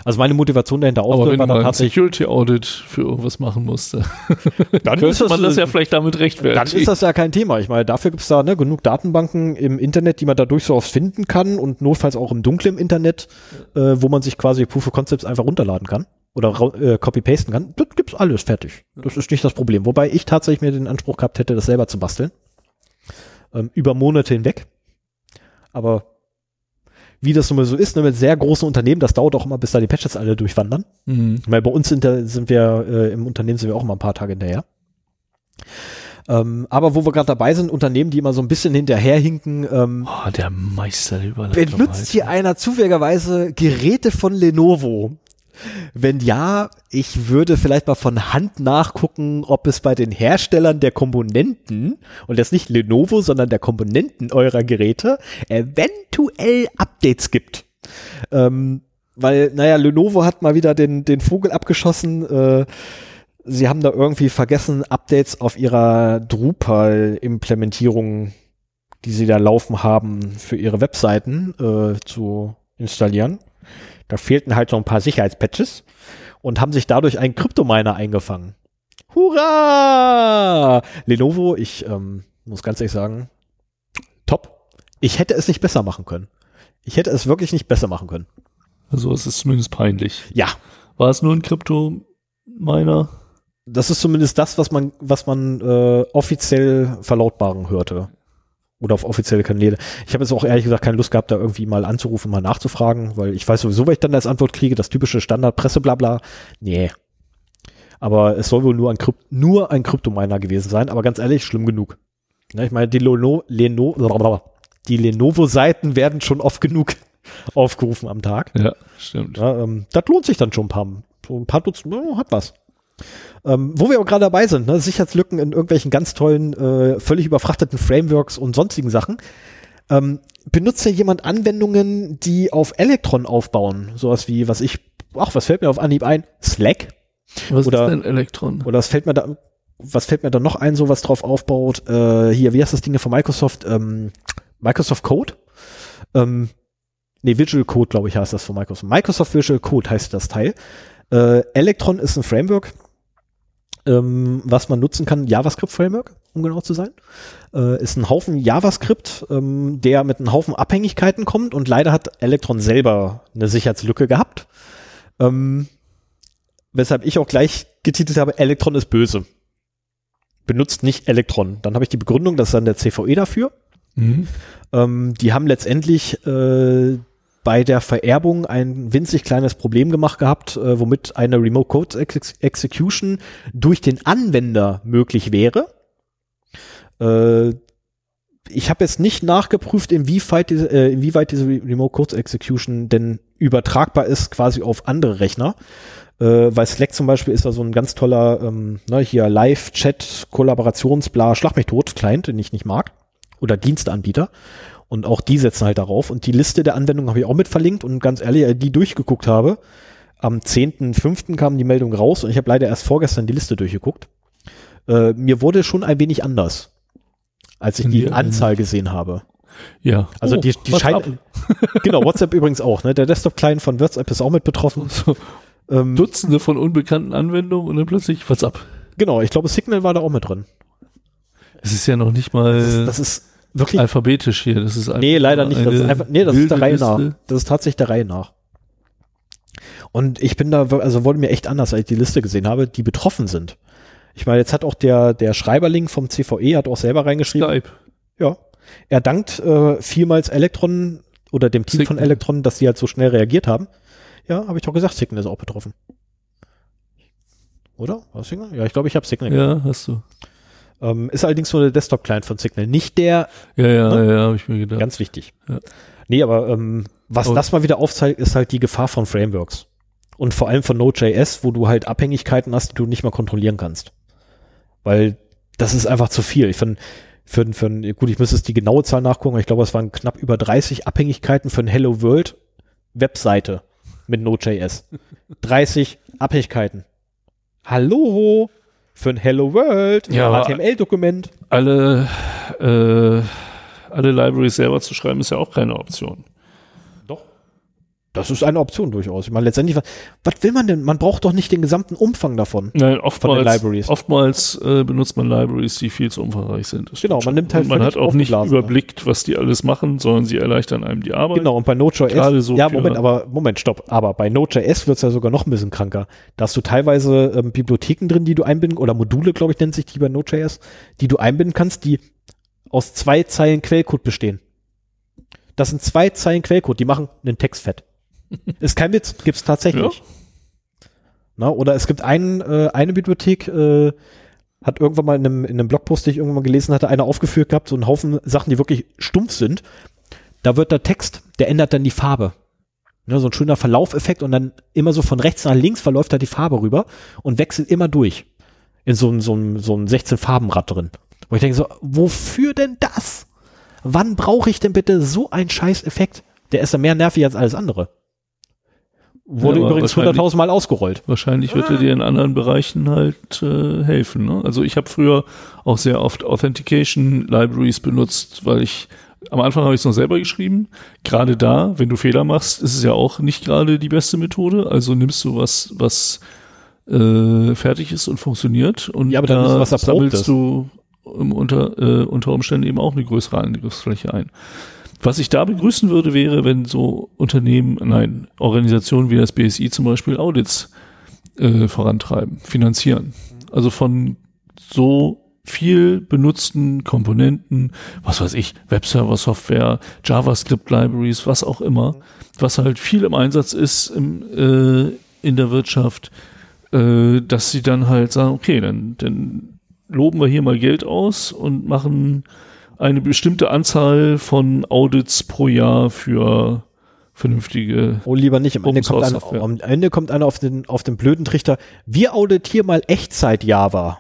Also meine Motivation dahinter auch war dann tatsächlich Security Audit für irgendwas machen musste, dann könnte man das ja vielleicht damit rechtfertigen. Dann ist das ja kein Thema. Ich meine, dafür gibt es da ne, genug Datenbanken im Internet, die man dadurch so oft finden kann und notfalls auch im dunklen Internet, äh, wo man sich quasi Proof of Concepts einfach runterladen kann oder äh, copy-pasten kann, das gibt's alles fertig. Das ist nicht das Problem. Wobei ich tatsächlich mir den Anspruch gehabt hätte, das selber zu basteln. Ähm, über Monate hinweg. Aber wie das nun mal so ist, ne, mit sehr großen Unternehmen, das dauert auch immer, bis da die Patches alle durchwandern. Mhm. Weil bei uns sind, da, sind wir äh, im Unternehmen sind wir auch immer ein paar Tage hinterher. Ähm, aber wo wir gerade dabei sind, Unternehmen, die immer so ein bisschen hinterherhinken. Ähm, oh, der Meister der Benutzt hier einer zufälligerweise Geräte von Lenovo? Wenn ja, ich würde vielleicht mal von Hand nachgucken, ob es bei den Herstellern der Komponenten, und jetzt nicht Lenovo, sondern der Komponenten eurer Geräte, eventuell Updates gibt. Ähm, weil, naja, Lenovo hat mal wieder den, den Vogel abgeschossen. Äh, sie haben da irgendwie vergessen, Updates auf ihrer Drupal-Implementierung, die sie da laufen haben, für ihre Webseiten äh, zu installieren. Da fehlten halt noch ein paar Sicherheitspatches und haben sich dadurch einen Kryptominer eingefangen. Hurra! Lenovo, ich ähm, muss ganz ehrlich sagen, top. Ich hätte es nicht besser machen können. Ich hätte es wirklich nicht besser machen können. Also es ist zumindest peinlich. Ja. War es nur ein Kryptominer? Das ist zumindest das, was man, was man äh, offiziell verlautbaren hörte oder auf offizielle Kanäle. Ich habe jetzt auch ehrlich gesagt keine Lust gehabt, da irgendwie mal anzurufen, mal nachzufragen, weil ich weiß sowieso, was ich dann als Antwort kriege, das typische Standard-Presse-Blabla. Nee. Aber es soll wohl nur ein, Krypt nur ein Kryptominer gewesen sein, aber ganz ehrlich, schlimm genug. Ja, ich meine, die, Leno Leno die Lenovo-Seiten werden schon oft genug aufgerufen am Tag. Ja, stimmt. Ja, ähm, das lohnt sich dann schon ein paar, so ein paar Dutzend, hat was. Ähm, wo wir aber gerade dabei sind, ne, Sicherheitslücken in irgendwelchen ganz tollen, äh, völlig überfrachteten Frameworks und sonstigen Sachen. Ähm, benutzt ja jemand Anwendungen, die auf Electron aufbauen? Sowas wie, was ich, ach, was fällt mir auf Anhieb ein? Slack? Was oder, ist denn Electron? Oder was fällt mir da, was fällt mir da noch ein, so was drauf aufbaut? Äh, hier, wie heißt das Ding von Microsoft? Ähm, Microsoft Code? Ähm, nee, Visual Code, glaube ich, heißt das von Microsoft. Microsoft Visual Code heißt das Teil. Äh, Electron ist ein Framework, ähm, was man nutzen kann, JavaScript-Framework, um genau zu sein. Äh, ist ein Haufen JavaScript, ähm, der mit einem Haufen Abhängigkeiten kommt und leider hat Electron selber eine Sicherheitslücke gehabt. Ähm, weshalb ich auch gleich getitelt habe, Electron ist böse. Benutzt nicht Electron. Dann habe ich die Begründung, das ist dann der CVE dafür. Mhm. Ähm, die haben letztendlich äh, bei der Vererbung ein winzig kleines Problem gemacht gehabt, äh, womit eine Remote Code Ex Execution durch den Anwender möglich wäre. Äh, ich habe jetzt nicht nachgeprüft, inwieweit diese, äh, inwieweit diese Remote Code Execution denn übertragbar ist quasi auf andere Rechner. Äh, weil Slack zum Beispiel ist da so ein ganz toller, ähm, ne, hier Live-Chat, Kollaborations-Bla, Schlag mich tot, Client, den ich nicht mag. Oder Dienstanbieter. Und auch die setzen halt darauf. Und die Liste der Anwendungen habe ich auch mit verlinkt und ganz ehrlich, die durchgeguckt habe. Am 10.05. kam die Meldung raus und ich habe leider erst vorgestern die Liste durchgeguckt. Äh, mir wurde schon ein wenig anders, als ich die Anzahl gesehen habe. Ja. Also oh, die, die scheint. genau, WhatsApp übrigens auch, ne? Der Desktop-Client von WhatsApp ist auch mit betroffen. So, ähm, Dutzende von unbekannten Anwendungen und dann plötzlich WhatsApp. Genau, ich glaube, Signal war da auch mit drin. Es ist ja noch nicht mal Das ist, das ist wirklich. alphabetisch hier. Das ist Nee, leider nicht. Das ist einfach, nee, das ist der Reihe Liste. nach. Das ist tatsächlich der Reihe nach. Und ich bin da, also wurde mir echt anders, als ich die Liste gesehen habe, die betroffen sind. Ich meine, jetzt hat auch der, der Schreiberling vom CVE hat auch selber reingeschrieben. Skype. Ja. Er dankt äh, vielmals Elektron oder dem Team von Signal. Elektron, dass sie halt so schnell reagiert haben. Ja, habe ich doch gesagt, Signal ist auch betroffen. Oder? War Signal? Ja, ich glaube, ich habe Signal. Ja, hast du. Ähm, ist allerdings nur der Desktop-Client von Signal, nicht der Ja, ja, Ne? ja, habe ich mir gedacht. Ganz wichtig. Ja. Nee, aber ähm, was Und- das mal wieder aufzeigt, ist halt die Gefahr von Frameworks. Und vor allem von Node.js, wo du halt Abhängigkeiten hast, die du nicht mal kontrollieren kannst. Weil das ist einfach zu viel. Ich finde, für, für, ein- gut, ich müsste jetzt die genaue Zahl nachgucken, aber ich glaube, es waren knapp über 30 Abhängigkeiten für eine Hello World Webseite mit Node.js. 30 Abhängigkeiten. Hallo! Für ein Hello World Ja, HTML-Dokument. Alle, äh, alle Libraries selber zu schreiben, ist ja auch keine Option. Das ist eine Option durchaus. Ich meine, letztendlich, was, will man denn? Man braucht doch nicht den gesamten Umfang davon. Nein, Von oftmals, den Libraries. oftmals äh, benutzt man Libraries, die viel zu umfangreich sind. Das Genau, man nimmt halt Und man hat auch nicht überblickt, was die alles machen, sondern sie erleichtern einem die Arbeit. Genau, und bei Node.js, so ja, Moment, aber, Moment, stopp. Aber bei Node.js wird es ja sogar noch ein bisschen kranker. Da hast du teilweise ähm, Bibliotheken drin, die du einbinden, oder Module, glaube ich, nennt sich die bei Node.js, die du einbinden kannst, die aus zwei Zeilen Quellcode bestehen. Das sind zwei Zeilen Quellcode, die machen einen Text fett. Ist kein Witz, gibt's tatsächlich. Na, oder es gibt einen, äh, eine Bibliothek, äh, hat irgendwann mal in einem, in einem Blogpost, den ich irgendwann mal gelesen hatte, einer aufgeführt gehabt, so einen Haufen Sachen, die wirklich stumpf sind. Da wird der Text, der ändert dann die Farbe. Ne, so ein schöner Verlaufeffekt und dann immer so von rechts nach links verläuft da die Farbe rüber und wechselt immer durch. In so ein, so ein, so ein 16-Farben-Rad drin. Wo ich denke so, wofür denn das? Wann brauche ich denn bitte so einen scheiß Effekt? Der ist ja mehr nervig als alles andere. Wurde Ja, übrigens wahrscheinlich- 100.000 Mal ausgerollt. Wahrscheinlich wird er dir in anderen Bereichen halt äh, helfen. Ne? Also ich habe früher auch sehr oft Authentication Libraries benutzt, weil ich am Anfang habe ich es noch selber geschrieben. Gerade da, wenn du Fehler machst, ist es ja auch nicht gerade die beste Methode. Also nimmst du was, was äh, fertig ist und funktioniert und Ja, aber dann da ist was sammelst ist. du im unter, äh, unter Umständen eben auch eine größere Angriffsfläche ein. Was ich da begrüßen würde, wäre, wenn so Unternehmen, nein, Organisationen wie das BSI zum Beispiel Audits äh, vorantreiben, finanzieren. Also von so viel benutzten Komponenten, was weiß ich, Webserver-Software, JavaScript-Libraries, was auch immer, was halt viel im Einsatz ist im, äh, in der Wirtschaft, äh, dass sie dann halt sagen, okay, dann, dann loben wir hier mal Geld aus und machen eine bestimmte Anzahl von Audits pro Jahr für vernünftige Oh, lieber nicht. Am Ende, kommt einer, am Ende kommt einer auf den, auf den blöden Trichter. Wir auditieren mal Echtzeit-Java.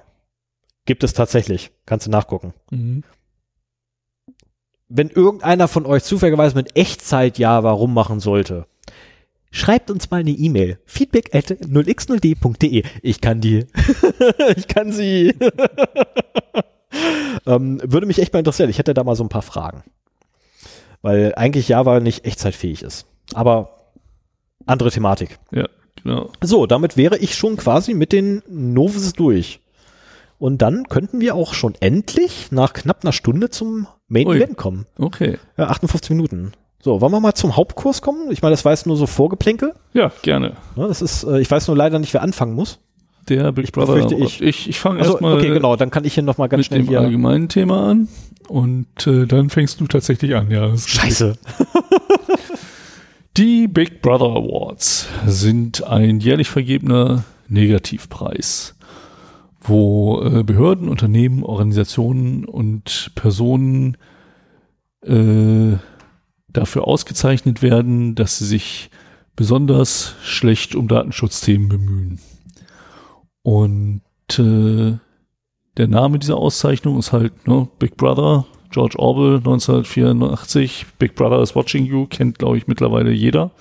Gibt es tatsächlich. Kannst du nachgucken. Mhm. Wenn irgendeiner von euch zufälligerweise mit Echtzeit-Java rummachen sollte, schreibt uns mal eine E-Mail. Feedback at 0x0d.de. Ich kann die. ich kann sie. ähm, würde mich echt mal interessieren. Ich hätte da mal so ein paar Fragen. Weil eigentlich Java nicht echtzeitfähig ist. Aber andere Thematik. Ja, genau. So, damit wäre ich schon quasi mit den Novus durch. Und dann könnten wir auch schon endlich nach knapp einer Stunde zum Main Ui. Event kommen. Okay. Ja, 58 Minuten. So, wollen wir mal zum Hauptkurs kommen? Ich meine, das war jetzt nur so Vorgeplänkel. Ja, gerne. Ne, das ist, äh, ich weiß nur leider nicht, wer anfangen muss. Der Big Brother. befürchte ich. ich, ich fange Also, erstmal okay, genau, dann kann ich hier nochmal ganz mit schnell dem hier. allgemeinen Thema an und äh, dann fängst du tatsächlich an. Ja, Scheiße. Die Big Brother Awards sind ein jährlich vergebener Negativpreis, wo äh, Behörden, Unternehmen, Organisationen und Personen äh, dafür ausgezeichnet werden, dass sie sich besonders schlecht um Datenschutzthemen bemühen. Und äh, der Name dieser Auszeichnung ist halt ne, Big Brother, George Orwell 1984, Big Brother is watching you, kennt glaube ich mittlerweile jeder.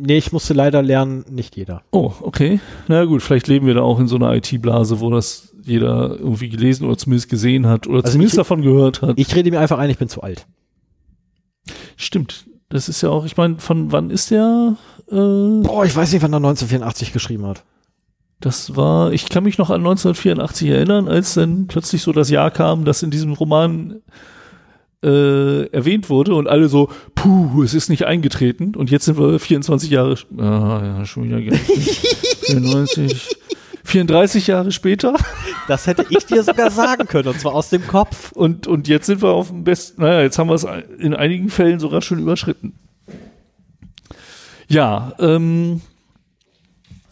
Nee, ich musste leider lernen, nicht jeder. Oh, okay. Na gut, vielleicht leben wir da auch in so einer IT-Blase, wo das jeder irgendwie gelesen oder zumindest gesehen hat oder Also zumindest ich- davon gehört hat. Ich rede mir einfach ein, ich bin zu alt. Stimmt. Das ist ja auch, ich meine, von wann ist der? Äh, Boah, ich weiß nicht, wann er 1984 geschrieben hat. Das war, ich kann mich noch an 1984 erinnern, als dann plötzlich so das Jahr kam, das in diesem Roman äh, erwähnt wurde und alle so, puh, es ist nicht eingetreten und jetzt sind wir 24 Jahre, ah, ja, schon wieder 94, 34 Jahre später. Das hätte ich dir sogar sagen können, und zwar aus dem Kopf. Und, und jetzt sind wir auf dem besten, naja, jetzt haben wir es in einigen Fällen sogar schon überschritten. Ja, ähm,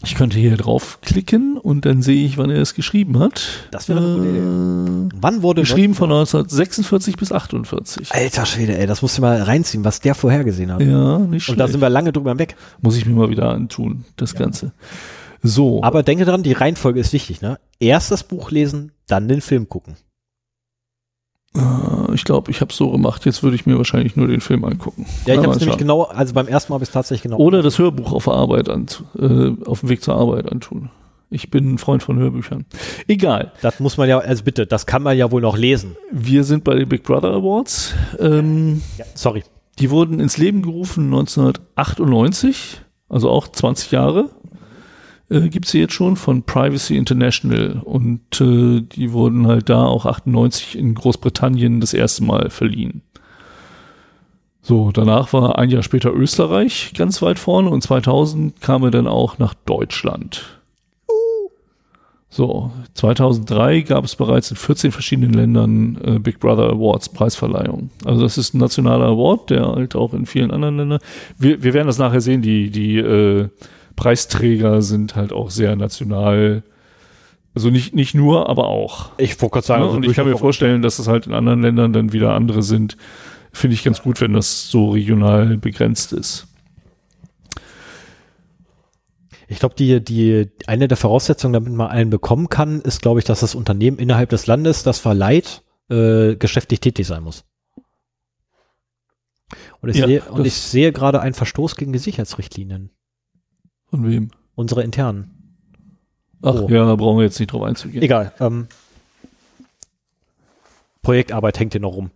ich könnte hier draufklicken und dann sehe ich, wann er es geschrieben hat. Das wäre eine gute Idee. Wann wurde Geschrieben von 1946 bis 48. Alter Schwede, ey, das musst du mal reinziehen, was der vorhergesehen hat. Ja, nicht Und da schlecht. sind wir lange drüber weg. Muss ich mir mal wieder antun, das Ganze. So. Aber denke dran, die Reihenfolge ist wichtig, ne? Erst das Buch lesen, dann den Film gucken. Äh, ich glaube, ich habe es so gemacht. Jetzt würde ich mir wahrscheinlich nur den Film angucken. Ja, ich habe es nämlich schauen. genau, also beim ersten Mal habe ich es tatsächlich genau. Oder das Hörbuch auf der Arbeit an, äh, auf dem Weg zur Arbeit antun. Ich bin ein Freund von Hörbüchern. Egal. Das muss man ja, also bitte, das kann man ja wohl noch lesen. Wir sind bei den Big Brother Awards. Ähm, Ja, sorry. die wurden ins Leben gerufen 1998, also auch 20 Jahre. Äh, gibt sie jetzt schon von Privacy International und äh, die wurden halt da auch 98 in Großbritannien das erste Mal verliehen. So, danach war ein Jahr später Österreich ganz weit vorne und 2000 kam er dann auch nach Deutschland. So, 2003 gab es bereits in 14 verschiedenen Ländern äh, Big Brother Awards Preisverleihung. Also das ist ein nationaler Award, der halt auch in vielen anderen Ländern. Wir, wir werden das nachher sehen. Die die äh, Preisträger sind halt auch sehr national. Also nicht nicht nur, aber auch. Ich wollte gerade sagen, Ja, also und ich kann mir vorstellen, dass es halt in anderen Ländern dann wieder andere sind. Finde ich ganz gut, wenn das so regional begrenzt ist. Ich glaube, die, die, eine der Voraussetzungen, damit man einen bekommen kann, ist, glaube ich, dass das Unternehmen innerhalb des Landes, das verleiht, äh, geschäftlich tätig sein muss. Und ich, Ja, sehe, und ich sehe gerade einen Verstoß gegen die Sicherheitsrichtlinien. Von wem? Unsere internen. Ach Oh. ja, da brauchen wir jetzt nicht drauf einzugehen. Egal. Ähm, Projektarbeit hängt hier noch rum.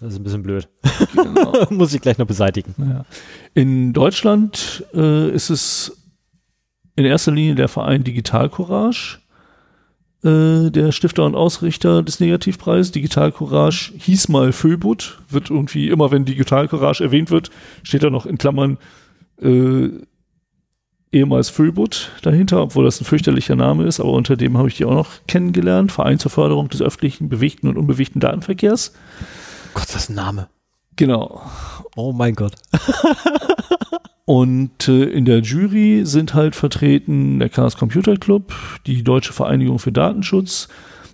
Das ist ein bisschen blöd. Genau. muss ich gleich noch beseitigen. Naja. In Deutschland äh, ist es in erster Linie der Verein Digital Courage, äh, der Stifter und Ausrichter des Negativpreises. Digital Courage hieß mal Föbut, wird irgendwie immer, wenn Digital Courage erwähnt wird, steht da noch in Klammern äh, ehemals Föbut dahinter, obwohl das ein fürchterlicher Name ist, aber unter dem habe ich die auch noch kennengelernt. Verein zur Förderung des öffentlichen, bewegten und unbewegten Datenverkehrs. Gott, das ist ein Name. Genau. Oh mein Gott. Und äh, in der Jury sind halt vertreten der Chaos Computer Club, die Deutsche Vereinigung für Datenschutz,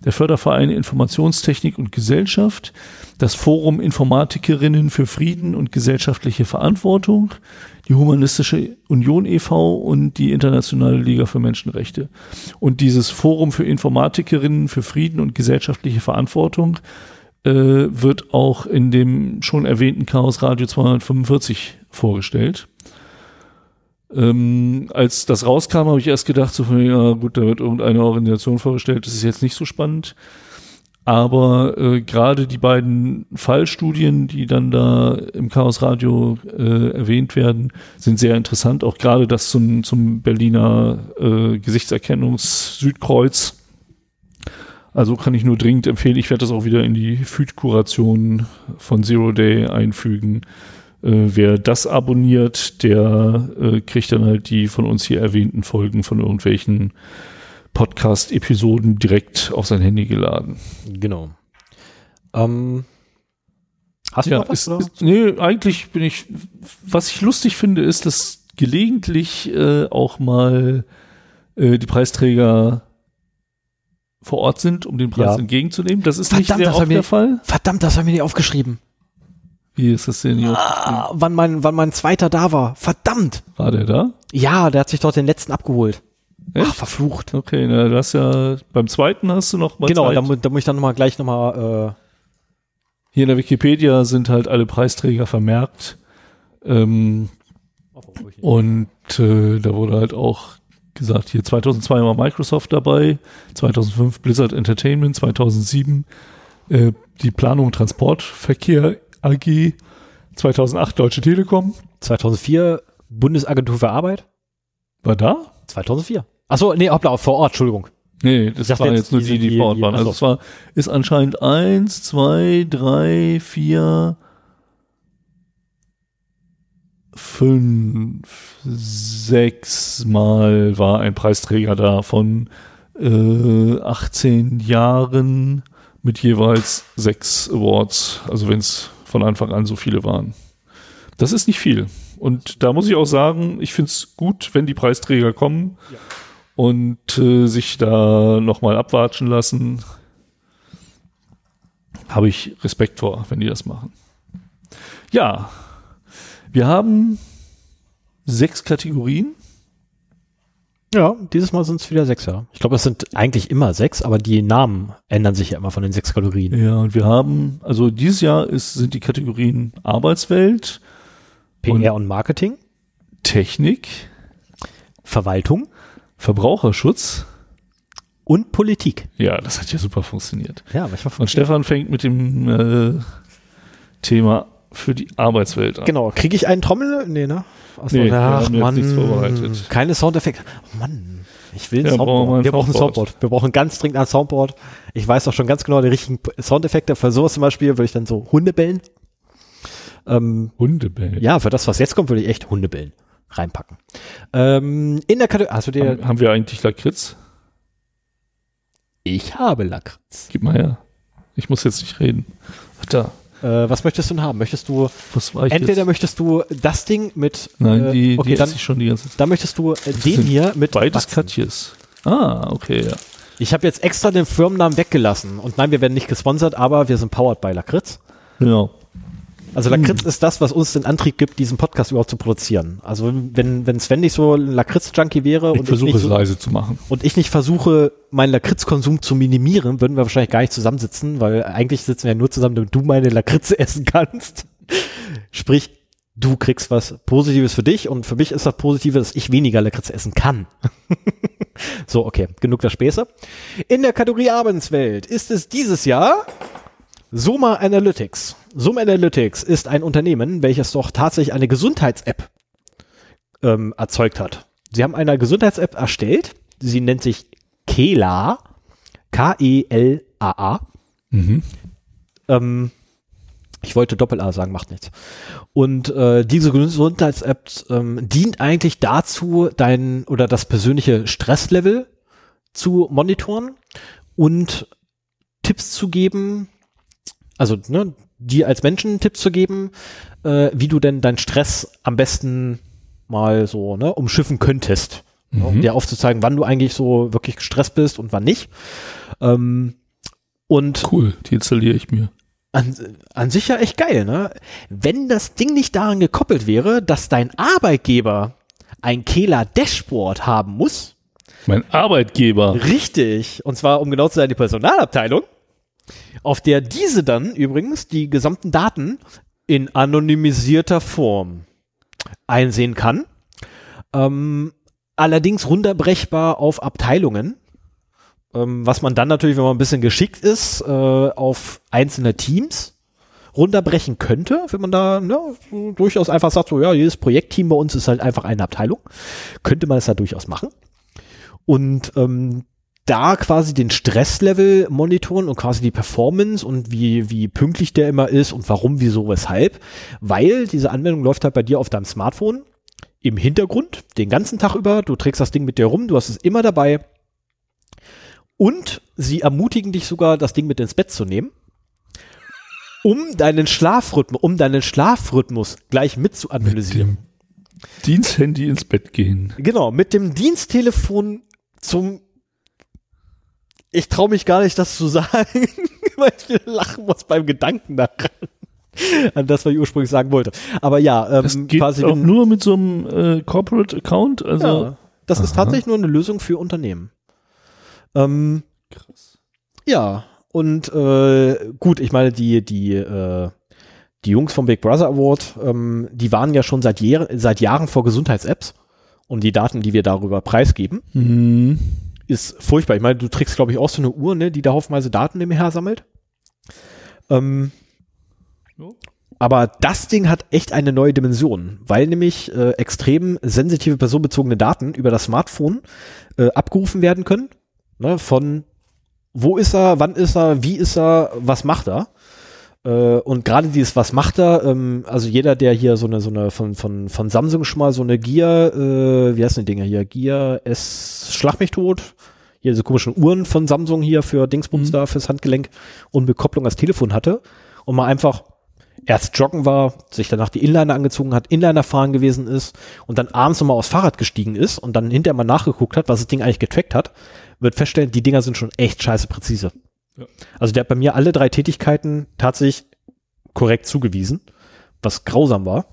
der Förderverein Informationstechnik und Gesellschaft, das Forum Informatikerinnen für Frieden und gesellschaftliche Verantwortung, die Humanistische Union e.V. und die Internationale Liga für Menschenrechte. Und dieses Forum für Informatikerinnen für Frieden und gesellschaftliche Verantwortung äh, wird auch in dem schon erwähnten Chaos Radio 245 vorgestellt. Ähm, als das rauskam, habe ich erst gedacht, so von, ja gut, da wird irgendeine Organisation vorgestellt, das ist jetzt nicht so spannend. Aber äh, gerade die beiden Fallstudien, die dann da im Chaos Radio äh, erwähnt werden, sind sehr interessant. Auch gerade das zum, zum Berliner äh, Gesichtserkennungs-Südkreuz. Also kann ich nur dringend empfehlen. Ich werde das auch wieder in die Feed-Kuration von Zero Day einfügen. Äh, wer das abonniert, der äh, kriegt dann halt die von uns hier erwähnten Folgen von irgendwelchen Podcast-Episoden direkt auf sein Handy geladen. Genau. Ähm, hast du Ja, noch was? ist, ist, nee, eigentlich bin ich, was ich lustig finde, ist, dass gelegentlich äh, auch mal äh, die Preisträger vor Ort sind, um den Preis Ja. entgegenzunehmen. Das ist Verdammt, nicht sehr oft wir- der Fall. Verdammt, das haben wir nicht aufgeschrieben. Wie ist das denn hier? Ah, wann mein, wann mein zweiter da war. Verdammt. War der da? Ja, der hat sich dort den letzten abgeholt. Echt? Ach, verflucht. Okay, na, du hast ja, beim zweiten hast du noch mal genau, Zeit. da, da muss ich dann noch mal gleich nochmal, Hier in der Wikipedia sind halt alle Preisträger vermerkt. Ähm, äh, und äh, da wurde halt auch gesagt, hier 2002 war Microsoft dabei, 2005 Blizzard Entertainment, 2007 äh, die Planung Transportverkehr AG, 2008 Deutsche Telekom. 2004 Bundesagentur für Arbeit. War da? 2004. Achso, nee, hoppla, vor Ort, Entschuldigung. Nee, das waren jetzt, jetzt nur die die, die vor Ort waren. Also es war, ist anscheinend eins, zwei, drei, vier, fünf, sechs Mal war ein Preisträger da von äh, 18 Jahren mit jeweils sechs Awards. Also wenn es von Anfang an so viele waren. Das ist nicht viel. Und da muss ich auch sagen, ich finde es gut, wenn die Preisträger kommen und äh, sich da nochmal abwatschen lassen. Habe ich Respekt vor, wenn die das machen. Ja, wir haben sechs Kategorien. Ja, dieses Mal sind es wieder sechs, ja. Ich glaube, es sind eigentlich immer sechs, aber die Namen ändern sich ja immer von den sechs Kalorien. Ja, und wir haben, also dieses Jahr ist, sind die Kategorien Arbeitswelt, PR und Marketing, Technik, Verwaltung Verbraucherschutz. und Politik. Ja, das hat ja super funktioniert. Ja, manchmal Und Stefan fängt mit dem äh, Thema für die Arbeitswelt an. Genau, kriege ich einen Trommel? Nee, ne? Achso, Nee, ach, Mann, nichts vorbereitet. Keine Soundeffekte. Oh Mann, ich will ein Ja, brauchen wir Soundboard. Wir brauchen ein Soundboard. Soundboard. Wir brauchen ganz dringend ein Soundboard. Ich weiß auch schon ganz genau die richtigen Soundeffekte. Für sowas zum Beispiel würde ich dann so Hunde bellen. Ähm, Hundebell. ja, für das, was jetzt kommt, würde ich echt Hunde bellen reinpacken. Ähm, in der Kategorie, hast du dir, Haben, haben wir eigentlich Lakritz? ich habe Lakritz. Gib mal her. Ich muss jetzt nicht reden. Ach, da. Äh, was möchtest du denn haben? Möchtest du, Was war ich entweder jetzt? möchtest du das Ding mit, Nein, äh, die, okay, die dann, schon die ganze Zeit. dann möchtest du äh, den hier mit Beides Batzen. Katjes. Ah, okay, ja. Ich habe jetzt extra den Firmennamen weggelassen. Und nein, wir werden nicht gesponsert, aber wir sind powered by Lakritz. Genau. Also Lakritz ist das, was uns den Antrieb gibt, diesen Podcast überhaupt zu produzieren. Also wenn, wenn Sven nicht so ein Lakritz-Junkie wäre Ich und, ich versuche nicht es leise zu machen. und ich nicht versuche, meinen Lakritz-Konsum zu minimieren, würden wir wahrscheinlich gar nicht zusammensitzen, weil eigentlich sitzen wir ja nur zusammen, damit du meine Lakritze essen kannst. Sprich, du kriegst was Positives für dich und für mich ist das Positive, dass ich weniger Lakritze essen kann. so, okay, genug der Späße. In der Kategorie Abendswelt ist es dieses Jahr Soma Analytics. Soma Analytics ist ein Unternehmen, welches doch tatsächlich eine Gesundheits-App ähm, erzeugt hat. Sie haben eine Gesundheits-App erstellt. Sie nennt sich Kela. K-E-L-A-A. Mhm. Ähm, ich wollte Doppel-A sagen, macht nichts. Und äh, diese Gesundheits-App ähm, dient eigentlich dazu, dein oder das persönliche Stresslevel zu monitoren und Tipps zu geben, also ne, dir als Menschen Tipps zu geben, äh, wie du denn deinen Stress am besten mal so ne, umschiffen könntest. Ja, um Mhm. dir aufzuzeigen, wann du eigentlich so wirklich gestresst bist und wann nicht. Ähm, und Cool, die installiere ich mir. an, an sich ja echt geil, ne? Wenn das Ding nicht daran gekoppelt wäre, dass dein Arbeitgeber ein Kehler Dashboard haben muss, Mein Arbeitgeber. richtig, und zwar um genau zu sein, die Personalabteilung, auf der diese dann übrigens die gesamten Daten in anonymisierter Form einsehen kann, ähm, allerdings runterbrechbar auf Abteilungen, ähm, was man dann natürlich, wenn man ein bisschen geschickt ist, äh, auf einzelne Teams runterbrechen könnte, wenn man da ne, so durchaus einfach sagt, so ja, jedes Projektteam bei uns ist halt einfach eine Abteilung, könnte man das da durchaus machen. Und ähm, da quasi den Stresslevel monitoren und quasi die Performance und wie, wie pünktlich der immer ist und warum, wieso, weshalb. Weil diese Anwendung läuft halt bei dir auf deinem Smartphone im Hintergrund den ganzen Tag über. Du trägst das Ding mit dir rum, du hast es immer dabei. Und sie ermutigen dich sogar, das Ding mit ins Bett zu nehmen, um deinen Schlafrhythmus, um deinen Schlafrhythmus gleich mit zu analysieren. Diensthandy ins Bett gehen. Genau, mit dem Diensttelefon zum ich traue mich gar nicht, das zu sagen, weil ich lachen muss beim Gedanken daran. An das, was ich ursprünglich sagen wollte. Aber ja, ähm, Das geht quasi auch nur mit so einem äh, Corporate Account. Also ja, das ist Aha. tatsächlich nur eine Lösung für Unternehmen. Ähm, krass. Ja, und äh, gut, ich meine, die, die, äh, die Jungs vom Big Brother Award, ähm, die waren ja schon seit, Jahr, seit Jahren vor Gesundheits-Apps und die Daten, die wir darüber preisgeben, Mhm. Ist furchtbar. Ich meine, du trägst, glaube ich, auch so eine Uhr, ne, die da haufenweise Daten nebenher sammelt. Ähm, Ja. aber das Ding hat echt eine neue Dimension, weil nämlich äh, extrem sensitive personenbezogene Daten über das Smartphone äh, abgerufen werden können. Ne, von wo ist er, wann ist er, wie ist er, was macht er. Äh, und gerade dieses, was macht er, ähm, also jeder, der hier so eine, so eine von, von, von Samsung schon mal so eine Gear, äh, wie heißen die Dinger hier, Gear S, Schlag mich tot, hier diese komischen Uhren von Samsung hier für Dingsbums mhm. da, fürs Handgelenk und Bekopplung als Telefon hatte und mal einfach erst joggen war, sich danach die Inliner angezogen hat, Inliner fahren gewesen ist und dann abends nochmal aufs Fahrrad gestiegen ist und dann hinterher mal nachgeguckt hat, was das Ding eigentlich getrackt hat, wird feststellen, die Dinger sind schon echt scheiße präzise. Ja. Also der hat bei mir alle drei Tätigkeiten tatsächlich korrekt zugewiesen, was grausam war,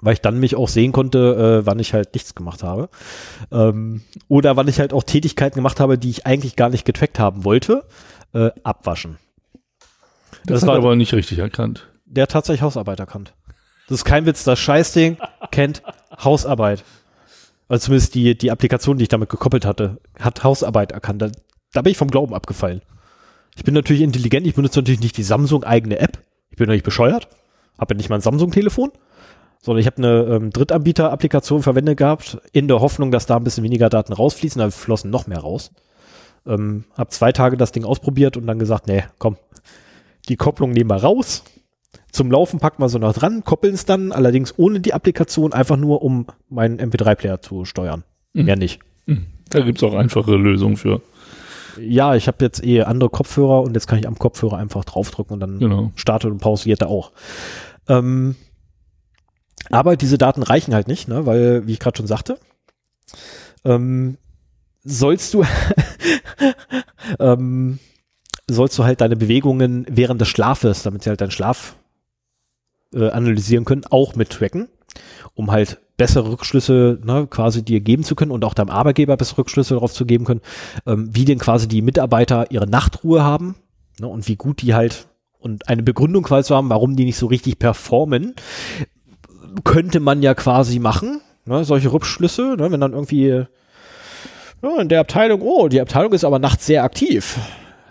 weil ich dann mich auch sehen konnte, äh, wann ich halt nichts gemacht habe. Ähm, oder wann ich halt auch Tätigkeiten gemacht habe, die ich eigentlich gar nicht getrackt haben wollte, äh, abwaschen. Das, das hat war aber nicht richtig erkannt. Der hat tatsächlich Hausarbeit erkannt. Das ist kein Witz, das Scheißding kennt Hausarbeit. Also zumindest die, die Applikation, die ich damit gekoppelt hatte, hat Hausarbeit erkannt. Da, da bin ich vom Glauben abgefallen. Ich bin natürlich intelligent, ich benutze natürlich nicht die Samsung-eigene App. Ich bin doch nicht bescheuert. Habe ja nicht mal ein Samsung-Telefon, sondern ich habe eine ähm, Drittanbieter-Applikation verwendet gehabt, in der Hoffnung, dass da ein bisschen weniger Daten rausfließen, da flossen noch mehr raus. Ähm, habe zwei Tage das Ding ausprobiert und dann gesagt, nee, komm, die Kopplung nehmen wir raus. Zum Laufen packen wir so noch dran, koppeln es dann, allerdings ohne die Applikation, einfach nur, um meinen MP3-Player zu steuern. Mhm. Mehr nicht. Mhm. Da gibt's auch einfache Lösungen für. Ja, ich habe jetzt eh andere Kopfhörer und jetzt kann ich am Kopfhörer einfach draufdrücken und dann genau. startet und pausiert er auch. Ähm, aber diese Daten reichen halt nicht, ne, weil, wie ich gerade schon sagte, ähm, sollst du ähm, sollst du halt deine Bewegungen während des Schlafes, damit sie halt deinen Schlaf äh, analysieren können, auch mit tracken, um halt bessere Rückschlüsse ne, quasi dir geben zu können und auch deinem Arbeitgeber bessere Rückschlüsse darauf zu geben können, ähm, wie denn quasi die Mitarbeiter ihre Nachtruhe haben ne, und wie gut die halt und eine Begründung quasi zu haben, warum die nicht so richtig performen, könnte man ja quasi machen, ne, solche Rückschlüsse, ne, wenn dann irgendwie ja, in der Abteilung, oh, die Abteilung ist aber nachts sehr aktiv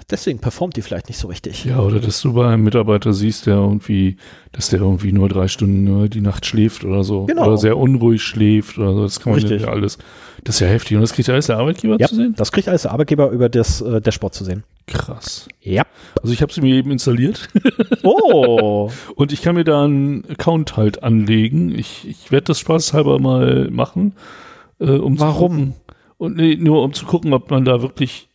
deswegen performt die vielleicht nicht so richtig. Ja, oder dass du bei einem Mitarbeiter siehst, der irgendwie, dass der irgendwie nur drei Stunden die Nacht schläft oder so. Genau. Oder sehr unruhig schläft oder so. Das kann man richtig. ja alles. Das ist ja heftig. Und das kriegt alles der Arbeitgeber ja, zu sehen? Das kriegt alles der Arbeitgeber über das äh, Dashboard zu sehen. Krass. Ja. Also ich habe sie mir eben installiert. Oh. Und ich kann mir da einen Account halt anlegen. Ich, ich werde das spaßhalber mal machen. Äh, um Warum? Und nee, nur um zu gucken, ob man da wirklich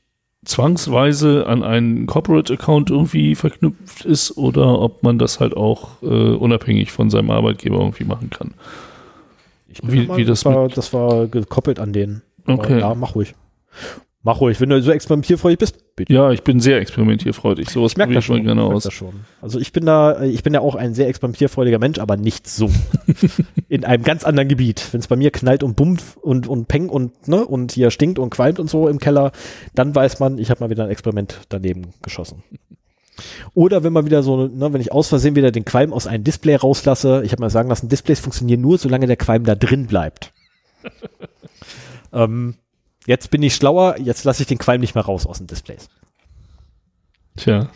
zwangsweise an einen Corporate-Account irgendwie verknüpft ist oder ob man das halt auch äh, unabhängig von seinem Arbeitgeber irgendwie machen kann. wie, mal, wie das, war, das war gekoppelt an den. Okay. ja, mach ruhig. Mach ruhig, wenn du so experimentierfreudig bist. Bitte. Ja, ich bin sehr experimentierfreudig. So was merke das schon gerne aus. Das schon. Also ich bin da, ich bin ja auch ein sehr experimentierfreudiger Mensch, aber nicht so. In einem ganz anderen Gebiet. Wenn es bei mir knallt und bummt und und peng und ne und hier stinkt und qualmt und so im Keller, dann weiß man, ich habe mal wieder ein Experiment daneben geschossen. Oder wenn man wieder so, ne, wenn ich aus Versehen wieder den Qualm aus einem Display rauslasse, ich habe mal sagen lassen, Displays funktionieren nur, solange der Qualm da drin bleibt. ähm, Jetzt bin ich schlauer, jetzt lasse ich den Qualm nicht mehr raus aus den Displays. Tja.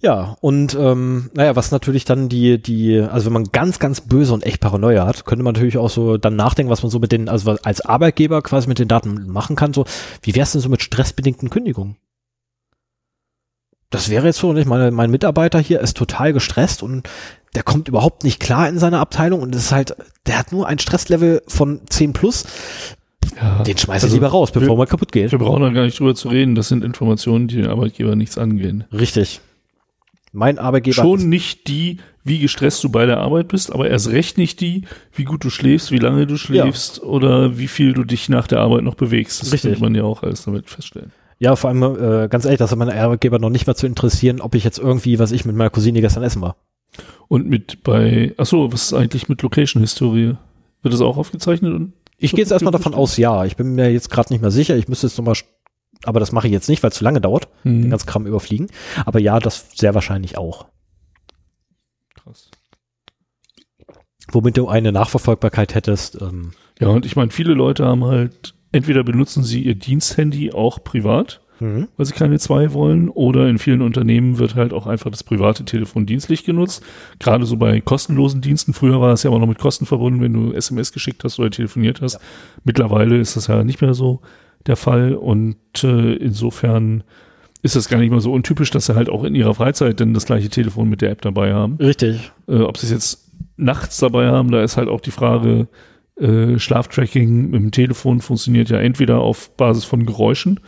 Ja, und ähm, naja, was natürlich dann die, die, also wenn man ganz, ganz böse und echt Paranoia hat, könnte man natürlich auch so dann nachdenken, was man so mit den, also als Arbeitgeber quasi mit den Daten machen kann. So, wie wär's denn so mit stressbedingten Kündigungen? Das wäre jetzt so, nicht? Meine, mein Mitarbeiter hier ist total gestresst und der kommt überhaupt nicht klar in seiner Abteilung und es ist halt, der hat nur ein Stresslevel von 10 plus. Ja, den schmeiße also, ich lieber raus, bevor wir, man kaputt geht. Wir brauchen da gar nicht drüber zu reden. Das sind Informationen, die den Arbeitgeber nichts angehen. Richtig. Mein Arbeitgeber. Schon nicht die, wie gestresst du bei der Arbeit bist, aber erst recht nicht die, wie gut du schläfst, wie lange du schläfst ja. oder wie viel du dich nach der Arbeit noch bewegst. Das Richtig. man ja auch alles damit feststellen. Ja, vor allem, äh, ganz ehrlich, das hat meine Arbeitgeber noch nicht mal zu interessieren, ob ich jetzt irgendwie, was ich mit meiner Cousine gestern essen war. Und mit bei, ach so, was ist eigentlich mit Location Historie? Wird das auch aufgezeichnet und ich gehe jetzt erstmal davon aus, ja. Ich bin mir jetzt gerade nicht mehr sicher. Ich müsste jetzt nochmal, aber das mache ich jetzt nicht, weil es zu lange dauert. Mhm. Den ganzen Kram überfliegen. Aber ja, das sehr wahrscheinlich auch. Krass. Womit du eine Nachverfolgbarkeit hättest. Ähm, ja, und ich meine, viele Leute haben halt, entweder benutzen sie ihr Diensthandy auch privat mhm. weil sie keine zwei wollen. Oder in vielen Unternehmen wird halt auch einfach das private Telefon dienstlich genutzt. Gerade so bei kostenlosen Diensten. Früher war das ja aber noch mit Kosten verbunden, wenn du SMS geschickt hast oder telefoniert hast. Ja. Mittlerweile ist das ja nicht mehr so der Fall. Und äh, insofern ist das gar nicht mal so untypisch, dass sie halt auch in ihrer Freizeit dann das gleiche Telefon mit der App dabei haben. Richtig. Äh, ob sie es jetzt nachts dabei haben, da ist halt auch die Frage, äh, Schlaftracking mit dem Telefon funktioniert ja entweder auf Basis von Geräuschen,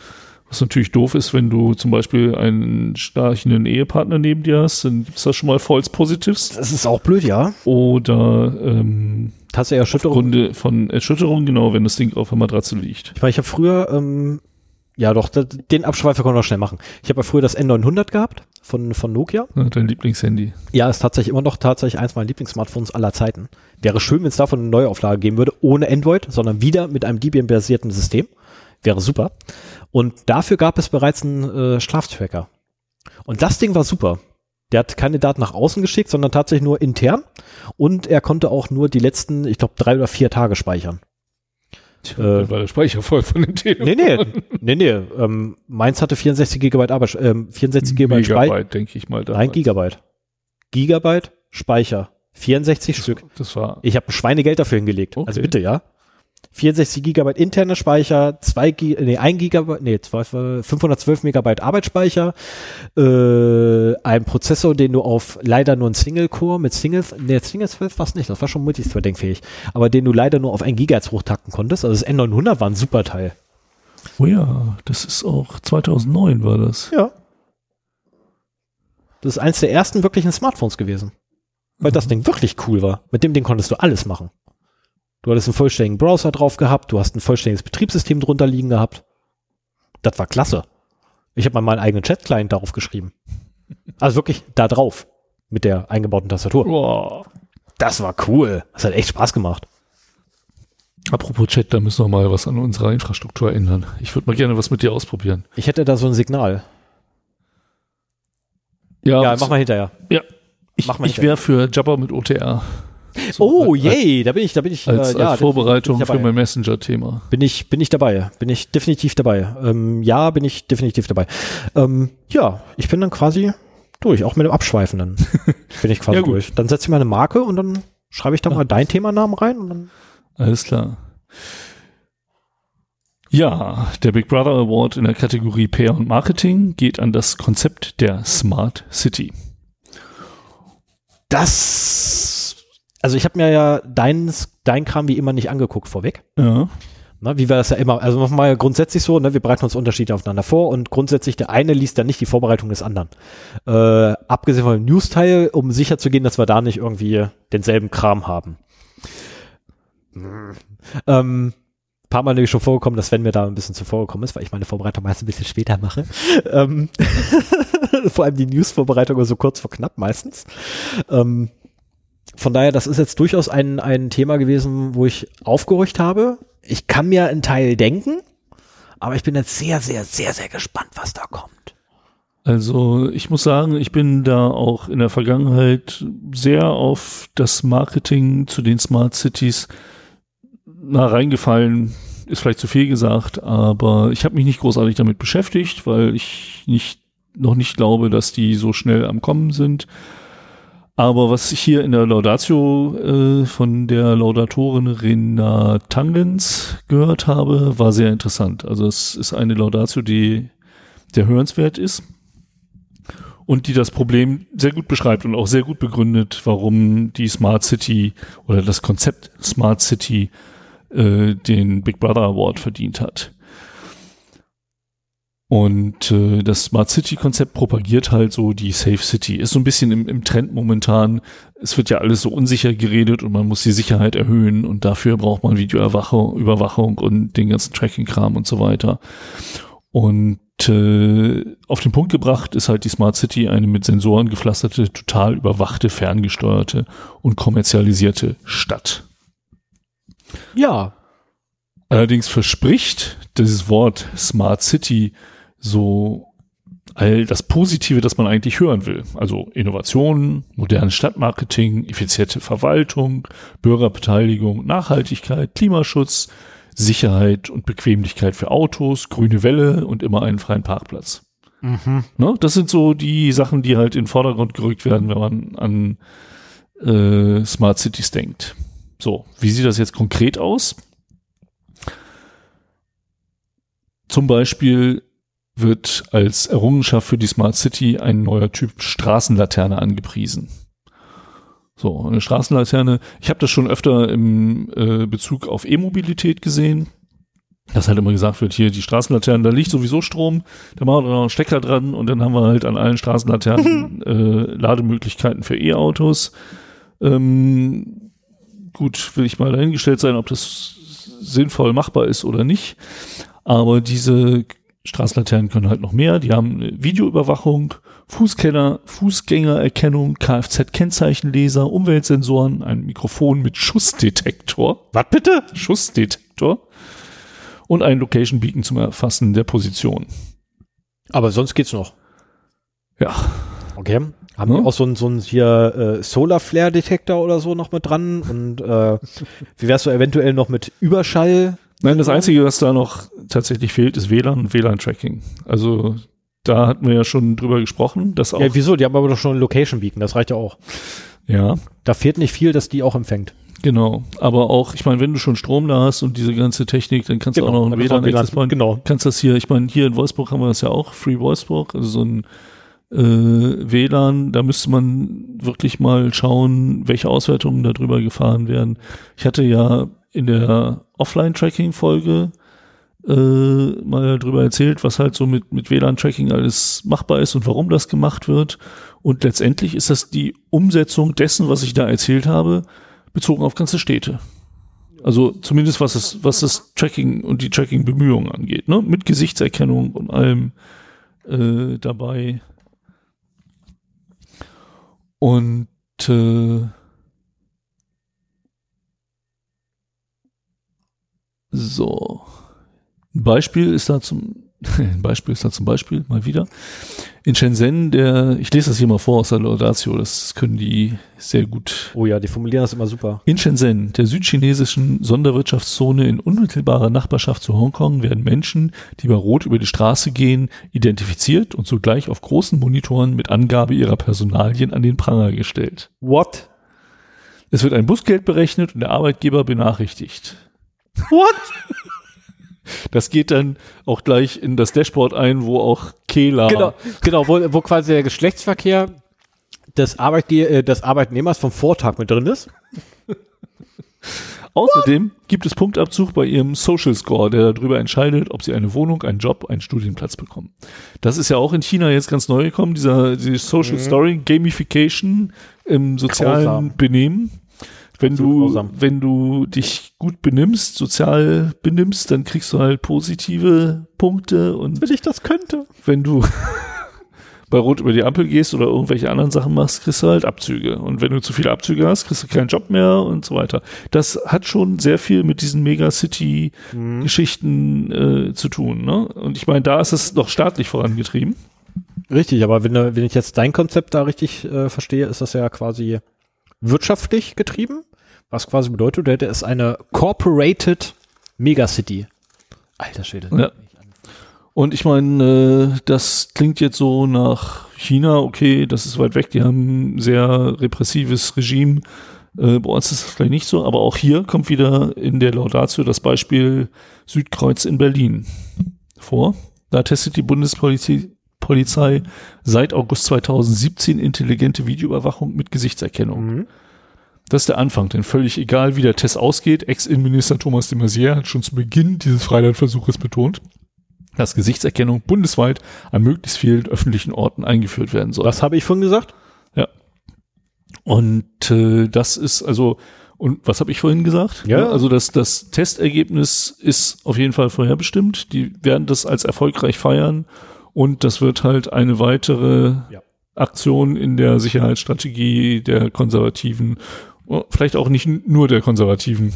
was natürlich doof ist, wenn du zum Beispiel einen starchen Ehepartner neben dir hast, dann gibt es da schon mal False Positives. Das ist auch blöd, ja. Oder ähm, Tasse Erschütterung. Aufgrund von Erschütterung, genau, wenn das Ding auf der Matratze liegt. Ich meine, ich habe früher ähm, ja, doch, den Abschweifer können wir schnell machen. Ich habe ja früher das N900 gehabt von, von Nokia. Ja, dein Lieblingshandy. Ja, ist tatsächlich immer noch tatsächlich eins meiner Lieblingssmartphones aller Zeiten. Wäre schön, wenn es davon eine Neuauflage geben würde, ohne Android, sondern wieder mit einem Debian-basierten System. Wäre super. Und dafür gab es bereits einen äh, Schlaftracker. Und das Ding war super. Der hat keine Daten nach außen geschickt, sondern tatsächlich nur intern. Und er konnte auch nur die letzten, ich glaube, drei oder vier Tage speichern. Tja, äh, war der Speicher voll von dem Telefon. Nee, nee, nee, nee. Ähm, meins hatte 64 Gigabyte, aber ähm, 64 Gigabyte Speicher. denke ich mal. Damals. Nein, Gigabyte. Gigabyte Speicher. 64 das, Stück. Das war. Ich habe Schweinegeld dafür hingelegt. Also okay. Also bitte, ja. 64 Gigabyte interner Speicher, 2 G nee, 1 Gigabyte, nee, 512 Megabyte Arbeitsspeicher, äh, ein Prozessor, den du auf leider nur ein Single-Core mit Single, nee, Single-Thread war nicht, das war schon multithreading-fähig, aber den du leider nur auf 1 Gigahertz hochtakten konntest. Also das N900 war ein super Teil. Oh ja, das ist auch 2009 war das. Ja. Das ist eins der ersten wirklichen Smartphones gewesen. Weil mhm. das Ding wirklich cool war. Mit dem Ding konntest du alles machen. Du hattest einen vollständigen Browser drauf gehabt, du hast ein vollständiges Betriebssystem drunter liegen gehabt. Das war klasse. Ich habe mal meinen eigenen Chat-Client darauf geschrieben. Also wirklich da drauf. Mit der eingebauten Tastatur. Wow. Das war cool. Das hat echt Spaß gemacht. Apropos Chat, da müssen wir mal was an unserer Infrastruktur ändern. Ich würde mal gerne was mit dir ausprobieren. Ich hätte da so ein Signal. Ja, ja mach mal hinterher. Ja. Ich, ich wäre für Jabber mit OTR. So, oh je, da bin ich, da bin ich. Als, äh, ja, als Vorbereitung für mein Messenger-Thema. Bin ich, bin ich dabei. Bin ich definitiv dabei. Ähm, ja, bin ich definitiv dabei. Ähm, ja, ich bin dann quasi durch, auch mit dem Abschweifenden bin ich quasi ja, durch. Dann setze ich mal eine Marke und dann schreibe ich da ja. mal dein Themanamen rein und dann. Alles klar. Ja, der Big Brother Award in der Kategorie PR und Marketing geht an das Konzept der Smart City. Das also ich habe mir ja dein, dein Kram wie immer nicht angeguckt vorweg. Ja. Na, wie wir das ja immer, also nochmal grundsätzlich so, ne, wir bereiten uns Unterschiede aufeinander vor und grundsätzlich der eine liest dann nicht die Vorbereitung des anderen. Äh, abgesehen von dem News-Teil, um sicher zu gehen, dass wir da nicht irgendwie denselben Kram haben. Ähm, paar Mal nämlich schon vorgekommen, dass wenn mir da ein bisschen zuvor gekommen ist, weil ich meine Vorbereitung meist ein bisschen später mache. ähm, vor allem die News-Vorbereitung so kurz vor knapp meistens. Ähm, von daher, das ist jetzt durchaus ein, ein Thema gewesen, wo ich aufgerücht habe. Ich kann mir einen Teil denken, aber ich bin jetzt sehr, sehr, sehr, sehr gespannt, was da kommt. Also ich muss sagen, ich bin da auch in der Vergangenheit sehr auf das Marketing zu den Smart Cities na, reingefallen. Ist vielleicht zu viel gesagt, aber ich habe mich nicht großartig damit beschäftigt, weil ich nicht, noch nicht glaube, dass die so schnell am Kommen sind. Aber was ich hier in der Laudatio äh, von der Laudatorin Rena Tangens gehört habe, war sehr interessant. Also es ist eine Laudatio, die sehr hörenswert ist und die das Problem sehr gut beschreibt und auch sehr gut begründet, warum die Smart City oder das Konzept Smart City äh, den Big Brother Award verdient hat. Und äh, das Smart City-Konzept propagiert halt so die Safe City. Ist so ein bisschen im, im Trend momentan. Es wird ja alles so unsicher geredet und man muss die Sicherheit erhöhen und dafür braucht man Videoüberwachung Überwachung und den ganzen Tracking-Kram und so weiter. Und äh, auf den Punkt gebracht ist halt die Smart City eine mit Sensoren gepflasterte, total überwachte, ferngesteuerte und kommerzialisierte Stadt. Ja. Allerdings verspricht dieses Wort Smart City so all das Positive, das man eigentlich hören will. Also Innovation, modernes Stadtmarketing, effiziente Verwaltung, Bürgerbeteiligung, Nachhaltigkeit, Klimaschutz, Sicherheit und Bequemlichkeit für Autos, grüne Welle und immer einen freien Parkplatz. Mhm. Ne? Das sind so die Sachen, die halt in den Vordergrund gerückt werden, wenn man an äh, Smart Cities denkt. So, wie sieht das jetzt konkret aus? Zum Beispiel wird als Errungenschaft für die Smart City ein neuer Typ Straßenlaterne angepriesen. So, eine Straßenlaterne. Ich habe das schon öfter im äh, Bezug auf E-Mobilität gesehen. Dass halt immer gesagt wird, hier die Straßenlaternen, da liegt sowieso Strom, da machen wir noch einen Stecker dran und dann haben wir halt an allen Straßenlaternen äh, Lademöglichkeiten für E-Autos. Ähm, gut, will ich mal dahingestellt sein, ob das sinnvoll machbar ist oder nicht. Aber diese Straßenlaternen können halt noch mehr. Die haben Videoüberwachung, Fußgänger, Fußgängererkennung, Kfz-Kennzeichenleser, Umweltsensoren, ein Mikrofon mit Schussdetektor. Was bitte? Schussdetektor. Und ein Location Beacon zum Erfassen der Position. Aber sonst geht's noch. Ja. Okay. Haben Ja. die auch so ein, so ein hier äh, Solar Flare Detektor oder so noch mit dran? Und äh, wie wär's so eventuell noch mit Überschall? Nein, das Einzige, was da noch tatsächlich fehlt, ist WLAN und WLAN-Tracking. Also da hatten wir ja schon drüber gesprochen, dass auch. Ja, wieso? Die haben aber doch schon ein Location Beacon, das reicht ja auch. ja Da fehlt nicht viel, dass die auch empfängt. Genau, aber auch, ich meine, wenn du schon Strom da hast und diese ganze Technik, dann kannst du auch noch ein dann ist auch WLAN Access Point. Genau. Kannst das hier, ich meine, hier in Wolfsburg haben wir das ja auch, Free Wolfsburg, also so ein äh, WLAN, da müsste man wirklich mal schauen, welche Auswertungen darüber gefahren werden. Ich hatte ja in der Offline-Tracking-Folge äh, mal drüber erzählt, was halt so mit, mit WLAN-Tracking alles machbar ist und warum das gemacht wird. Und letztendlich ist das die Umsetzung dessen, was ich da erzählt habe, bezogen auf ganze Städte. Also zumindest was es, was das Tracking und die Tracking-Bemühungen angeht, ne? Mit Gesichtserkennung und allem äh, dabei. Und äh, so. Ein Beispiel ist da zum ein Beispiel ist da zum Beispiel mal wieder in Shenzhen, der, ich lese das hier mal vor aus der Laudatio, das können die sehr gut Oh ja, die formulieren das immer super. in Shenzhen, der südchinesischen Sonderwirtschaftszone in unmittelbarer Nachbarschaft zu Hongkong, werden Menschen, die bei Rot über die Straße gehen, identifiziert und zugleich auf großen Monitoren mit Angabe ihrer Personalien an den Pranger gestellt. What? Es wird ein Busgeld berechnet und der Arbeitgeber benachrichtigt. What? Das geht dann auch gleich in das Dashboard ein, wo auch Kehler Genau, genau wo, wo quasi der Geschlechtsverkehr des, Arbeitge äh, des Arbeitnehmers vom Vortag mit drin ist. Außerdem gibt es Punktabzug bei ihrem Social Score, der darüber entscheidet, ob sie eine Wohnung, einen Job, einen Studienplatz bekommen. Das ist ja auch in China jetzt ganz neu gekommen, dieser, diese Social Story Gamification im sozialen Grausam. Benehmen. Wenn du, grausam. wenn du dich gut benimmst, sozial benimmst, dann kriegst du halt positive Punkte und Wenn ich das könnte. wenn du bei Rot über die Ampel gehst oder irgendwelche anderen Sachen machst, kriegst du halt Abzüge. Und wenn du zu viele Abzüge hast, kriegst du keinen Job mehr und so weiter. Das hat schon sehr viel mit diesen Megacity-Geschichten äh, zu tun. Ne? Und ich meine, da ist es doch staatlich vorangetrieben. Richtig, aber wenn, wenn ich jetzt dein Konzept da richtig äh, verstehe, ist das ja quasi wirtschaftlich getrieben. Was quasi bedeutet, du hättest eine Corporated Megacity. Alter Schwede. Ja. Und ich meine, äh, das klingt jetzt so nach China, okay, das ist weit weg, die haben ein sehr repressives Regime. Äh, bei uns ist das vielleicht nicht so, aber auch hier kommt wieder in der Laudatio das Beispiel Südkreuz in Berlin vor. Da testet die Bundespolizei Polizei seit August 2017 intelligente Videoüberwachung mit Gesichtserkennung. Mhm. Das ist der Anfang, denn völlig egal, wie der Test ausgeht, Ex-Innenminister Thomas de Maizière hat schon zu Beginn dieses Freilandversuches betont, dass Gesichtserkennung bundesweit an möglichst vielen öffentlichen Orten eingeführt werden soll. Was habe ich vorhin gesagt? Und äh, das ist also, und was habe ich vorhin gesagt? Ja. Also das, das Testergebnis ist auf jeden Fall vorherbestimmt. Die werden das als erfolgreich feiern und das wird halt eine weitere Ja. Aktion in der Sicherheitsstrategie der Konservativen, vielleicht auch nicht nur der Konservativen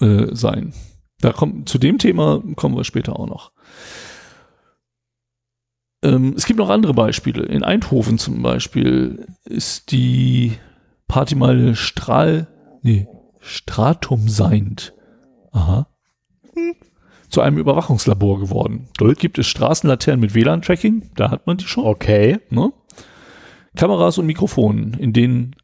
äh, sein. Da kommt zu dem Thema kommen wir später auch noch. Ähm, es gibt noch andere Beispiele. In Eindhoven zum Beispiel ist die Partymeile Strahl, nee, Stratum Seind. Aha. zu einem Überwachungslabor geworden. Dort gibt es Straßenlaternen mit WLAN-Tracking, da hat man die schon. Okay. Ne? Kameras und Mikrofonen, in denen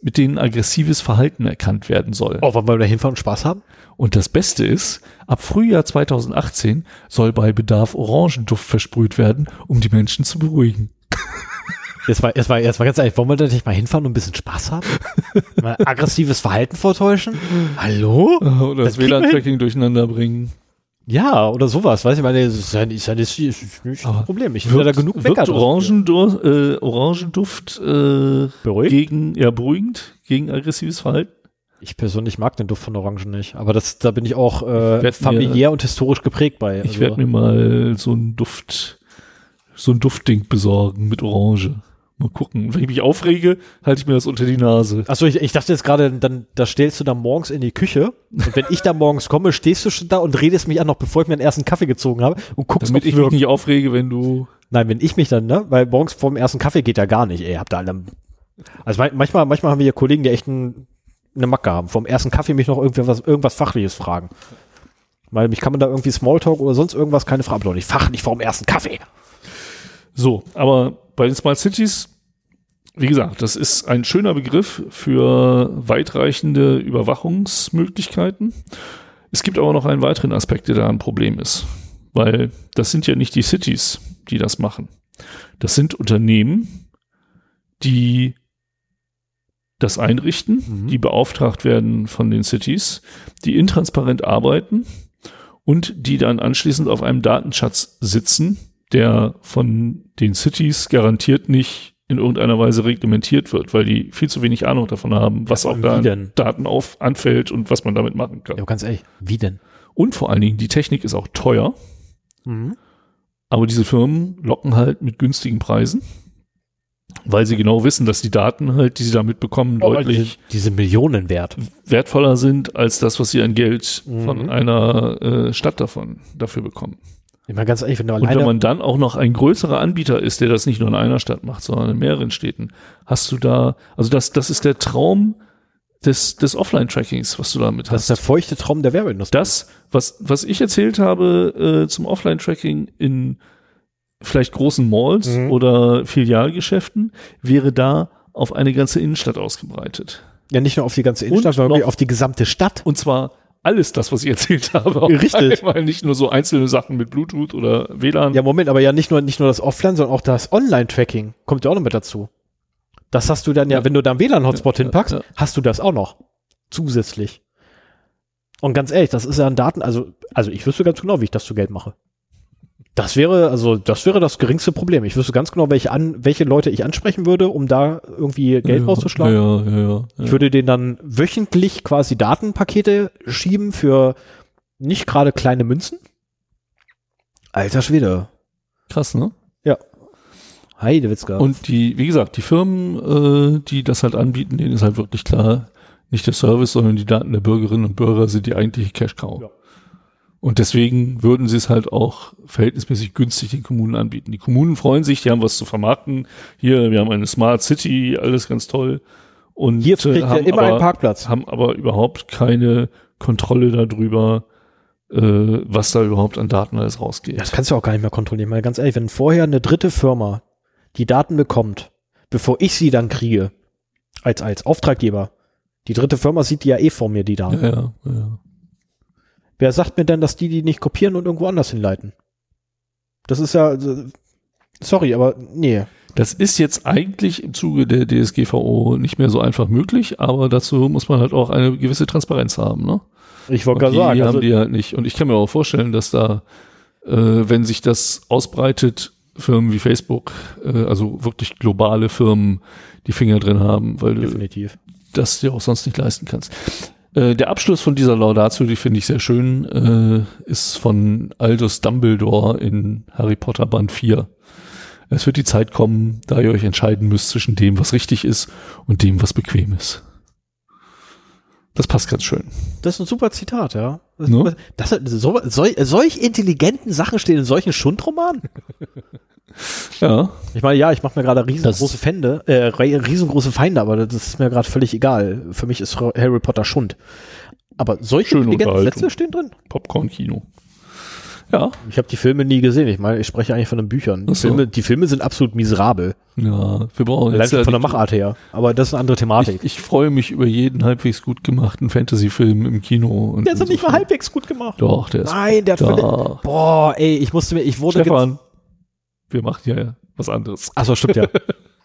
mit denen aggressives Verhalten erkannt werden soll. Oh, wollen wir da hinfahren und Spaß haben? Und das Beste ist, ab Frühjahr 2018 soll bei Bedarf Orangenduft versprüht werden, um die Menschen zu beruhigen. Jetzt war, jetzt war, jetzt war ganz ehrlich, wollen wir da nicht mal hinfahren und ein bisschen Spaß haben? mal aggressives Verhalten vortäuschen? Hallo? Oder das, Das WLAN-Tracking durcheinander bringen. Ja, oder sowas. Weiß ich meine, das ist ja, nicht, ist nicht ein Problem. Ich will da genug wirkt. Orangenduft, äh, Orangenduft äh, Beruhigt? gegen, ja, beruhigend, gegen aggressives Verhalten? Ich persönlich mag den Duft von Orangen nicht. Aber das, da bin ich auch äh, werd familiär und historisch geprägt bei. Ich werde mir mal so ein Duft, so ein Duftding besorgen mit Orange. Mal gucken. Wenn ich mich aufrege, halte ich mir das unter die Nase. Achso, ich, ich dachte jetzt gerade, dann da stellst du dann morgens in die Küche und wenn ich da morgens komme, stehst du schon da und redest mich an, noch bevor ich mir den ersten Kaffee gezogen habe und guckst, Damit ich mich nicht aufrege, wenn du. Nein, wenn ich mich dann, ne, weil morgens vorm ersten Kaffee geht ja gar nicht, ey, habt ihr alle. Also man- manchmal, manchmal haben wir hier Kollegen, die echt ein, eine Macke haben. Vom ersten Kaffee mich noch irgendwas, irgendwas Fachliches fragen. Weil mich kann man da irgendwie Smalltalk oder sonst irgendwas keine Frage, aber doch nicht fachlich vorm ersten Kaffee. So, aber bei den Smart Cities, wie gesagt, das ist ein schöner Begriff für weitreichende Überwachungsmöglichkeiten. Es gibt aber noch einen weiteren Aspekt, der da ein Problem ist. Weil das sind ja nicht die Cities, die das machen. Das sind Unternehmen, die das einrichten, Mhm. die beauftragt werden von den Cities, die intransparent arbeiten und die dann anschließend auf einem Datenschatz sitzen, der von den Cities garantiert nicht in irgendeiner Weise reglementiert wird, weil die viel zu wenig Ahnung davon haben, was Ja, auch da? Daten auf anfällt und was man damit machen kann. Ja, ganz ehrlich, wie denn? Und vor allen Dingen, die Technik ist auch teuer, Mhm. aber diese Firmen locken halt mit günstigen Preisen, weil sie genau wissen, dass die Daten halt, die sie damit bekommen, deutlich diese, diese Millionen wert. wertvoller sind als das, was sie an Geld Mhm. von einer äh, Stadt davon dafür bekommen. Ich meine, ganz ehrlich, wenn du Und alleine. wenn man dann auch noch ein größerer Anbieter ist, der das nicht nur in einer Stadt macht, sondern in mehreren Städten, hast du da, also das, das ist der Traum des, des Offline-Trackings, was du damit das ist hast. der feuchte Traum der Werbeindustrie. Das, was, was ich erzählt habe äh, zum Offline-Tracking in vielleicht großen Malls Mhm. oder Filialgeschäften, wäre da auf eine ganze Innenstadt ausgebreitet. ja, nicht nur auf die ganze Innenstadt, Und sondern auf die gesamte Stadt. Und zwar alles das, was ich erzählt habe. Richtig. einmal, nicht nur so einzelne Sachen mit Bluetooth oder WLAN. Ja, Moment, aber ja nicht nur, nicht nur das Offline, sondern auch das Online-Tracking kommt ja auch noch mit dazu. Das hast du dann ja, Ja. wenn du da einen WLAN-Hotspot Ja, hinpackst, ja. hast du das auch noch. Zusätzlich. Und ganz ehrlich, das ist ja ein Daten, also, also ich wüsste ganz genau, wie ich das zu Geld mache. Das wäre, also, das wäre das geringste Problem. Ich wüsste ganz genau, welche an, welche Leute ich ansprechen würde, um da irgendwie Geld ja, rauszuschlagen. Ja, ja, ja. ja. Ich würde denen dann wöchentlich quasi Datenpakete schieben für nicht gerade kleine Münzen. Alter Schwede. Krass, ne? Heidewitzka. Und die, wie gesagt, die Firmen, äh, die das halt anbieten, denen ist halt wirklich klar, nicht der Service, sondern die Daten der Bürgerinnen und Bürger sind die eigentliche Cash-Cow. Ja. Und deswegen würden sie es halt auch verhältnismäßig günstig den Kommunen anbieten. Die Kommunen freuen sich, die haben was zu vermarkten. Hier, wir haben eine Smart City, alles ganz toll. Und Hier kriegt äh, ihr haben immer aber, einen Parkplatz. haben aber überhaupt keine Kontrolle darüber, äh, was da überhaupt an Daten alles rausgeht. Das kannst du auch gar nicht mehr kontrollieren, weil ganz ehrlich, wenn vorher eine dritte Firma die Daten bekommt, bevor ich sie dann kriege, als, als Auftraggeber, die dritte Firma sieht die ja eh vor mir, die Daten. ja, ja, ja. Wer sagt mir denn, dass die die nicht kopieren und irgendwo anders hinleiten? Das ist ja, also, sorry, aber nee. Das ist jetzt eigentlich im Zuge der DSGVO nicht mehr so einfach möglich, aber dazu muss man halt auch eine gewisse Transparenz haben. Ne? Ich wollte die gerade sagen, also, haben die halt nicht. Und ich kann mir auch vorstellen, dass da, äh, wenn sich das ausbreitet, Firmen wie Facebook, äh, also wirklich globale Firmen, die Finger drin haben, weil du definitiv. das dir auch sonst nicht leisten kannst. Äh, der Abschluss von dieser Laudatio, die finde ich sehr schön, äh, ist von Aldous Dumbledore in Harry Potter Band 4. Es wird die Zeit kommen, da ihr euch entscheiden müsst zwischen dem, was richtig ist und dem, was bequem ist. Das passt ganz schön. Das ist ein super Zitat, ja. Das, Ne? das, so, sol, solch intelligenten Sachen stehen in solchen Schundromanen? Ja, Ich meine, ja, ich mache mir gerade Das- riesengroße Fände, äh, riesengroße Feinde, aber das ist mir gerade völlig egal. Für mich ist Harry Potter Schund. Aber solche. Sätze stehen drin? Popcorn-Kino. Ja, Ich habe die Filme nie gesehen. Ich meine, ich spreche eigentlich von den Büchern. Die, so. Filme, die Filme sind absolut miserabel. ja, wir brauchen Allein jetzt ja von der Machart her. Aber das ist eine andere Thematik. Ich, ich freue mich über jeden halbwegs gut gemachten Fantasy-Film im Kino. Und der ist doch nicht mal halbwegs gut gemacht. Doch, der ist. Nein, der hat da. Boah, ey, ich musste mir, ich wurde. Stefan, wir machen ja was anderes, Achso, stimmt ja.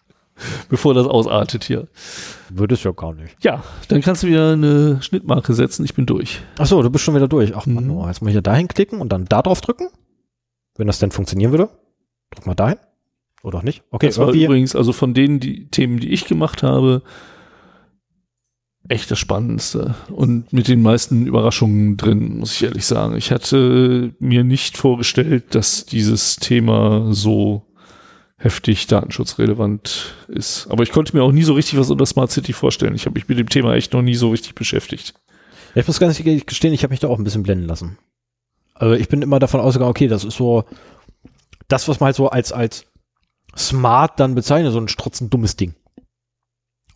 bevor das ausartet hier. Würde es ja gar nicht. Ja, dann kannst du wieder eine Schnittmarke setzen. Ich bin durch. Achso, du bist schon wieder durch. Ach Mann, Mhm. oh, jetzt muss ich ja dahin klicken und dann da drauf drücken. Wenn das denn funktionieren würde. Drück mal dahin. Oder auch nicht. Okay, das war übrigens, also von denen die Themen, die ich gemacht habe, echt das Spannendste. Und mit den meisten Überraschungen drin, muss ich ehrlich sagen. Ich hatte mir nicht vorgestellt, dass dieses Thema so heftig datenschutzrelevant ist. Aber ich konnte mir auch nie so richtig was unter Smart City vorstellen. Ich habe mich mit dem Thema echt noch nie so richtig beschäftigt. Ich muss ganz ehrlich gestehen, ich habe mich da auch ein bisschen blenden lassen. Also ich bin immer davon ausgegangen, okay, das ist so das, was man halt so als, als smart dann bezeichnet, so ein strotzend dummes Ding.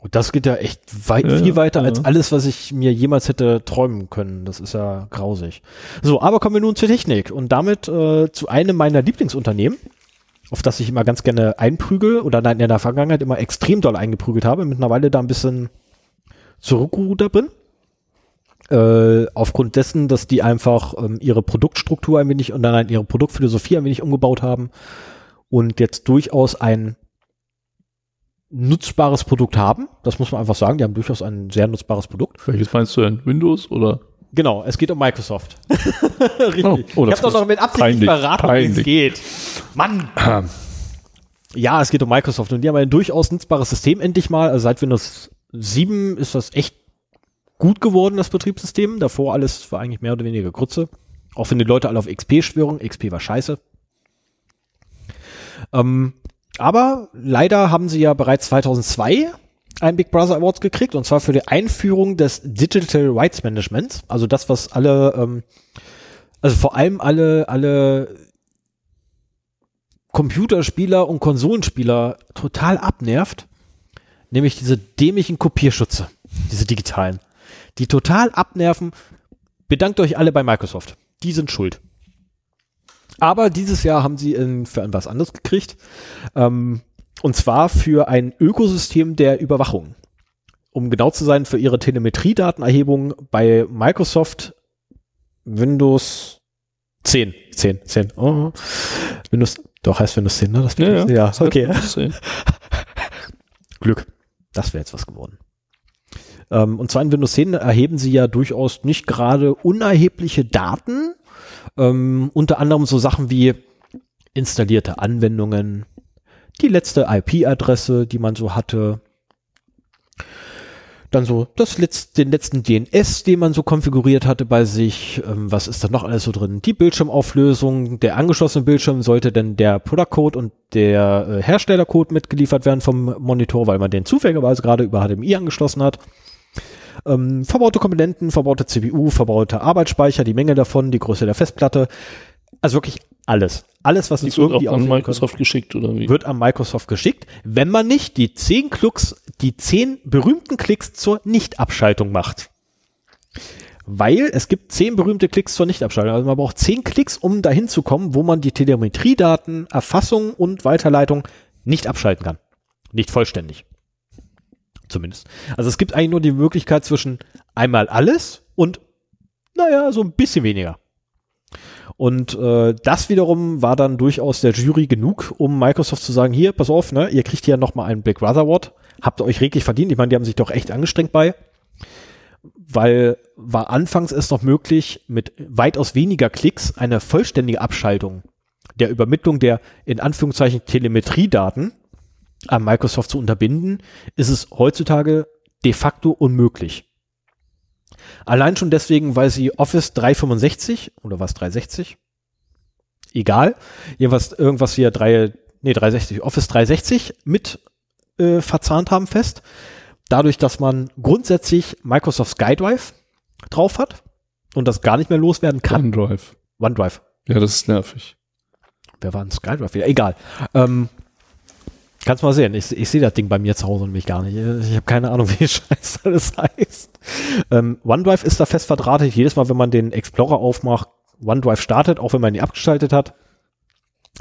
Und das geht ja echt weit, Ja, viel weiter ja. als alles, was ich mir jemals hätte träumen können. Das ist ja grausig. So, aber kommen wir nun zur Technik und damit äh, zu einem meiner Lieblingsunternehmen, auf das ich immer ganz gerne einprügel oder nein, in der Vergangenheit immer extrem doll eingeprügelt habe, mittlerweile da ein bisschen zurückgerudert bin. Äh, aufgrund dessen, dass die einfach ähm, ihre Produktstruktur ein wenig und dann ihre Produktphilosophie ein wenig umgebaut haben und jetzt durchaus ein nutzbares Produkt haben. Das muss man einfach sagen. Die haben durchaus ein sehr nutzbares Produkt. Welches meinst du denn? Windows oder? Genau, es geht um Microsoft. Richtig. Oh, oh, ich habe doch noch mit Absicht nicht peinlich, verraten, worum es geht. Mann! Ja, es geht um Microsoft und die haben ein durchaus nutzbares System endlich mal. Also seit Windows 7 ist das echt gut geworden, das Betriebssystem. Davor alles war eigentlich mehr oder weniger Grütze. Auch wenn die Leute alle auf XP schwören. XP war scheiße. Ähm, aber leider haben sie ja bereits 2002 einen Big Brother Awards gekriegt und zwar für die Einführung des Digital Rights Managements. Also das, was alle, ähm, also vor allem alle, alle Computerspieler und Konsolenspieler total abnervt, nämlich diese dämlichen Kopierschutze, diese digitalen, die total abnerven. Bedankt euch alle bei Microsoft. Die sind schuld. Aber dieses Jahr haben sie in, für ein was anderes gekriegt. Ähm, und zwar für ein Ökosystem der Überwachung. Um genau zu sein, für ihre Telemetriedatenerhebung bei Microsoft Windows 10. 10, 10. Oh. Windows, doch heißt Windows 10, ne? Das Ja, ja. ja okay. Glück. Das wäre jetzt was geworden. Ähm, und zwar in Windows 10 erheben sie ja durchaus nicht gerade unerhebliche Daten. Ähm, unter anderem so Sachen wie installierte Anwendungen, die letzte IP-Adresse, die man so hatte. Dann so das letz den letzten DNS, den man so konfiguriert hatte bei sich. Ähm, was ist da noch alles so drin? Die Bildschirmauflösung, der angeschlossene Bildschirm sollte dann der Product Code und der äh, Herstellercode mitgeliefert werden vom Monitor, weil man den zufälligerweise gerade über HDMI angeschlossen hat. Ähm, verbaute Komponenten, verbaute CPU, verbaute Arbeitsspeicher, die Menge davon, die Größe der Festplatte. Also wirklich alles. Alles, was die das wird auch irgendwie an auswählen Microsoft geschickt, oder wie? wird an Microsoft geschickt, wenn man nicht die zehn Klicks, die zehn berühmten Klicks zur Nichtabschaltung macht. Weil es gibt zehn berühmte Klicks zur Nichtabschaltung. Also man braucht zehn Klicks, um dahin zu kommen, wo man die Telemetriedaten, Erfassung und Weiterleitung nicht abschalten kann. Nicht vollständig. Zumindest. Also es gibt eigentlich nur die Möglichkeit zwischen einmal alles und, naja, so ein bisschen weniger. Und äh, das wiederum war dann durchaus der Jury genug, um Microsoft zu sagen, hier, pass auf, ne, ihr kriegt hier nochmal einen Big Brother Award, habt ihr euch reglich verdient. Ich meine, die haben sich doch echt angestrengt bei, weil war anfangs es noch möglich, mit weitaus weniger Klicks eine vollständige Abschaltung der Übermittlung der in Anführungszeichen Telemetriedaten an Microsoft zu unterbinden, ist es heutzutage de facto unmöglich. Allein schon deswegen, weil sie Office 365 oder was 360? Egal. Jedenfalls irgendwas hier 3, nee, 360, Office 360 mit äh, verzahnt haben fest. Dadurch, dass man grundsätzlich Microsoft SkyDrive drauf hat und das gar nicht mehr loswerden kann. OneDrive. OneDrive. Ja, das ist nervig. Wer war ein SkyDrive? Egal. Ähm, Kannst mal sehen. Ich, ich sehe das Ding bei mir zu Hause nämlich gar nicht. Ich habe keine Ahnung, wie scheiße das heißt. Ähm, OneDrive ist da fest verdrahtet. Jedes Mal, wenn man den Explorer aufmacht, OneDrive startet, auch wenn man ihn abgeschaltet hat.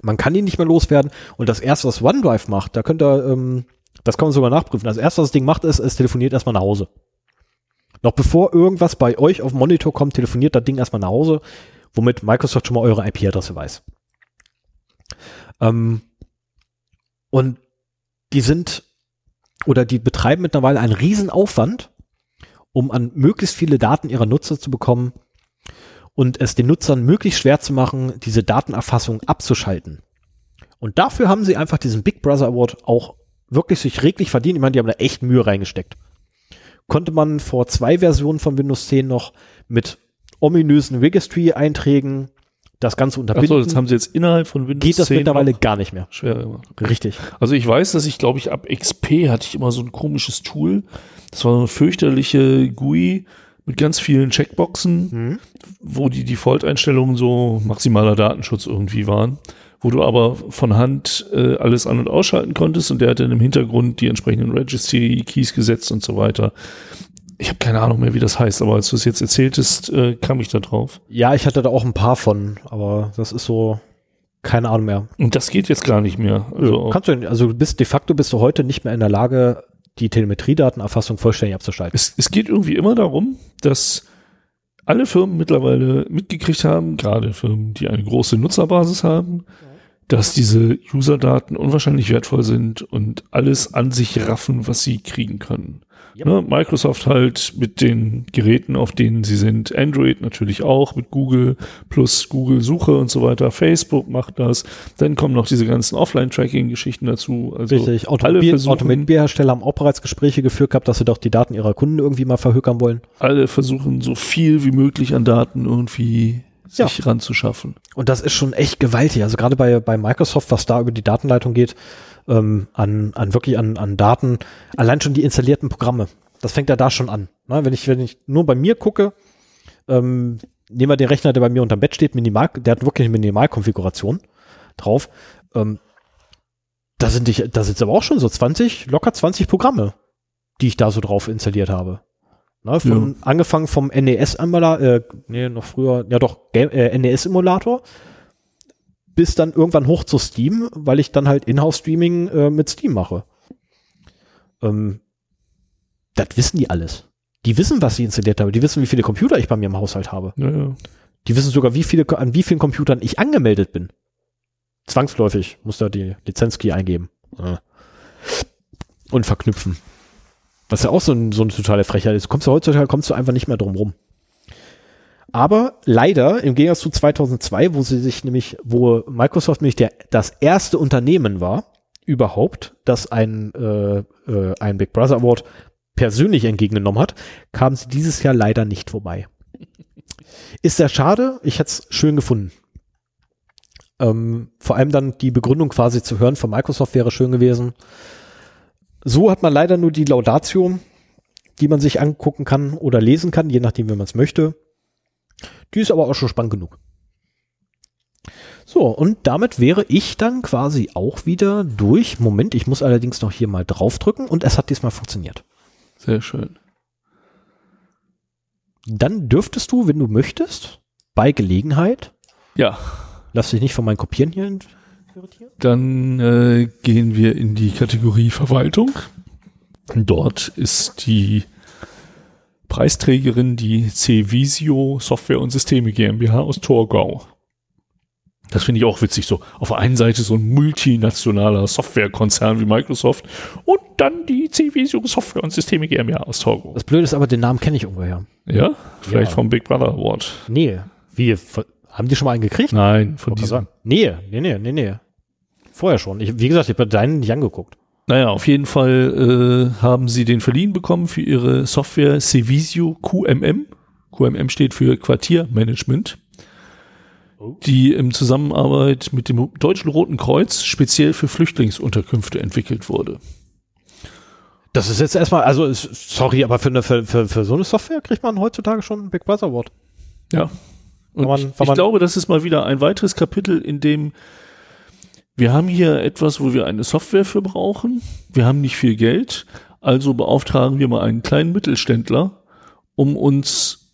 Man kann ihn nicht mehr loswerden. Und das erste, was OneDrive macht, da könnt ihr, ähm, das kann man sogar nachprüfen. Das erste, was das Ding macht, ist, es telefoniert erstmal nach Hause. Noch bevor irgendwas bei euch auf dem Monitor kommt, telefoniert das Ding erstmal nach Hause, womit Microsoft schon mal eure IP-Adresse weiß. Ähm, und die sind oder die betreiben mittlerweile einen Riesenaufwand, um an möglichst viele Daten ihrer Nutzer zu bekommen und es den Nutzern möglichst schwer zu machen, diese Datenerfassung abzuschalten. Und dafür haben sie einfach diesen Big Brother Award auch wirklich sich reglich verdient. Ich meine, die haben da echt Mühe reingesteckt. Konnte man vor zwei Versionen von Windows 10 noch mit ominösen Registry-Einträgen das Ganze unterbinden. Achso, das haben sie jetzt innerhalb von Windows Geht das mittlerweile gar nicht mehr. Schwer gemacht. Richtig. Also ich weiß, dass ich, glaube ich, ab XP hatte ich immer so ein komisches Tool. Das war eine fürchterliche GUI mit ganz vielen Checkboxen, mhm. wo die Default-Einstellungen so maximaler Datenschutz irgendwie waren, wo du aber von Hand äh, alles an- und ausschalten konntest und der hat dann im Hintergrund die entsprechenden Registry-Keys gesetzt und so weiter ich habe keine Ahnung mehr, wie das heißt, aber als du es jetzt erzähltest, äh, kam ich da drauf. Ja, ich hatte da auch ein paar von, aber das ist so keine Ahnung mehr. Und das geht jetzt gar nicht mehr. Also, Kannst du, also bist de facto bist du heute nicht mehr in der Lage, die Telemetriedatenerfassung vollständig abzuschalten. Es, es geht irgendwie immer darum, dass alle Firmen mittlerweile mitgekriegt haben, gerade Firmen, die eine große Nutzerbasis haben, dass diese User-Daten unwahrscheinlich wertvoll sind und alles an sich raffen, was sie kriegen können. Yep. Ne, Microsoft halt mit den Geräten, auf denen sie sind, Android natürlich auch, mit Google plus Google Suche und so weiter, Facebook macht das, dann kommen noch diese ganzen Offline-Tracking-Geschichten dazu. Also Richtig, Automobilhersteller haben auch bereits Gespräche geführt gehabt, dass sie doch die Daten ihrer Kunden irgendwie mal verhökern wollen. Alle versuchen so viel wie möglich an Daten irgendwie sich ja. ranzuschaffen. Und das ist schon echt gewaltig. Also gerade bei, bei Microsoft, was da über die Datenleitung geht, ähm, an, an wirklich an, an Daten, allein schon die installierten Programme. Das fängt ja da schon an. Ne? Wenn ich, wenn ich nur bei mir gucke, ähm, nehmen wir den Rechner, der bei mir unterm Bett steht, minimal, der hat wirklich eine Minimalkonfiguration drauf. Ähm, da sind ich, da sind aber auch schon so 20, locker 20 Programme, die ich da so drauf installiert habe. Ne, von, ja. Angefangen vom NES-Emulator, äh, nee, noch früher, ja doch, äh, NES-Emulator, bis dann irgendwann hoch zu Steam, weil ich dann halt Inhouse-Streaming äh, mit Steam mache. Ähm, das wissen die alles. Die wissen, was sie installiert haben. Die wissen, wie viele Computer ich bei mir im Haushalt habe. Ja, ja. Die wissen sogar, wie viele, an wie vielen Computern ich angemeldet bin. Zwangsläufig muss da die Lizenzkey eingeben. Ja. Und verknüpfen. Was ja auch so, ein, so eine totale Frechheit ist. Kommst du heutzutage kommst du einfach nicht mehr drum rum. Aber leider, im Gegensatz zu 2002, wo sie sich nämlich, wo Microsoft nämlich der, das erste Unternehmen war, überhaupt, das ein, äh, äh, ein Big Brother Award persönlich entgegengenommen hat, kamen sie dieses Jahr leider nicht vorbei. Ist sehr schade, ich hätte es schön gefunden. Ähm, vor allem dann die Begründung quasi zu hören von Microsoft wäre schön gewesen. So hat man leider nur die Laudatio, die man sich angucken kann oder lesen kann, je nachdem, wie man es möchte. Die ist aber auch schon spannend genug. So, und damit wäre ich dann quasi auch wieder durch. Moment, ich muss allerdings noch hier mal draufdrücken und es hat diesmal funktioniert. Sehr schön. Dann dürftest du, wenn du möchtest, bei Gelegenheit. Ja. Lass dich nicht von meinen Kopieren hier irritieren. Dann äh, gehen wir in die Kategorie Verwaltung. Dort ist die Preisträgerin die C-Visio Software und Systeme GmbH aus Torgau. Das finde ich auch witzig. So auf der einen Seite so ein multinationaler Softwarekonzern wie Microsoft und dann die C-Visio Software und Systeme GmbH aus Torgau. Das Blöde ist aber, den Namen kenne ich irgendwoher. Ja? Vielleicht ja. vom Big Brother Award. Nee. Wie? Haben die schon mal einen gekriegt? Nein, von diesem. Nee, nee, nee, nee, nee. Vorher schon. Ich, wie gesagt, ich habe deinen nicht angeguckt. Naja, auf jeden Fall äh, haben sie den verliehen bekommen für ihre Software Sevisio QMM. QMM steht für Quartiermanagement, oh. die im Zusammenarbeit mit dem Deutschen Roten Kreuz speziell für Flüchtlingsunterkünfte entwickelt wurde. Das ist jetzt erstmal, also sorry, aber für, eine, für, für, für so eine Software kriegt man heutzutage schon einen Big Brother Award. Ja. Und man, ich, ich glaube, das ist mal wieder ein weiteres Kapitel, in dem wir haben hier etwas, wo wir eine Software für brauchen. Wir haben nicht viel Geld, also beauftragen wir mal einen kleinen Mittelständler, um uns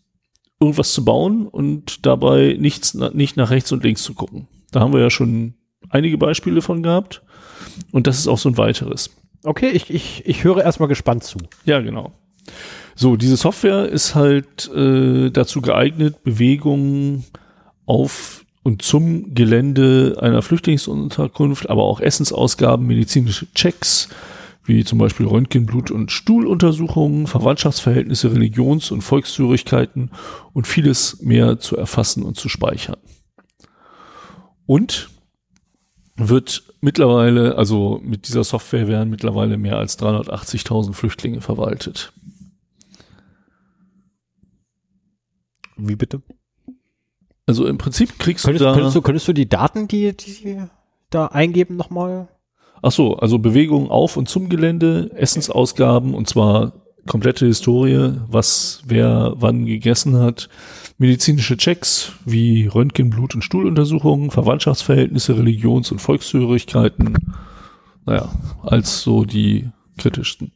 irgendwas zu bauen und dabei nichts, nicht nach rechts und links zu gucken. Da haben wir ja schon einige Beispiele von gehabt. Und das ist auch so ein weiteres. Okay, ich, ich, ich höre erstmal gespannt zu. Ja, genau. So, diese Software ist halt äh, dazu geeignet, Bewegungen auf und zum Gelände einer Flüchtlingsunterkunft, aber auch Essensausgaben, medizinische Checks, wie zum Beispiel Röntgen, Blut- und Stuhluntersuchungen, Verwandtschaftsverhältnisse, Religions- und Volkszürigkeiten und vieles mehr zu erfassen und zu speichern. Und wird mittlerweile, also mit dieser Software werden mittlerweile mehr als 380.000 Flüchtlinge verwaltet. Wie bitte? Also im Prinzip kriegst Könntest, du da. könntest, du, könntest du die Daten, die, die Sie da eingeben, nochmal? Ach so, also Bewegungen auf und zum Gelände, Essensausgaben und zwar komplette Historie, was wer wann gegessen hat, medizinische Checks wie Röntgen, Blut- und Stuhluntersuchungen, Verwandtschaftsverhältnisse, Religions- und Volkszugehörigkeiten, naja, als so die kritischsten.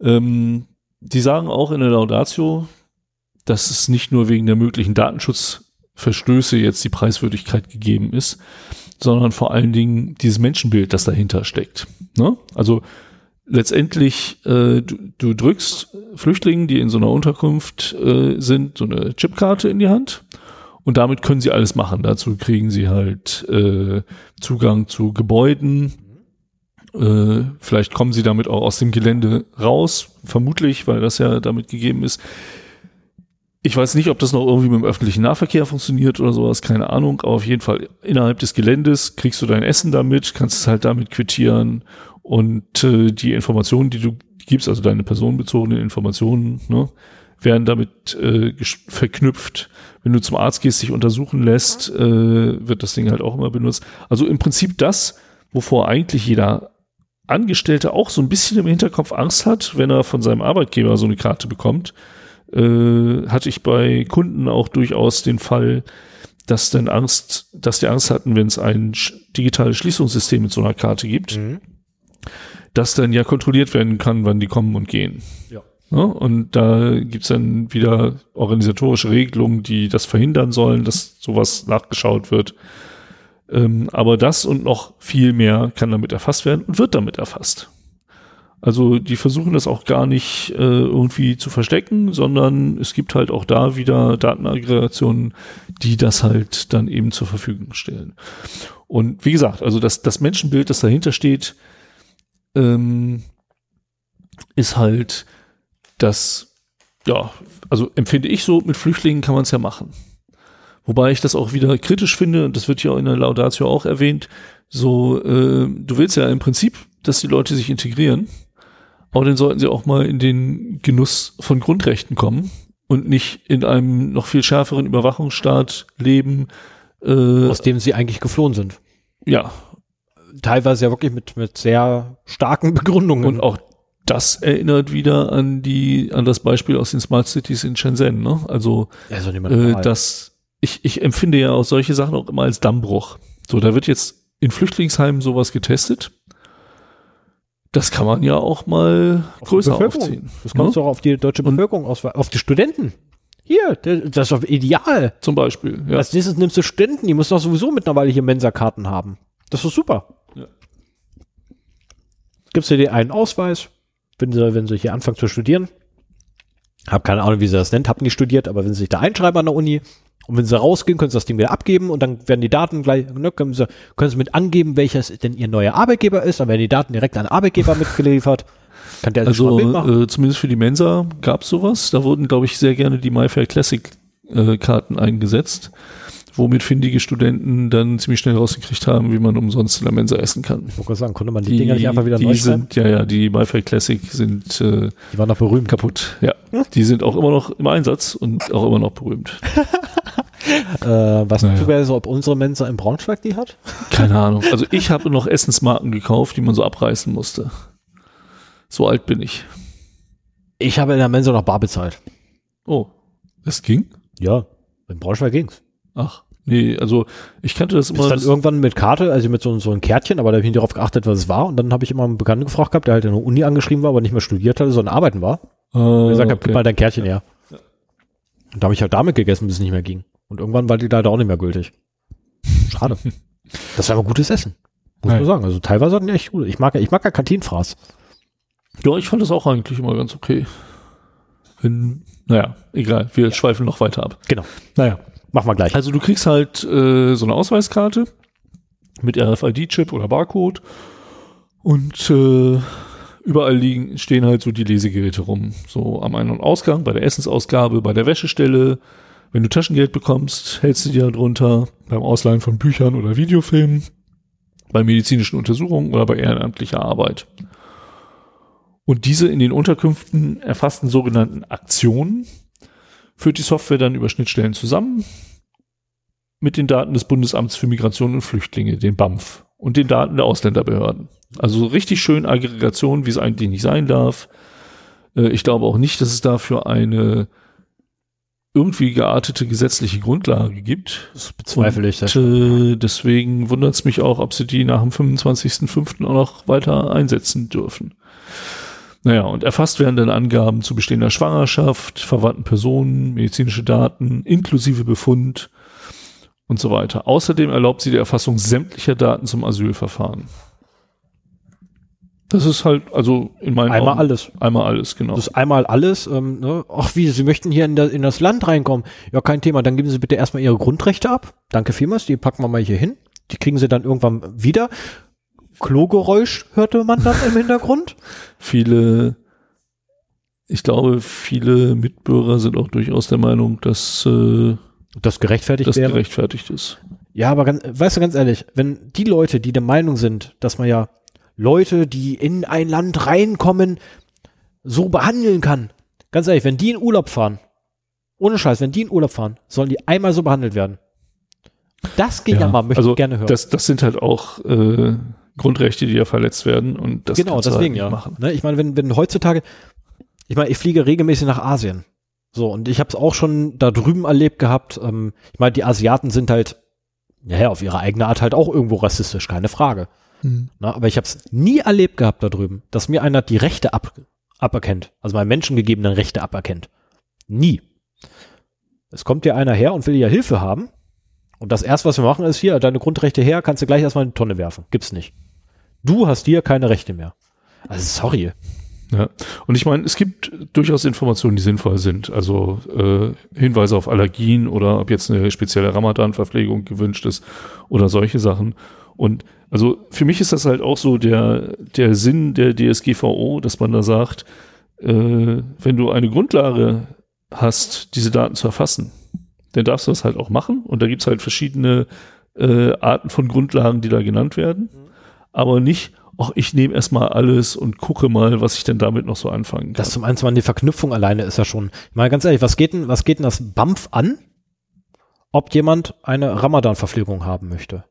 Ähm, die sagen auch in der Laudatio, dass es nicht nur wegen der möglichen Datenschutzverstöße jetzt die Preiswürdigkeit gegeben ist, sondern vor allen Dingen dieses Menschenbild, das dahinter steckt. Ne? Also letztendlich, äh, du, du drückst Flüchtlingen, die in so einer Unterkunft äh, sind, so eine Chipkarte in die Hand und damit können sie alles machen. Dazu kriegen sie halt äh, Zugang zu Gebäuden. Äh, vielleicht kommen sie damit auch aus dem Gelände raus, vermutlich, weil das ja damit gegeben ist. Ich weiß nicht, ob das noch irgendwie mit dem öffentlichen Nahverkehr funktioniert oder sowas, keine Ahnung, aber auf jeden Fall innerhalb des Geländes kriegst du dein Essen damit, kannst es halt damit quittieren und äh, die Informationen, die du gibst, also deine personenbezogenen Informationen, ne, werden damit äh, verknüpft. Wenn du zum Arzt gehst, dich untersuchen lässt, äh, wird das Ding halt auch immer benutzt. Also im Prinzip das, wovor eigentlich jeder Angestellte auch so ein bisschen im Hinterkopf Angst hat, wenn er von seinem Arbeitgeber so eine Karte bekommt, äh, hatte ich bei Kunden auch durchaus den Fall, dass dann Angst, dass die Angst hatten, wenn es ein digitales Schließungssystem mit so einer Karte gibt, mhm. dass dann ja kontrolliert werden kann, wann die kommen und gehen. Ja. ja und da gibt's dann wieder organisatorische Regelungen, die das verhindern sollen, dass sowas nachgeschaut wird. Ähm, aber das und noch viel mehr kann damit erfasst werden und wird damit erfasst. Also die versuchen das auch gar nicht äh, irgendwie zu verstecken, sondern es gibt halt auch da wieder Datenaggregationen, die das halt dann eben zur Verfügung stellen. Und wie gesagt, also das, das Menschenbild, das dahinter steht, ähm, ist halt das, ja, also empfinde ich so, mit Flüchtlingen kann man es ja machen. Wobei ich das auch wieder kritisch finde, und das wird ja in der Laudatio auch erwähnt, so, äh, du willst ja im Prinzip, dass die Leute sich integrieren aber dann sollten sie auch mal in den Genuss von Grundrechten kommen und nicht in einem noch viel schärferen Überwachungsstaat leben. Äh, Aus dem sie eigentlich geflohen sind. Ja. Teilweise ja wirklich mit, mit sehr starken Begründungen. Und auch das erinnert wieder an die, an das Beispiel aus den Smart Cities in Shenzhen, ne? Also, ja, so äh, das, ich, ich empfinde ja auch solche Sachen auch immer als Dammbruch. So, da wird jetzt in Flüchtlingsheimen sowas getestet das kann man ja auch mal auf größer aufziehen. Das kannst ja? du auch auf die deutsche Bevölkerung ausweiten, auf die Studenten. Hier, das ist doch ideal. Zum Beispiel, ja. Als nächstes nimmst du Studenten, die müssen doch sowieso mittlerweile hier Mensa-Karten haben. Das ist super. Ja. Gibst du dir einen Ausweis, wenn sie, wenn sie hier anfangen zu studieren. Hab keine Ahnung, wie sie das nennt, hab nie studiert, aber wenn sie sich da einschreiben an der Uni, und wenn sie rausgehen, können sie das Ding wieder abgeben und dann werden die Daten gleich, ne, können, sie, können sie mit angeben, welches denn ihr neuer Arbeitgeber ist, dann werden die Daten direkt an den Arbeitgeber mitgeliefert. Kann der also äh, zumindest für die Mensa gab es sowas. Da wurden, glaube ich, sehr gerne die MyFair Classic äh, Karten eingesetzt womit findige Studenten dann ziemlich schnell rausgekriegt haben, wie man umsonst in der Mensa essen kann. Ich wollte sagen, konnte man die, die Dinger nicht einfach wieder die neu sind, Ja, ja, die MyFair Classic sind äh, Die waren noch berühmt. Kaputt, ja. Hm? Die sind auch immer noch im Einsatz und auch immer noch berühmt. äh, was naja. so, ob unsere Mensa in Braunschweig die hat? Keine Ahnung. Also ich habe noch Essensmarken gekauft, die man so abreißen musste. So alt bin ich. Ich habe in der Mensa noch bar bezahlt. Oh, das ging? Ja, in Braunschweig ging's. Ach. Nee, also ich kannte das immer. Ist dann irgendwann mit Karte, also mit so, so einem Kärtchen, aber da habe ich nicht darauf geachtet, was es war. Und dann habe ich immer einen Bekannten gefragt gehabt, der halt in der Uni angeschrieben war, aber nicht mehr studiert hatte, sondern arbeiten war. äh, Und gesagt habe, okay. gib mal dein Kärtchen her. Und da habe ich halt damit gegessen, bis es nicht mehr ging. Und irgendwann war die leider auch nicht mehr gültig. Schade. das war aber gutes Essen. Muss Ja. man sagen. Also teilweise hatten die echt gut. Ich mag, ja- ich mag ja Kantinenfraß. Ja, ich fand das auch eigentlich immer ganz okay. Wenn, naja, egal, wir schweifen noch weiter ab. Genau. Naja. Machen wir gleich. Also du kriegst halt äh, so eine Ausweiskarte mit RFID-Chip oder Barcode und äh, überall liegen, stehen halt so die Lesegeräte rum. So am Ein- und Ausgang, bei der Essensausgabe, bei der Wäschestelle. Wenn du Taschengeld bekommst, hältst du dir drunter beim Ausleihen von Büchern oder Videofilmen, bei medizinischen Untersuchungen oder bei ehrenamtlicher Arbeit. Und diese in den Unterkünften erfassten sogenannten Aktionen führt die Software dann über Schnittstellen zusammen mit den Daten des Bundesamts für Migration und Flüchtlinge, den BAMF, und den Daten der Ausländerbehörden. Also richtig schön Aggregation, wie es eigentlich nicht sein darf. Äh, Ich glaube auch nicht, dass es dafür eine irgendwie geartete gesetzliche Grundlage gibt. Das bezweifle ich. Und, äh, deswegen wundert es mich auch, ob sie die nach dem 25.05. auch noch weiter einsetzen dürfen. Naja, und erfasst werden dann Angaben zu bestehender Schwangerschaft, verwandten Personen, medizinische Daten, inklusive Befund und so weiter. Außerdem erlaubt sie die Erfassung sämtlicher Daten zum Asylverfahren. Das ist halt, also in meinen Einmal Augen, alles. Einmal alles, genau. Das ist einmal alles. Ähm, ne? Ach wie, Sie möchten hier in, der, in das Land reinkommen. Ja, kein Thema. Dann geben Sie bitte erstmal Ihre Grundrechte ab. Danke vielmals. Die packen wir mal hier hin. Die kriegen Sie dann irgendwann wieder. Klogeräusch hörte man dann im Hintergrund. viele, ich glaube, viele Mitbürger sind auch durchaus der Meinung, dass äh, Das gerechtfertigt das wäre. gerechtfertigt ist. Ja, aber ganz, weißt du, ganz ehrlich, wenn die Leute, die der Meinung sind, dass man ja Leute, die in ein Land reinkommen, so behandeln kann. Ganz ehrlich, wenn die in Urlaub fahren, ohne Scheiß, wenn die in Urlaub fahren, sollen die einmal so behandelt werden. Das geht ja, mal, möchte also ich gerne hören. Das, das sind halt auch äh, Grundrechte, die ja verletzt werden und das genau, du deswegen halt ja. machen. Ne, ich meine, wenn, wenn heutzutage, ich meine, ich fliege regelmäßig nach Asien. So, und ich habe es auch schon da drüben erlebt gehabt. Ähm, ich meine, die Asiaten sind halt, ja, ja, auf ihre eigene Art halt auch irgendwo rassistisch, keine Frage. Na, aber ich habe es nie erlebt gehabt da drüben, dass mir einer die Rechte ab, aberkennt, also meinen menschengegebenen Rechte aberkennt. Nie. Es kommt dir einer her und will ja Hilfe haben. Und das erste, was wir machen, ist hier, deine Grundrechte her, kannst du gleich erstmal in die Tonne werfen. Gibt's nicht. Du hast hier keine Rechte mehr. Also sorry. Ja. Und ich meine, es gibt durchaus Informationen, die sinnvoll sind. Also äh, Hinweise auf Allergien oder ob jetzt eine spezielle Ramadan-Verpflegung gewünscht ist oder solche Sachen. Und also für mich ist das halt auch so der, der Sinn der DSGVO, dass man da sagt, äh, wenn du eine Grundlage hast, diese Daten zu erfassen, dann darfst du das halt auch machen. Und da gibt's halt verschiedene äh, Arten von Grundlagen, die da genannt werden. Aber nicht, ach, ich nehme erstmal alles und gucke mal, was ich denn damit noch so anfangen kann. Das zum einen, zum anderen die Verknüpfung alleine ist ja schon. Ich meine, ganz ehrlich, was geht denn, was geht denn das BAMF an, ob jemand eine Ramadan-Verpflegung haben möchte?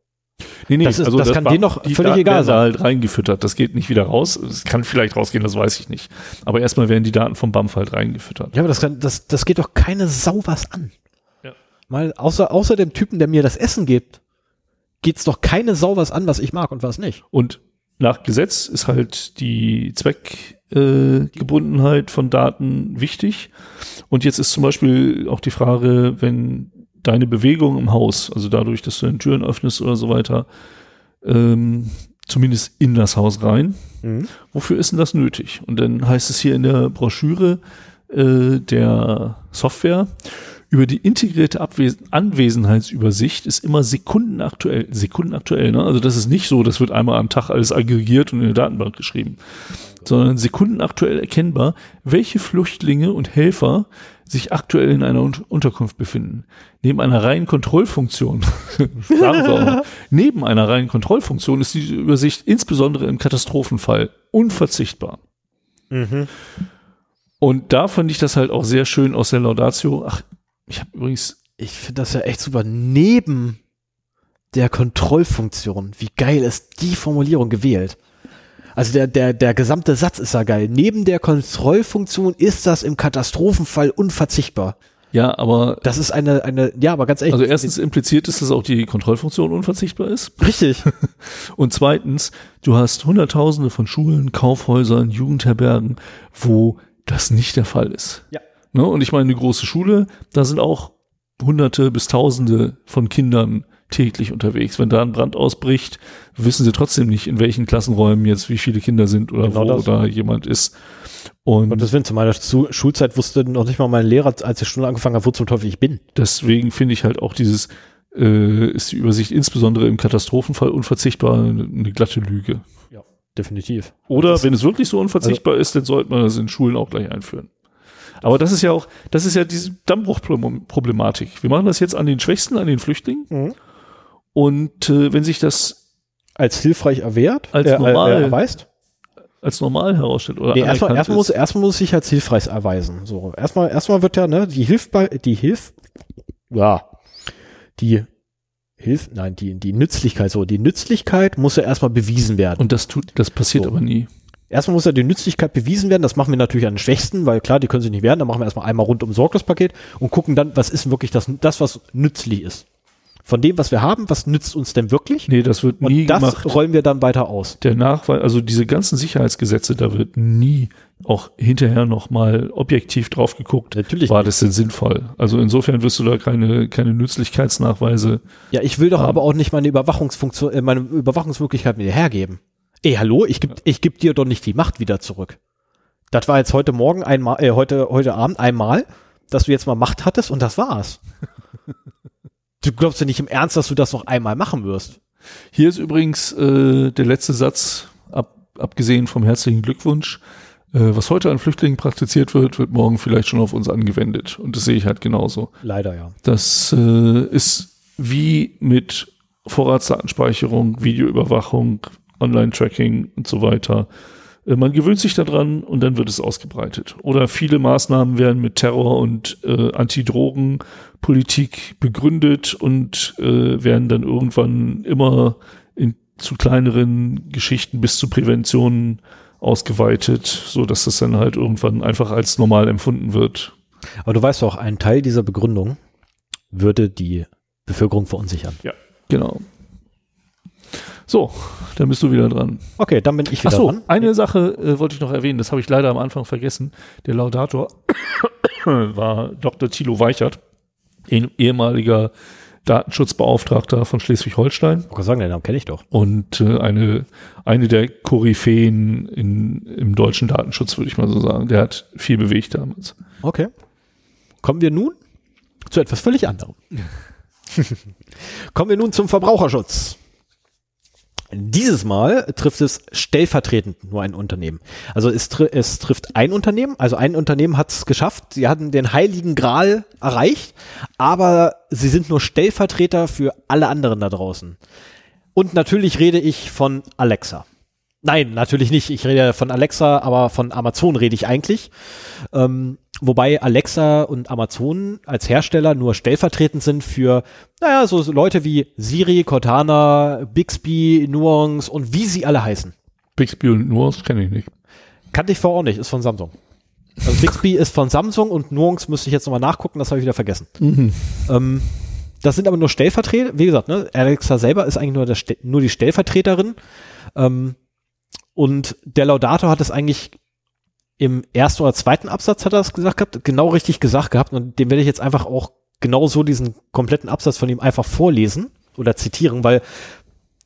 Nee, nee, das ist- das kann war- denen doch die völlig Daten egal sein. Da halt reingefüttert. Das geht nicht wieder raus. Es kann vielleicht rausgehen, das weiß ich nicht. Aber erstmal werden die Daten vom BAMF halt reingefüttert. Ja, aber das, kann, das, das geht doch keine Sau was an. Ja. Mal, außer, außer dem Typen, der mir das Essen gibt, geht's doch keine Sau was an, was ich mag und was nicht. Und nach Gesetz ist halt die Zweckgebundenheit äh, von Daten wichtig. Und jetzt ist zum Beispiel auch die Frage, wenn deine Bewegung im Haus, also dadurch, dass du den Türen öffnest oder so weiter, ähm, zumindest in das Haus rein, wofür ist denn das nötig? Und dann heißt es hier in der Broschüre äh, der Software, über die integrierte Abwes Anwesenheitsübersicht ist immer sekundenaktuell. Sekundenaktuell, ne? Also das ist nicht so, das wird einmal am Tag alles aggregiert und in der Datenbank geschrieben, sondern sekundenaktuell erkennbar, welche Flüchtlinge und Helfer sich aktuell in einer Un Unterkunft befinden. Neben einer reinen Kontrollfunktion, mal, neben einer reinen Kontrollfunktion ist diese Übersicht insbesondere im Katastrophenfall unverzichtbar. Und da fand ich das halt auch sehr schön aus der Laudatio. Ach, ich habe übrigens, Ich finde das ja echt super. Neben der Kontrollfunktion. Wie geil ist die Formulierung gewählt? Also der, der, der gesamte Satz ist ja geil. Neben der Kontrollfunktion ist das im Katastrophenfall unverzichtbar. Ja, aber Das ist eine, eine, ja, aber ganz ehrlich. also erstens impliziert ist, dass auch die Kontrollfunktion unverzichtbar ist. Richtig. Und zweitens, du hast Hunderttausende von Schulen, Kaufhäusern, Jugendherbergen, wo das nicht der Fall ist. Ja. Ne? Und ich meine, eine große Schule, da sind auch Hunderte bis Tausende von Kindern täglich unterwegs. Wenn da ein Brand ausbricht, wissen sie trotzdem nicht, in welchen Klassenräumen jetzt wie viele Kinder sind oder Genau wo das. da jemand ist. Und Und deswegen zu meiner Zu Schulzeit wusste noch nicht mal mein Lehrer, als die Stunde angefangen hat, wo zum Teufel ich bin. deswegen finde ich halt auch dieses, äh, ist die Übersicht insbesondere im Katastrophenfall unverzichtbar eine, eine glatte Lüge. Definitiv. Oder Das- wenn es wirklich so unverzichtbar ist, dann sollte man das in Schulen auch gleich einführen. Aber das ist ja auch, das ist ja diese Dammbruchproblematik. Wir machen das jetzt an den Schwächsten, an den Flüchtlingen. Mhm. Und äh, wenn sich das Als hilfreich erwehrt, Als äh, normal. äh, erweist. als normal herausstellt oder Nee, erstmal, erstmal, muss, erstmal muss sich als hilfreich erweisen. So, erstmal, erstmal wird ja, ne, die Hilfbar, die Hilf, ja, die Hilf, nein, die, die Nützlichkeit, so, die Nützlichkeit muss ja erstmal bewiesen werden. und das tut, das passiert So. aber nie. Erstmal muss ja die Nützlichkeit bewiesen werden. Das machen wir natürlich an den Schwächsten, weil klar, die können sich nicht wehren. Dann machen wir erstmal einmal rundum Sorglospaket und gucken dann, was ist wirklich das, das, was nützlich ist. Von dem, was wir haben, was nützt uns denn wirklich? Nee, das wird nie und das gemacht. rollen wir dann weiter aus. Der Nachweis, also diese ganzen Sicherheitsgesetze, da wird nie auch hinterher nochmal objektiv drauf geguckt. Natürlich. War das denn sinnvoll? Also insofern wirst du da keine, keine Nützlichkeitsnachweise. Ja, ich will doch haben. aber auch nicht meine Überwachungsfunktion, äh, meine Überwachungsmöglichkeit mir hergeben. Ey, hallo, ich geb, ich geb dir doch nicht die Macht wieder zurück. Das war jetzt heute Morgen einmal, äh, heute, heute Abend einmal, dass du jetzt mal Macht hattest und das war's. du glaubst ja nicht im Ernst, dass du das noch einmal machen wirst. Hier ist übrigens äh, der letzte Satz, ab, abgesehen vom herzlichen Glückwunsch. Äh, was heute an Flüchtlingen praktiziert wird, wird morgen vielleicht schon auf uns angewendet. Und das sehe ich halt genauso. Leider ja. Das äh, ist wie mit Vorratsdatenspeicherung, Videoüberwachung, Online-Tracking und so weiter. Äh, Man gewöhnt sich daran und dann wird es ausgebreitet. Oder viele Maßnahmen werden mit Terror und äh, Anti-Drogen-Politik begründet und äh, werden dann irgendwann immer in, zu kleineren Geschichten bis zu Präventionen ausgeweitet, so dass das dann halt irgendwann einfach als normal empfunden wird. Aber du weißt doch, ein Teil dieser Begründung würde die Bevölkerung verunsichern. Genau. So, dann bist du wieder dran. Okay, dann bin ich wieder Ach so, dran. eine Sache äh, wollte ich noch erwähnen, das habe ich leider am Anfang vergessen. Der Laudator war Dr. Thilo Weichert, eh- ehemaliger Datenschutzbeauftragter von Schleswig-Holstein Ich kann sagen, den Namen kenne ich doch. und äh, eine, eine der Koryphäen in, im deutschen Datenschutz, würde ich mal so sagen. Der hat viel bewegt damals. Okay. Kommen wir nun zu etwas völlig anderem. Kommen wir nun zum Verbraucherschutz. Dieses Mal trifft es stellvertretend nur ein Unternehmen. Also es, tr es trifft ein Unternehmen, also ein Unternehmen hat es geschafft, sie hatten den heiligen Gral erreicht, aber sie sind nur Stellvertreter für alle anderen da draußen. Und natürlich rede ich von Alexa. Nein, natürlich nicht. Ich rede von Alexa, aber von Amazon rede ich eigentlich. Ähm, wobei Alexa und Amazon als Hersteller nur stellvertretend sind für, naja, so Leute wie Siri, Cortana, Bixby, Nuance und wie sie alle heißen. Bixby und Nuance kenne ich nicht. Kannte ich vorher auch nicht, ist von Samsung. Also Bixby ist von Samsung und Nuance müsste ich jetzt nochmal nachgucken, das habe ich wieder vergessen. Ähm, das sind aber nur Stellvertreter, wie gesagt, ne, Alexa selber ist eigentlich nur, der, nur die Stellvertreterin. Ähm, und der Laudator hat es eigentlich im ersten oder zweiten Absatz hat er das gesagt gehabt, genau richtig gesagt gehabt und dem werde ich jetzt einfach auch genau so diesen kompletten Absatz von ihm einfach vorlesen oder zitieren, weil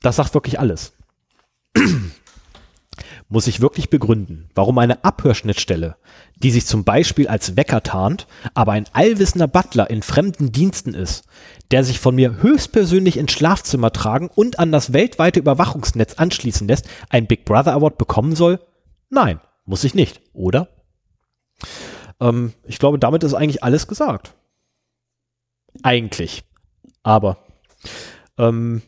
das sagt wirklich alles. Muss ich wirklich begründen, warum eine Abhörschnittstelle, die sich zum Beispiel als Wecker tarnt, aber ein allwissender Butler in fremden Diensten ist, der sich von mir höchstpersönlich ins Schlafzimmer tragen und an das weltweite Überwachungsnetz anschließen lässt, ein Big Brother Award bekommen soll? Nein, muss ich nicht, oder? Ähm, ich glaube, damit ist eigentlich alles gesagt. Eigentlich. Aber ähm,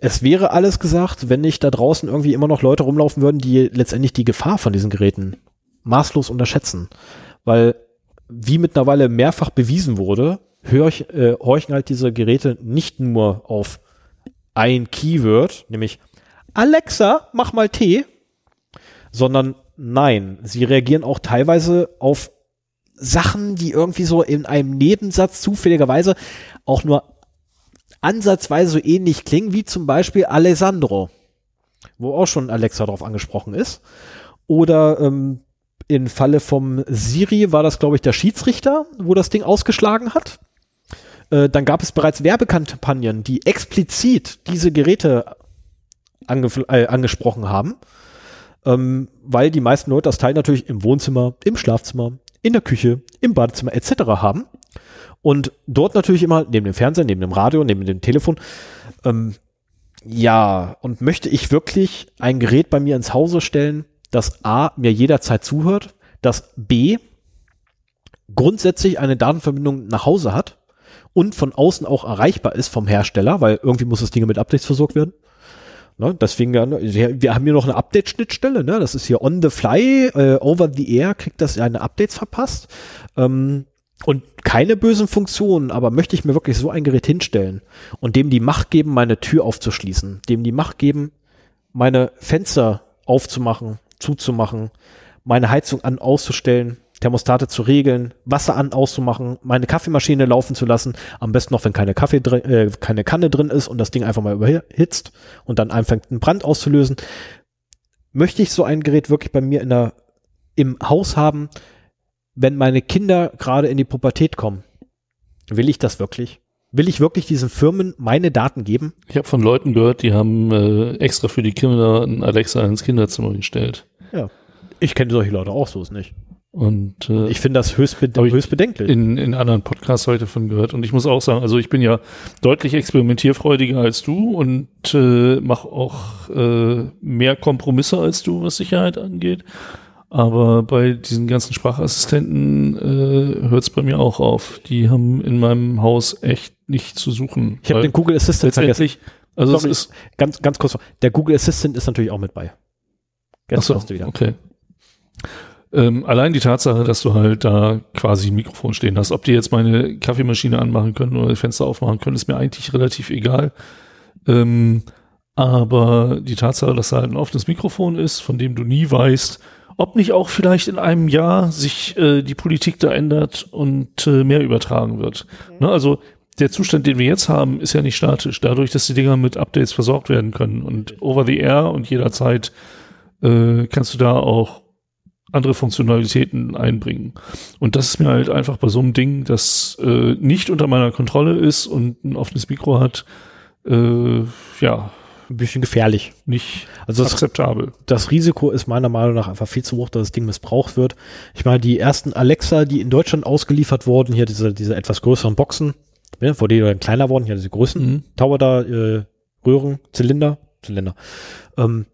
es wäre alles gesagt, wenn nicht da draußen irgendwie immer noch Leute rumlaufen würden, die letztendlich die Gefahr von diesen Geräten maßlos unterschätzen. Weil, wie mittlerweile mehrfach bewiesen wurde, hörch, äh, horchen halt diese Geräte nicht nur auf ein Keyword, nämlich Alexa, mach mal Tee, sondern nein, sie reagieren auch teilweise auf Sachen, die irgendwie so in einem Nebensatz zufälligerweise auch nur ansatzweise so ähnlich klingen, wie zum Beispiel Alessandro, wo auch schon Alexa drauf angesprochen ist. Oder ähm, im Falle vom Siri war das, glaube ich, der Schiedsrichter, wo das Ding ausgeschlagen hat. Äh, dann gab es bereits Werbekampagnen, die explizit diese Geräte äh, angesprochen haben, ähm, weil die meisten Leute das Teil natürlich im Wohnzimmer, im Schlafzimmer, in der Küche, im Badezimmer etc. haben. Und dort natürlich immer neben dem Fernseher, neben dem Radio, neben dem Telefon. Ähm, ja, und möchte ich wirklich ein Gerät bei mir ins Hause stellen, das A, mir jederzeit zuhört, das B, grundsätzlich eine Datenverbindung nach Hause hat und von außen auch erreichbar ist vom Hersteller, weil irgendwie muss das Ding mit Updates versorgt werden. Ne, deswegen, wir haben hier noch eine Update-Schnittstelle, ne? das ist hier on the fly, äh, over the air, kriegt das eine Updates verpasst. Ähm, und keine bösen Funktionen, aber möchte ich mir wirklich so ein Gerät hinstellen und dem die Macht geben, meine Tür aufzuschließen, dem die Macht geben, meine Fenster aufzumachen, zuzumachen, meine Heizung an auszustellen, Thermostate zu regeln, Wasser an auszumachen, meine Kaffeemaschine laufen zu lassen, am besten noch, wenn keine Kaffee drin, äh, keine Kanne drin ist und das Ding einfach mal überhitzt und dann anfängt einen Brand auszulösen. Möchte ich so ein Gerät wirklich bei mir in der, im Haus haben, wenn meine Kinder gerade in die Pubertät kommen? Will ich das wirklich? Will ich wirklich diesen Firmen meine Daten geben? Ich habe von Leuten gehört, die haben äh, extra für die Kinder ein Alexa ins Kinderzimmer gestellt. Ja. Ich kenne solche Leute auch, so ist nicht. Und äh, ich finde das höchst, bede höchst bedenklich. In, in anderen Podcasts heute von gehört. Und ich muss auch sagen, also ich bin ja deutlich experimentierfreudiger als du und äh, mache auch äh, mehr Kompromisse als du, was Sicherheit angeht. Aber bei diesen ganzen Sprachassistenten äh, hört es bei mir auch auf. Die haben in meinem Haus echt nicht zu suchen. Ich habe den Google Assistant vergessen. Also Sorry, es ist ganz, ganz kurz. Der Google Assistant ist natürlich auch mit bei. Jetzt so, du wieder. Okay. Ähm, allein die Tatsache, dass du halt da quasi ein Mikrofon stehen hast, ob die jetzt meine Kaffeemaschine anmachen können oder die Fenster aufmachen können, ist mir eigentlich relativ egal. Ähm, aber die Tatsache, dass da halt ein offenes Mikrofon ist, von dem du nie weißt, ob nicht auch vielleicht in einem Jahr sich äh, die Politik da ändert und äh, mehr übertragen wird. Okay. Ne, also der Zustand, den wir jetzt haben, ist ja nicht statisch. Dadurch, dass die Dinger mit Updates versorgt werden können und over the air und jederzeit äh, kannst du da auch andere Funktionalitäten einbringen. Und das ist mir halt einfach bei so einem Ding, das äh, nicht unter meiner Kontrolle ist und ein offenes Mikro hat, äh, ja. Ein bisschen gefährlich. Nicht also das, akzeptabel. Das Risiko ist meiner Meinung nach einfach viel zu hoch, dass das Ding missbraucht wird. Ich meine, die ersten Alexa, die in Deutschland ausgeliefert wurden, hier diese, diese etwas größeren Boxen, ja, vor denen dann kleiner wurden, hier diese Größen, mhm. Tower da, äh, Röhren, Zylinder, Zylinder, ähm,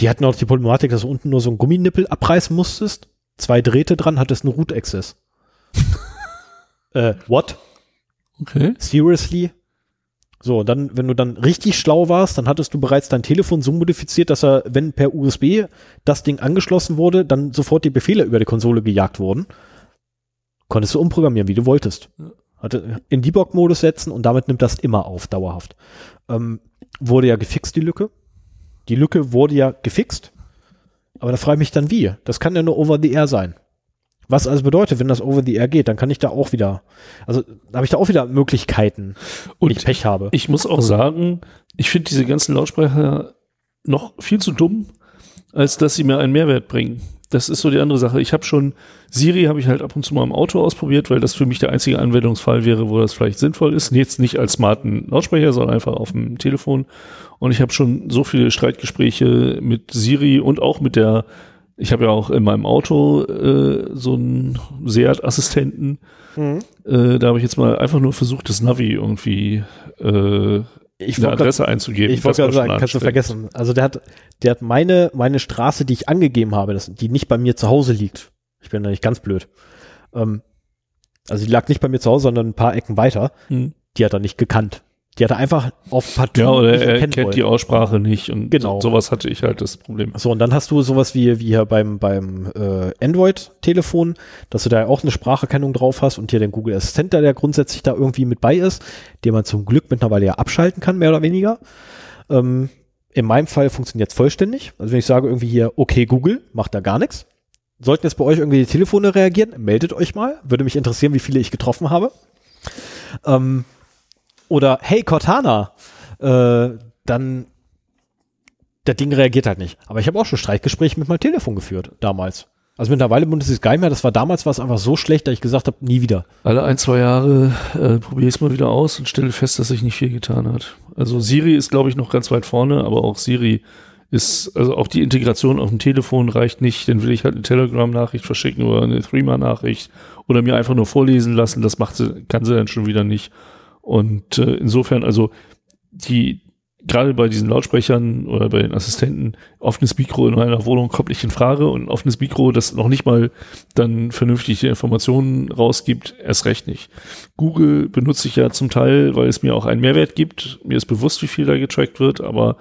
die hatten auch die Problematik, dass du unten nur so einen Gumminippel abreißen musstest, zwei Drähte dran, hattest einen Root Access. äh, what? Okay. Seriously? So, dann, wenn du dann richtig schlau warst, dann hattest du bereits dein Telefon so modifiziert, dass er, wenn per USB das Ding angeschlossen wurde, dann sofort die Befehle über die Konsole gejagt wurden. Konntest du umprogrammieren, wie du wolltest. Hatte in Debug-Modus setzen und damit nimmt das immer auf, dauerhaft. Ähm, wurde ja gefixt, die Lücke. Die Lücke wurde ja gefixt. Aber da frage ich mich dann wie. Das kann ja nur over the air sein. Was also bedeutet, wenn das over the air geht, dann kann ich da auch wieder, also habe ich da auch wieder Möglichkeiten, und ich Pech habe. Ich muss auch sagen, ich finde diese ganzen Lautsprecher noch viel zu dumm, als dass sie mir einen Mehrwert bringen das ist so die andere Sache. Ich habe schon Siri habe ich halt ab und zu mal im Auto ausprobiert, weil das für mich der einzige Anwendungsfall wäre, wo das vielleicht sinnvoll ist. Jetzt nicht als smarten Lautsprecher, sondern einfach auf dem Telefon. Und ich habe schon so viele Streitgespräche mit Siri und auch mit der, ich habe ja auch in meinem Auto äh, so einen Seat-Assistenten. Mhm. Äh, da habe ich jetzt mal einfach nur versucht, das Navi irgendwie äh, ich eine Adresse grad, einzugeben. Ich wollte gerade sagen, kannst du vergessen. Also der hat, der hat meine, meine Straße, die ich angegeben habe, das, die nicht bei mir zu Hause liegt. Ich bin da nicht ganz blöd. Ähm, also die lag nicht bei mir zu Hause, sondern ein paar Ecken weiter. Hm. Die hat er nicht gekannt. Die hat er einfach auf Partout Ja, oder er kennt wollen. die Aussprache nicht und genau. So, sowas hatte ich halt das Problem. So, und dann hast du sowas wie, wie hier beim, beim äh, Android-Telefon, dass du da auch eine Spracherkennung drauf hast und hier den Google Assistent, der grundsätzlich da irgendwie mit bei ist, den man zum Glück mittlerweile ja abschalten kann, mehr oder weniger. Ähm, in meinem Fall funktioniert es vollständig. Also wenn ich sage irgendwie hier, okay Google, macht da gar nichts. sollten jetzt bei euch irgendwie die Telefone reagieren, meldet euch mal. Würde mich interessieren, wie viele ich getroffen habe. Ähm, oder hey Cortana, äh, dann der Ding reagiert halt nicht. Aber ich habe auch schon Streitgespräche mit meinem Telefon geführt, damals. Also mittlerweile benutze ich es gar nicht mehr. Das war damals war es einfach so schlecht, dass ich gesagt habe, nie wieder. Alle ein, zwei Jahre äh, probiere ich es mal wieder aus und stelle fest, dass sich nicht viel getan hat. Also Siri ist, glaube ich, noch ganz weit vorne, aber auch Siri ist, also auch die Integration auf dem Telefon reicht nicht. Dann will ich halt eine Telegram-Nachricht verschicken oder eine Threema-Nachricht oder mir einfach nur vorlesen lassen. Das macht sie, kann sie dann schon wieder nicht. Und äh, insofern, also die, gerade bei diesen Lautsprechern oder bei den Assistenten, offenes Mikro in meiner Wohnung kommt nicht in Frage und offenes Mikro, das noch nicht mal dann vernünftig die Informationen rausgibt, erst recht nicht. Google benutze ich ja zum Teil, weil es mir auch einen Mehrwert gibt. Mir ist bewusst, wie viel da getrackt wird, aber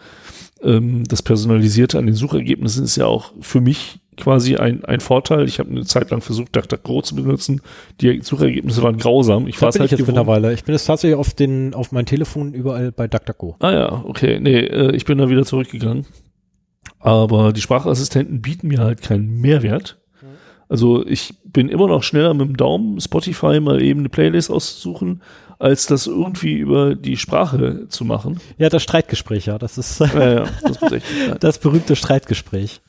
ähm, das Personalisierte an den Suchergebnissen ist ja auch für mich quasi ein, ein Vorteil. Ich habe eine Zeit lang versucht, DuckDuckGo zu benutzen. Die Suchergebnisse waren grausam. Ich war halt ich jetzt mittlerweile. Ich bin jetzt tatsächlich auf den auf mein Telefon überall bei DuckDuckGo. Ah ja, okay. Nee, äh, ich bin da wieder zurückgegangen. Aber die Sprachassistenten bieten mir halt keinen Mehrwert. Also ich bin immer noch schneller mit dem Daumen, Spotify mal eben eine Playlist auszusuchen, als das irgendwie über die Sprache zu machen. Ja, das Streitgespräch, ja, das ist ja, ja, das, echt, das berühmte Streitgespräch.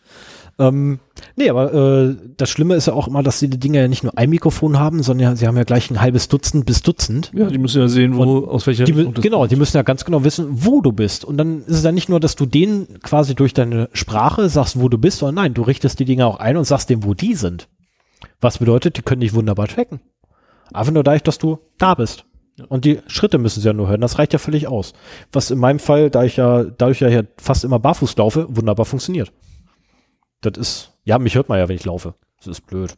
Ähm, nee, aber äh, das Schlimme ist ja auch immer, dass die Dinge ja nicht nur ein Mikrofon haben, sondern ja, sie haben ja gleich ein halbes Dutzend bis Dutzend. Ja, die müssen ja sehen, wo, Und aus welcher die, Genau, die müssen ja ganz genau wissen, wo du bist. Und dann ist es ja nicht nur, dass du denen quasi durch deine Sprache sagst, wo du bist, sondern nein, du richtest die Dinge auch ein und sagst dem, wo die sind. Was bedeutet, die können dich wunderbar tracken. Einfach nur dadurch, dass du da bist. Und die Schritte müssen sie ja nur hören. Das reicht ja völlig aus. Was in meinem Fall, da ich ja, dadurch ja fast immer barfuß laufe, wunderbar funktioniert. Das ist, ja, mich hört man ja, wenn ich laufe. Das ist blöd.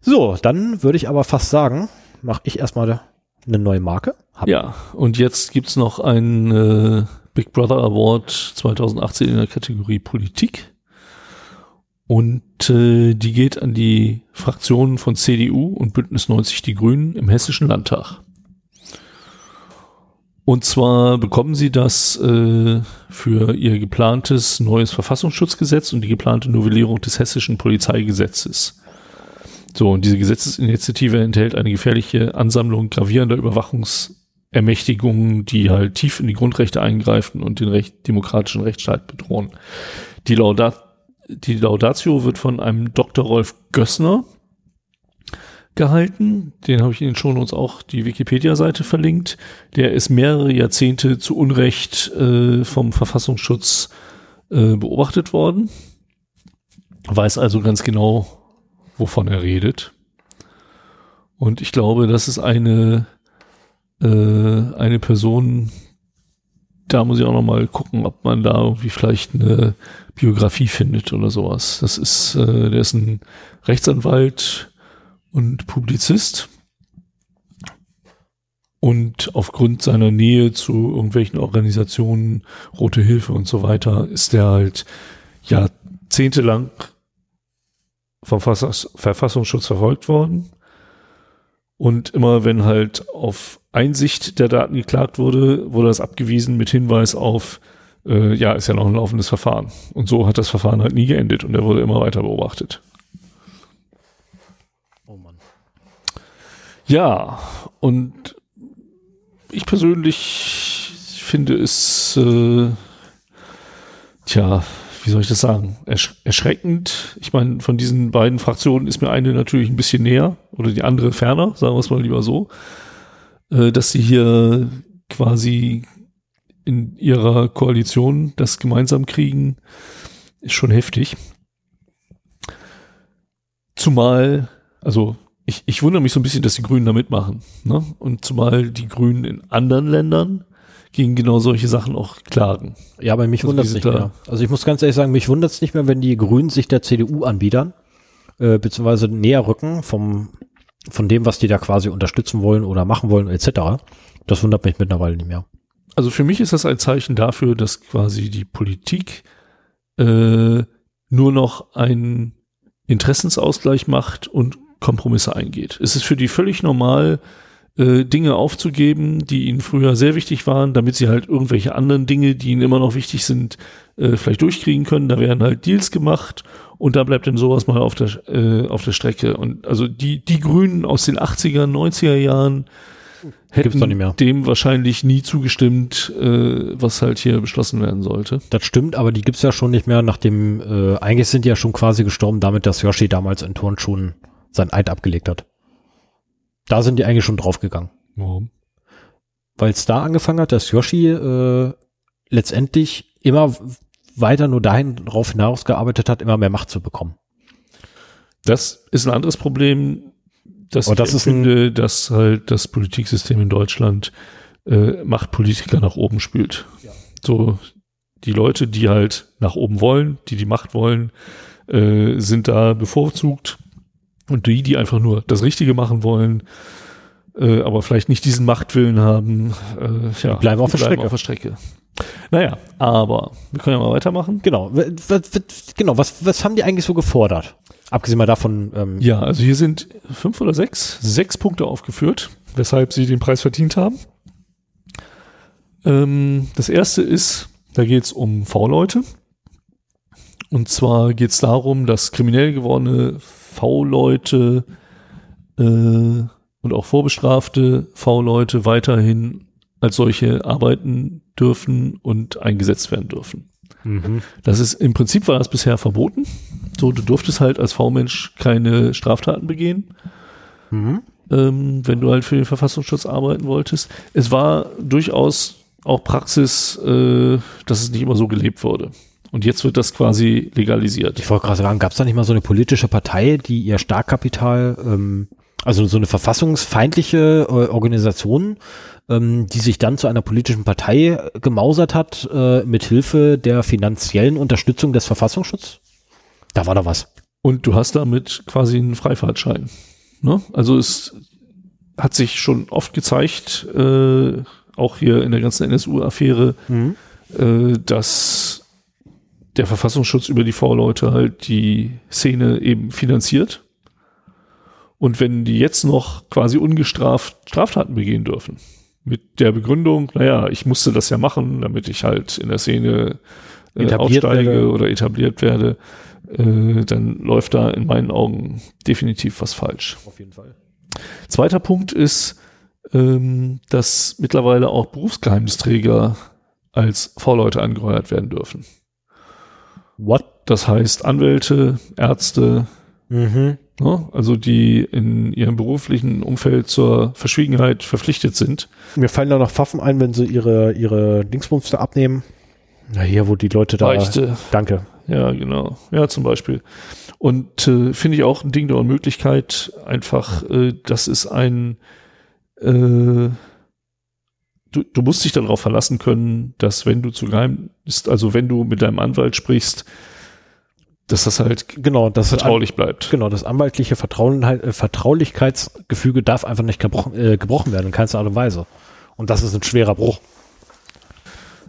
So, dann würde ich aber fast sagen, mache ich erstmal eine neue Marke. Hab ja, und jetzt gibt's noch einen äh, Big Brother Award 2018 in der Kategorie Politik. Und äh, die geht an die Fraktionen von CDU und Bündnis 90 Die Grünen im Hessischen Landtag. Und zwar bekommen sie das äh, für ihr geplantes neues Verfassungsschutzgesetz und die geplante Novellierung des hessischen Polizeigesetzes. So, und diese Gesetzesinitiative enthält eine gefährliche Ansammlung gravierender Überwachungsermächtigungen, die halt tief in die Grundrechte eingreifen und den recht, demokratischen Rechtsstaat bedrohen. Die, Laudat die Laudatio wird von einem Dr. Rolf Gössner gehalten. Den habe ich Ihnen schon uns auch die Wikipedia-Seite verlinkt. Der ist mehrere Jahrzehnte zu Unrecht äh, vom Verfassungsschutz äh, beobachtet worden. Weiß also ganz genau, wovon er redet. Und ich glaube, das ist eine, äh, eine Person, da muss ich auch noch mal gucken, ob man da irgendwie vielleicht eine Biografie findet oder sowas. Das ist, äh, der ist ein Rechtsanwalt, und Publizist. Und aufgrund seiner Nähe zu irgendwelchen Organisationen, Rote Hilfe und so weiter, ist er halt jahrzehntelang vom Verfassungsschutz verfolgt worden. Und immer wenn halt auf Einsicht der Daten geklagt wurde, wurde das abgewiesen mit Hinweis auf, äh, ja, ist ja noch ein laufendes Verfahren. Und so hat das Verfahren halt nie geendet und er wurde immer weiter beobachtet. Ja, und ich persönlich finde es, äh, tja, wie soll ich das sagen, Ersch erschreckend. Ich meine, von diesen beiden Fraktionen ist mir eine natürlich ein bisschen näher oder die andere ferner, sagen wir es mal lieber so, äh, dass sie hier quasi in ihrer Koalition das gemeinsam kriegen, ist schon heftig. Zumal, also ich, ich wundere mich so ein bisschen, dass die Grünen da mitmachen. Ne? Und zumal die Grünen in anderen Ländern gegen genau solche Sachen auch klagen. Ja, aber mich also wundert es nicht mehr. Also ich muss ganz ehrlich sagen, mich wundert es nicht mehr, wenn die Grünen sich der CDU anbiedern, äh, beziehungsweise näher rücken vom, von dem, was die da quasi unterstützen wollen oder machen wollen, etc. Das wundert mich mittlerweile nicht mehr. Also für mich ist das ein Zeichen dafür, dass quasi die Politik äh, nur noch einen Interessensausgleich macht und Kompromisse eingeht. Es ist für die völlig normal, äh, Dinge aufzugeben, die ihnen früher sehr wichtig waren, damit sie halt irgendwelche anderen Dinge, die ihnen immer noch wichtig sind, äh, vielleicht durchkriegen können. Da werden halt Deals gemacht und da bleibt dann sowas mal auf der, äh, auf der Strecke. Und also die, die Grünen aus den 80er, 90er Jahren hätten dem wahrscheinlich nie zugestimmt, äh, was halt hier beschlossen werden sollte. Das stimmt, aber die gibt's ja schon nicht mehr, nachdem, äh, eigentlich sind die ja schon quasi gestorben damit, dass Yoshi damals in Turnschuhen sein Eid abgelegt hat. Da sind die eigentlich schon draufgegangen. Warum? Weil es da angefangen hat, dass Yoshi äh, letztendlich immer weiter nur dahin drauf hinausgearbeitet hat, immer mehr Macht zu bekommen. Das ist ein anderes Problem, dass das ich ist finde, dass halt das Politiksystem in Deutschland äh, Machtpolitiker nach oben spült. Ja. So die Leute, die halt nach oben wollen, die die Macht wollen, äh, sind da bevorzugt und die, die einfach nur das Richtige machen wollen, äh, aber vielleicht nicht diesen Machtwillen haben, äh, ja, bleiben, auf, der bleiben auf der Strecke. Naja, aber wir können ja mal weitermachen. Genau, was, genau, was, was haben die eigentlich so gefordert? Abgesehen mal davon. Ähm ja, also hier sind fünf oder sechs, sechs Punkte aufgeführt, weshalb sie den Preis verdient haben. Ähm, das erste ist, da geht es um V-Leute. Und zwar geht es darum, dass kriminell gewordene V-Leute äh, und auch vorbestrafte V-Leute weiterhin als solche arbeiten dürfen und eingesetzt werden dürfen. Mhm. Das ist im Prinzip war das bisher verboten. So, du durftest halt als V-Mensch keine Straftaten begehen. Mhm. Ähm, wenn du halt für den Verfassungsschutz arbeiten wolltest. Es war durchaus auch Praxis, äh, dass es nicht immer so gelebt wurde. Und jetzt wird das quasi legalisiert. Ich wollte gerade sagen, gab es da nicht mal so eine politische Partei, die ihr Starkkapital, ähm, also so eine verfassungsfeindliche äh, Organisation, ähm, die sich dann zu einer politischen Partei gemausert hat, äh, mit Hilfe der finanziellen Unterstützung des Verfassungsschutzes? Da war da was. Und du hast damit quasi einen Freifahrtschein. Ne? Also es hat sich schon oft gezeigt, äh, auch hier in der ganzen NSU-Affäre, mhm. äh, dass der Verfassungsschutz über die V-Leute halt die Szene eben finanziert. Und wenn die jetzt noch quasi ungestraft Straftaten begehen dürfen, mit der Begründung, naja, ich musste das ja machen, damit ich halt in der Szene äh, aussteige werde. oder etabliert werde, äh, dann läuft da in meinen Augen definitiv was falsch. Auf jeden Fall. Zweiter Punkt ist, ähm, dass mittlerweile auch Berufsgeheimnisträger als V-Leute angeheuert werden dürfen. What? Das heißt Anwälte, Ärzte, mhm. ne, also die in ihrem beruflichen Umfeld zur Verschwiegenheit verpflichtet sind. Mir fallen da noch Waffen ein, wenn sie ihre, ihre Dingsbums da abnehmen. Na hier, wo die Leute da. Beichte. Danke. Ja, genau. Ja, zum Beispiel. Und äh, finde ich auch ein Ding der Unmöglichkeit, einfach, äh, das ist ein äh, du, du musst dich darauf verlassen können, dass wenn du zu geheim ist, also wenn du mit deinem Anwalt sprichst, dass das halt genau, das vertraulich an, bleibt. Genau, das anwaltliche äh, Vertraulichkeitsgefüge darf einfach nicht gebrochen, äh, gebrochen werden in keinster Art und Weise. Und das ist ein schwerer Bruch.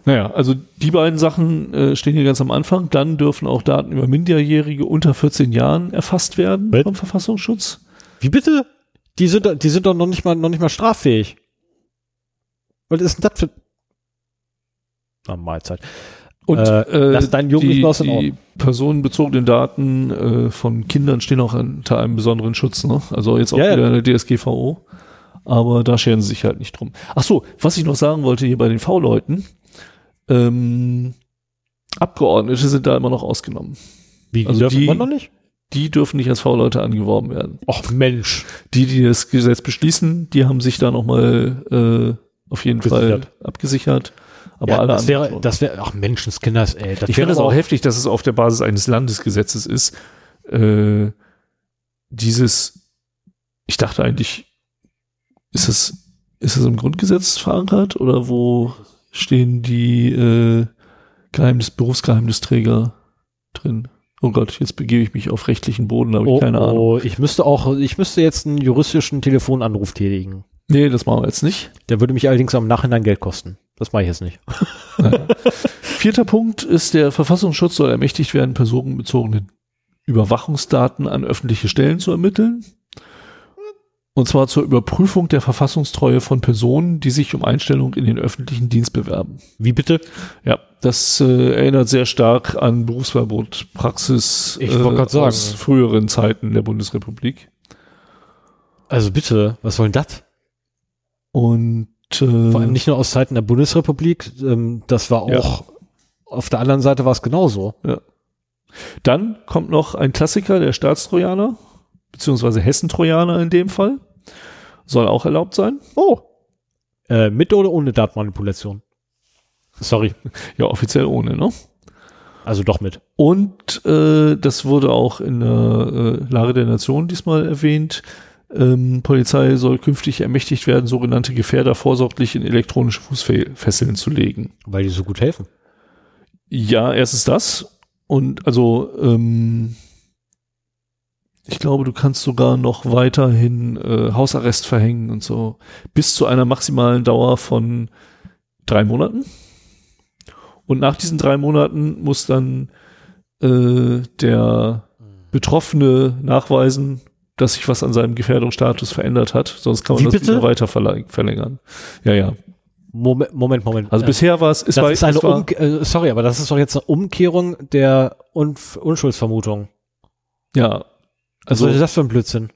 Naja, also die beiden Sachen äh, stehen hier ganz am Anfang. Dann dürfen auch Daten über Minderjährige unter 14 Jahren erfasst werden What? vom Verfassungsschutz. Wie bitte? Die sind, die sind doch noch nicht mal, noch nicht mal straffähig. Was ist denn das für. Na, Mahlzeit. Und äh, äh, lass deinen Jungen die, nicht die personenbezogenen Daten äh, von Kindern stehen auch unter einem besonderen Schutz, ne? Also jetzt auch ja, wieder ja. der DSGVO. Aber da scheren sie sich halt nicht drum. Ach so, was ich noch sagen wollte hier bei den V-Leuten, ähm, Abgeordnete sind da immer noch ausgenommen. Wie, also dürfen die, noch nicht? Die dürfen nicht als V-Leute angeworben werden. Ach Mensch. Die, die das Gesetz beschließen, die haben sich da nochmal äh, auf jeden Fall abgesichert. Aber ja, alle das wäre, das wäre, ach Menschenskinders, ey. Ich finde es auch heftig, dass es auf der Basis eines Landesgesetzes ist. Äh, dieses, ich dachte eigentlich, ist es, ist es im Grundgesetz verankert oder wo stehen die äh, Geheimnis, Berufsgeheimnisträger drin? Oh Gott, jetzt begebe ich mich auf rechtlichen Boden, habe ich oh, keine Ahnung. Oh, ich müsste auch, ich müsste jetzt einen juristischen Telefonanruf tätigen. Nee, das machen wir jetzt nicht. Der würde mich allerdings am Nachhinein Geld kosten. Das mache ich jetzt nicht. Ja. Vierter Punkt ist, der Verfassungsschutz soll ermächtigt werden, personenbezogene Überwachungsdaten an öffentliche Stellen zu ermitteln. Und zwar zur Überprüfung der Verfassungstreue von Personen, die sich um Einstellung in den öffentlichen Dienst bewerben. Wie bitte? Ja, das äh, erinnert sehr stark an Berufsverbotpraxis Ich wollte grad sagen. aus früheren Zeiten der Bundesrepublik. Also bitte, was soll denn das? Und äh, Vor allem nicht nur aus Zeiten der Bundesrepublik, ähm, das war Ja. auch, auf der anderen Seite war es genauso. Dann kommt noch ein Klassiker, der Staatstrojaner, beziehungsweise Hessentrojaner in dem Fall. Soll auch erlaubt sein. Oh. Äh, mit oder ohne Datenmanipulation? Sorry, Ja, offiziell ohne, ne? also doch mit. Und äh, das wurde auch in der äh, Lage der Nation diesmal erwähnt. Ähm, Polizei soll künftig ermächtigt werden, sogenannte Gefährder vorsorglich in elektronische Fußfesseln zu legen. Weil die so gut helfen. Ja, erstens das. Und also, ähm, ich glaube, du kannst sogar noch weiterhin äh, Hausarrest verhängen und so. Bis zu einer maximalen Dauer von drei Monaten. Und nach diesen drei Monaten muss dann äh, der Betroffene nachweisen, dass sich was an seinem Gefährdungsstatus verändert hat. Sonst kann man Wie das bitte? wieder weiter verläng- verlängern. Ja, ja. Moment, Moment, Moment. Also bisher war es, es das war, ist eine war, äh, sorry, aber das ist doch jetzt eine Umkehrung der Unf Unschuldsvermutung. ja, Was also ist das für ein Blödsinn?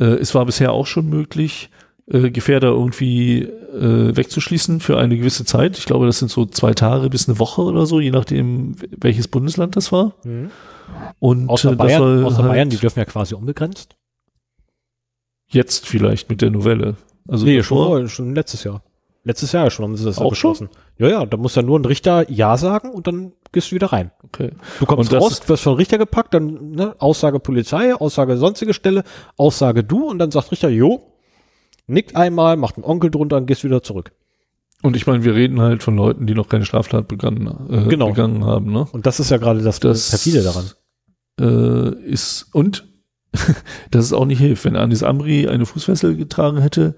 Äh, es war bisher auch schon möglich, äh, Gefährder irgendwie äh, wegzuschließen für eine gewisse Zeit. Ich glaube, das sind so zwei Tage bis eine Woche oder so, je nachdem, welches Bundesland das war. Und Außer äh, Bayern, außer halt Bayern, die dürfen ja quasi unbegrenzt. Jetzt vielleicht mit der Novelle. Also Nee, schon, vorher, schon letztes Jahr. Letztes Jahr schon haben sie das Auch beschlossen. Ja, ja, da muss ja nur ein Richter Ja sagen und dann gehst du wieder rein. Okay. Du kommst raus, wirst von Richter gepackt, dann ne, Aussage Polizei, Aussage sonstige Stelle, Aussage du und dann sagt Richter, jo, nickt einmal, macht einen Onkel drunter und gehst wieder zurück. Und ich meine, wir reden halt von Leuten, die noch keine Straftat begangen, äh, Genau. begangen haben. Ne? Und das ist ja gerade das, Das perfide daran. Äh, ist und dass es auch nicht hilft. Wenn Anis Amri eine Fußfessel getragen hätte,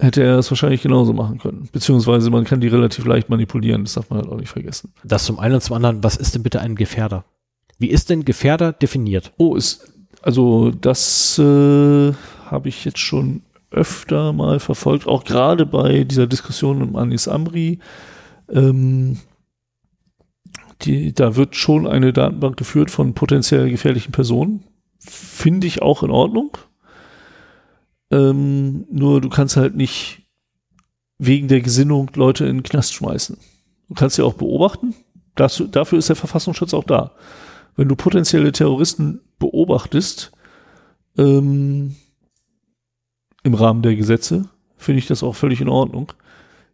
hätte er es wahrscheinlich genauso machen können. Beziehungsweise man kann die relativ leicht manipulieren, das darf man halt auch nicht vergessen. Das zum einen und zum anderen, was ist denn bitte ein Gefährder? Wie ist denn Gefährder definiert? Oh, ist, also das äh, habe ich jetzt schon öfter mal verfolgt, auch gerade bei dieser Diskussion um Anis Amri. Ähm, die, da wird schon eine Datenbank geführt von potenziell gefährlichen Personen. Finde ich auch in Ordnung. Ähm, nur du kannst halt nicht wegen der Gesinnung Leute in den Knast schmeißen. Du kannst sie auch beobachten. Das, dafür ist der Verfassungsschutz auch da. Wenn du potenzielle Terroristen beobachtest, ähm, im Rahmen der Gesetze, finde ich das auch völlig in Ordnung.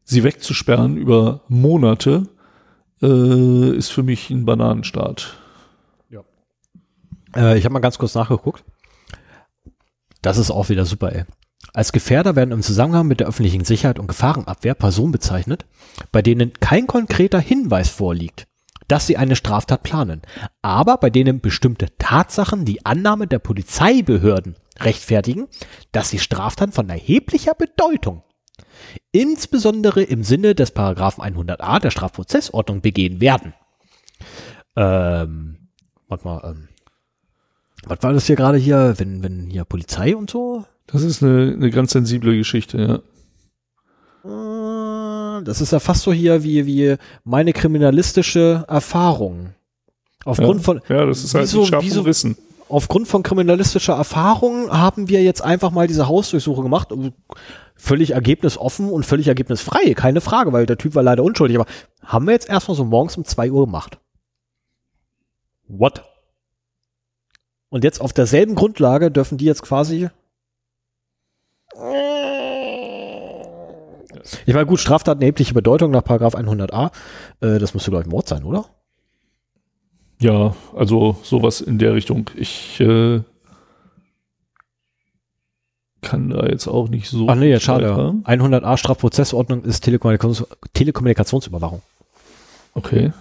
Sie wegzusperren über Monate äh, ist für mich ein Bananenstaat. Äh, ich habe mal ganz kurz nachgeguckt. Das ist auch wieder super, ey. Als Gefährder werden im Zusammenhang mit der öffentlichen Sicherheit und Gefahrenabwehr Personen bezeichnet, bei denen kein konkreter Hinweis vorliegt, dass sie eine Straftat planen, aber bei denen bestimmte Tatsachen die Annahme der Polizeibehörden rechtfertigen, dass sie Straftaten von erheblicher Bedeutung, insbesondere im Sinne des Paragraphen 100a der Strafprozessordnung begehen werden. Ähm, warte mal, ähm, was war das hier gerade hier, wenn, wenn hier Polizei und so? Das ist eine, eine ganz sensible Geschichte, ja. Äh, Das ist ja fast so hier wie, wie meine kriminalistische Erfahrung. Aufgrund ja. von, Ja, das ist halt wieso- scharf wieso- umrissen. aufgrund von kriminalistischer Erfahrung haben wir jetzt einfach mal diese Hausdurchsuche gemacht. Völlig ergebnisoffen und völlig ergebnisfrei, keine Frage, weil der Typ war leider unschuldig. Aber haben wir jetzt erstmal so morgens um zwei Uhr gemacht. What? Und jetzt auf derselben Grundlage dürfen die jetzt quasi. Ich meine, gut, Straftaten erhebliche Bedeutung nach Paragraph 100a. Äh, das müsste, glaube ich, Mord sein, oder? Ja, also sowas in der Richtung. Ich äh, kann da jetzt auch nicht so. Ach nee, jetzt schade. weiter. 100a Strafprozessordnung ist Telekommunikations Telekommunikationsüberwachung. Okay.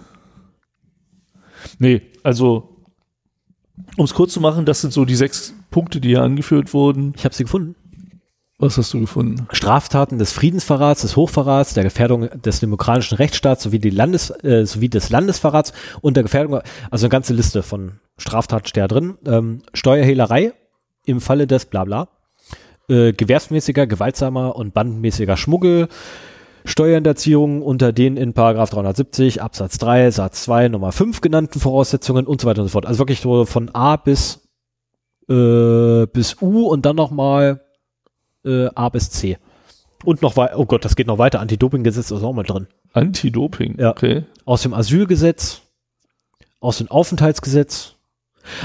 Nee, also um es kurz zu machen, das sind so die sechs Punkte, die hier angeführt wurden. Ich habe sie gefunden. Was hast du gefunden? Straftaten des Friedensverrats, des Hochverrats, der Gefährdung des demokratischen Rechtsstaats sowie, Landes, äh, sowie des Landesverrats und der Gefährdung, also eine ganze Liste von Straftaten steht da drin. Ähm, Steuerhehlerei im Falle des Blabla, äh, gewährsmäßiger, gewaltsamer und bandenmäßiger Schmuggel, Steuerhinterziehung unter den in Paragraph 370 Absatz 3 Satz 2 Nummer 5 genannten Voraussetzungen und so weiter und so fort. Also wirklich so von A bis äh, bis U und dann nochmal äh, A bis C. Und noch weiter, oh Gott, das geht noch weiter. Anti-Doping-Gesetz ist auch mal drin. Anti-Doping, Ja. okay. Aus dem Asylgesetz, aus dem Aufenthaltsgesetz.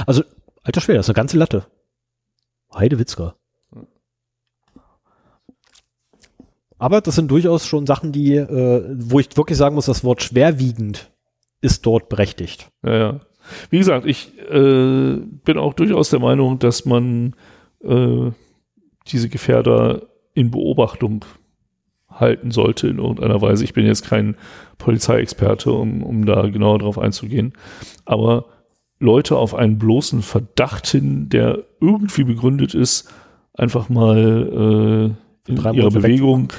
Also, alter Schwede, das ist eine ganze Latte. Heidewitzka. Aber das sind durchaus schon Sachen, die, äh, wo ich wirklich sagen muss, das Wort schwerwiegend ist dort berechtigt. Ja, ja. Wie gesagt, ich äh, bin auch durchaus der Meinung, dass man äh, diese Gefährder in Beobachtung halten sollte in irgendeiner Weise. Ich bin jetzt kein Polizeiexperte, um, um da genauer drauf einzugehen. Aber Leute auf einen bloßen Verdacht hin, der irgendwie begründet ist, einfach mal äh, ihrer Monate Bewegung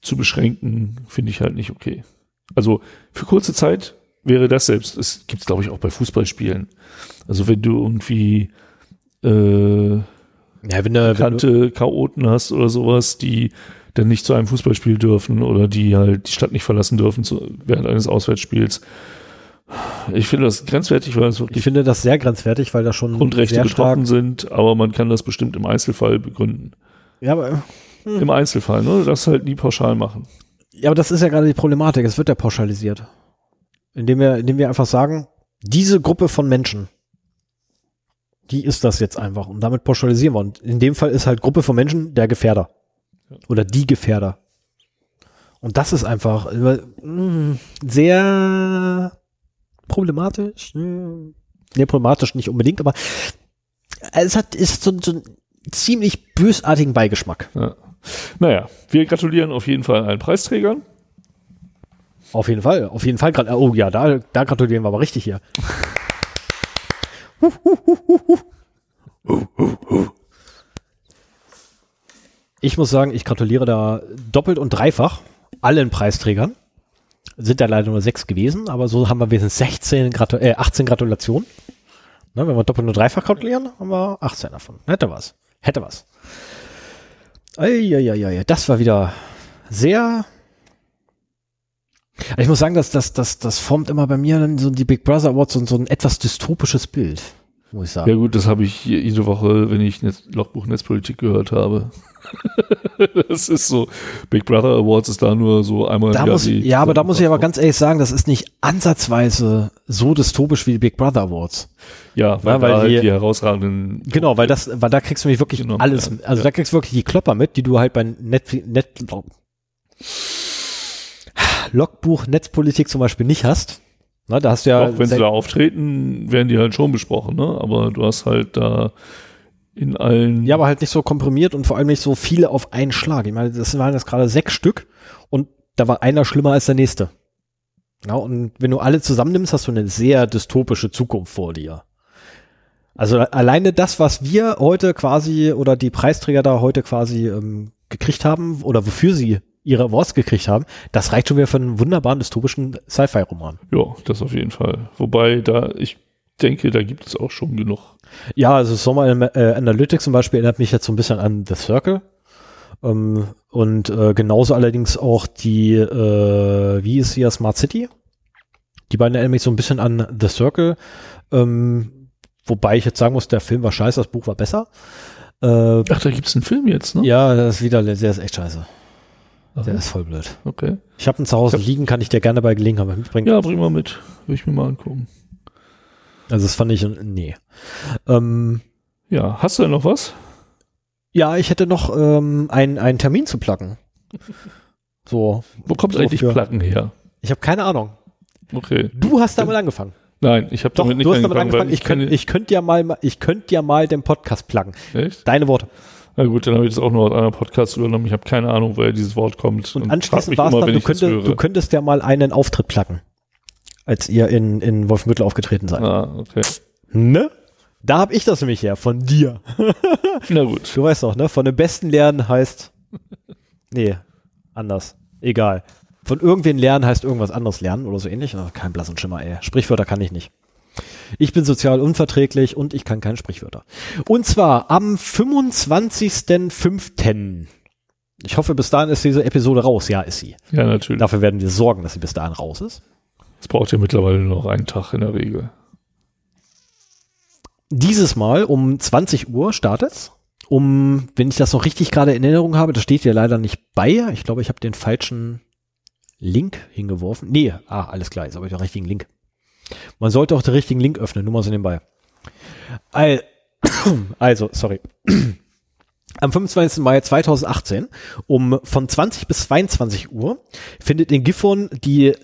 zu beschränken, finde ich halt nicht okay. Also für kurze Zeit wäre das selbst. Es gibt es, glaube ich, auch bei Fußballspielen. Also wenn du irgendwie äh, Ja, wenn, du, bekannte Chaoten hast oder sowas, die dann nicht zu einem Fußballspiel dürfen oder die halt die Stadt nicht verlassen dürfen zu, während eines Auswärtsspiels. Ich finde das grenzwertig, weil es ich wirklich finde das sehr grenzwertig, weil da schon Grundrechte betroffen sind, aber man kann das bestimmt im Einzelfall begründen. Ja, aber, Im Einzelfall, ne? Das halt nie pauschal machen. ja, aber das ist ja gerade die Problematik. Es wird ja pauschalisiert. Indem wir, indem wir einfach sagen, diese Gruppe von Menschen, die ist das jetzt einfach. Und damit pauschalisieren wir. Und in dem Fall ist halt Gruppe von Menschen der Gefährder. Oder die Gefährder. Und das ist einfach äh, sehr problematisch. Hm. Nee, problematisch nicht unbedingt, aber es hat, ist so, so ziemlich bösartigen Beigeschmack. Ja. Naja, wir gratulieren auf jeden Fall allen Preisträgern. Auf jeden Fall, auf jeden Fall. Oh ja, da, da gratulieren wir aber richtig hier. Ich muss sagen, ich gratuliere da doppelt und dreifach allen Preisträgern. Sind da leider nur sechs gewesen, aber so haben wir wenigstens 16 Gratu äh, 18 Gratulationen. Ne, wenn wir doppelt und dreifach gratulieren, haben wir 18 davon. Hätte was. Hätte was. Eieieiei, das war wieder sehr ich muss sagen, dass das, das, das formt immer bei mir dann so die Big Brother Awards so, so ein etwas dystopisches Bild, muss ich Ja sagen. gut, das habe ich je- jede Woche, wenn ich Netz, Logbuch Netzpolitik gehört habe. das ist so, Big Brother Awards ist da nur so einmal Da muss, ja, aber da muss ich aber ganz ehrlich sagen, das ist nicht ansatzweise so dystopisch wie die Big Brother Awards. Ja, weil, Ja, weil halt die- die herausragenden Genau, weil das, weil da kriegst du nämlich wirklich Genommen, alles, ja. also da kriegst du wirklich die Klopper mit, die du halt bei Net, Net, Logbuch Netzpolitik zum Beispiel nicht hast. Na, da hast du ja, auch wenn sie da auftreten, werden die halt schon besprochen, ne? Aber du hast halt da in allen Ja, aber halt nicht so komprimiert und vor allem nicht so viele auf einen Schlag. Ich meine, das waren jetzt gerade sechs Stück und da war einer schlimmer als der nächste. Ja, und wenn du alle zusammennimmst, hast du eine sehr dystopische Zukunft vor dir. Also alleine das, was wir heute quasi oder die Preisträger da heute quasi ähm, gekriegt haben oder wofür sie ihre Awards gekriegt haben, das reicht schon wieder für einen wunderbaren dystopischen Sci-Fi-Roman. Ja, das auf jeden Fall. Wobei da, ich denke, da gibt es auch schon genug. Ja, also Summer äh, Analytics zum Beispiel erinnert mich jetzt so ein bisschen an The Circle. Ähm, und äh, genauso allerdings auch die, äh, wie ist hier Smart City? Die beiden erinnern mich so ein bisschen an The Circle. Ähm, wobei ich jetzt sagen muss, der Film war scheiße, das Buch war besser. Äh, Ach, da gibt es einen Film jetzt, ne? ja, das ist wieder, der ist echt scheiße. Der Aha. ist voll blöd. Okay. Ich habe ihn zu Hause liegen, kann ich dir gerne bei Gelegenheit mitbringen. Ja, bring mal mit. Will ich mir mal angucken. Also das fand ich, nee. Ähm, Ja, hast du denn noch was? ja, ich hätte noch ähm, einen, einen Termin zu placken. So, Wo kommt So eigentlich für- Placken her? ich habe keine Ahnung. Okay. Du hast damit angefangen. Nein, ich habe Doch, damit nicht du hast damit angefangen, angefangen. weil Ich könnte ich könnt ja mal, ich könnte ja mal den Podcast pluggen. Echt? Deine Worte. Na gut, dann habe ich das auch nur aus einer Podcast übernommen. Ich habe keine Ahnung, woher dieses Wort kommt. Und anschließend war es dann, du, könntest, du könntest ja mal einen Auftritt pluggen, als ihr in, in Wolfenbüttel aufgetreten seid. Ah, okay. Ne? Da habe ich das nämlich her, von dir. Na gut. Du weißt doch, ne? Von dem Besten lernen heißt. Nee, anders. Egal. Von irgendwen lernen heißt irgendwas anderes lernen oder so ähnlich. Oh, kein blassen Schimmer, ey. Sprichwörter kann ich nicht. Ich bin sozial unverträglich und ich kann keine Sprichwörter. Und zwar am 25.05. Ich hoffe, bis dahin ist diese Episode raus. Ja, ist sie. Ja, natürlich. Dafür werden wir sorgen, dass sie bis dahin raus ist. Es braucht ja mittlerweile nur noch einen Tag in der Regel. Dieses Mal um 20 Uhr startet's. Um, wenn ich das noch richtig gerade in Erinnerung habe, das steht hier leider nicht bei. Ich glaube, ich habe den falschen Link hingeworfen. Nee, ah, alles klar, jetzt habe ich den richtigen Link. Man sollte auch den richtigen Link öffnen, nur mal so nebenbei. Al- Also, sorry. Am 25. Mai 2018 um von 20 bis 22 Uhr findet in Gifhorn die,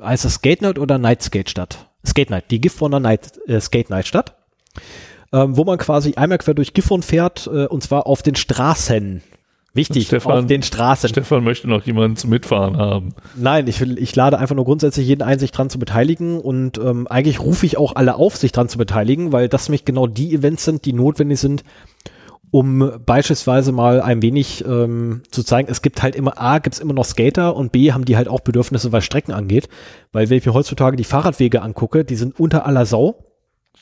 heißt das Skate Night oder Night Skate statt? Skate Night, die Gifhorner Night, äh, Skate Night statt, ähm, wo man quasi einmal quer durch Gifhorn fährt äh, und zwar auf den Straßen. Wichtig, Stefan- auf den Straßen. Stefan möchte noch jemanden zum Mitfahren haben. Nein, ich, will, ich lade einfach nur grundsätzlich jeden ein, sich dran zu beteiligen und ähm, eigentlich rufe ich auch alle auf, sich dran zu beteiligen, weil das nämlich genau die Events sind, die notwendig sind, um beispielsweise mal ein wenig ähm, zu zeigen, es gibt halt immer, A, gibt es immer noch Skater und B, haben die halt auch Bedürfnisse, was Strecken angeht, weil wenn ich mir heutzutage die Fahrradwege angucke, die sind unter aller Sau.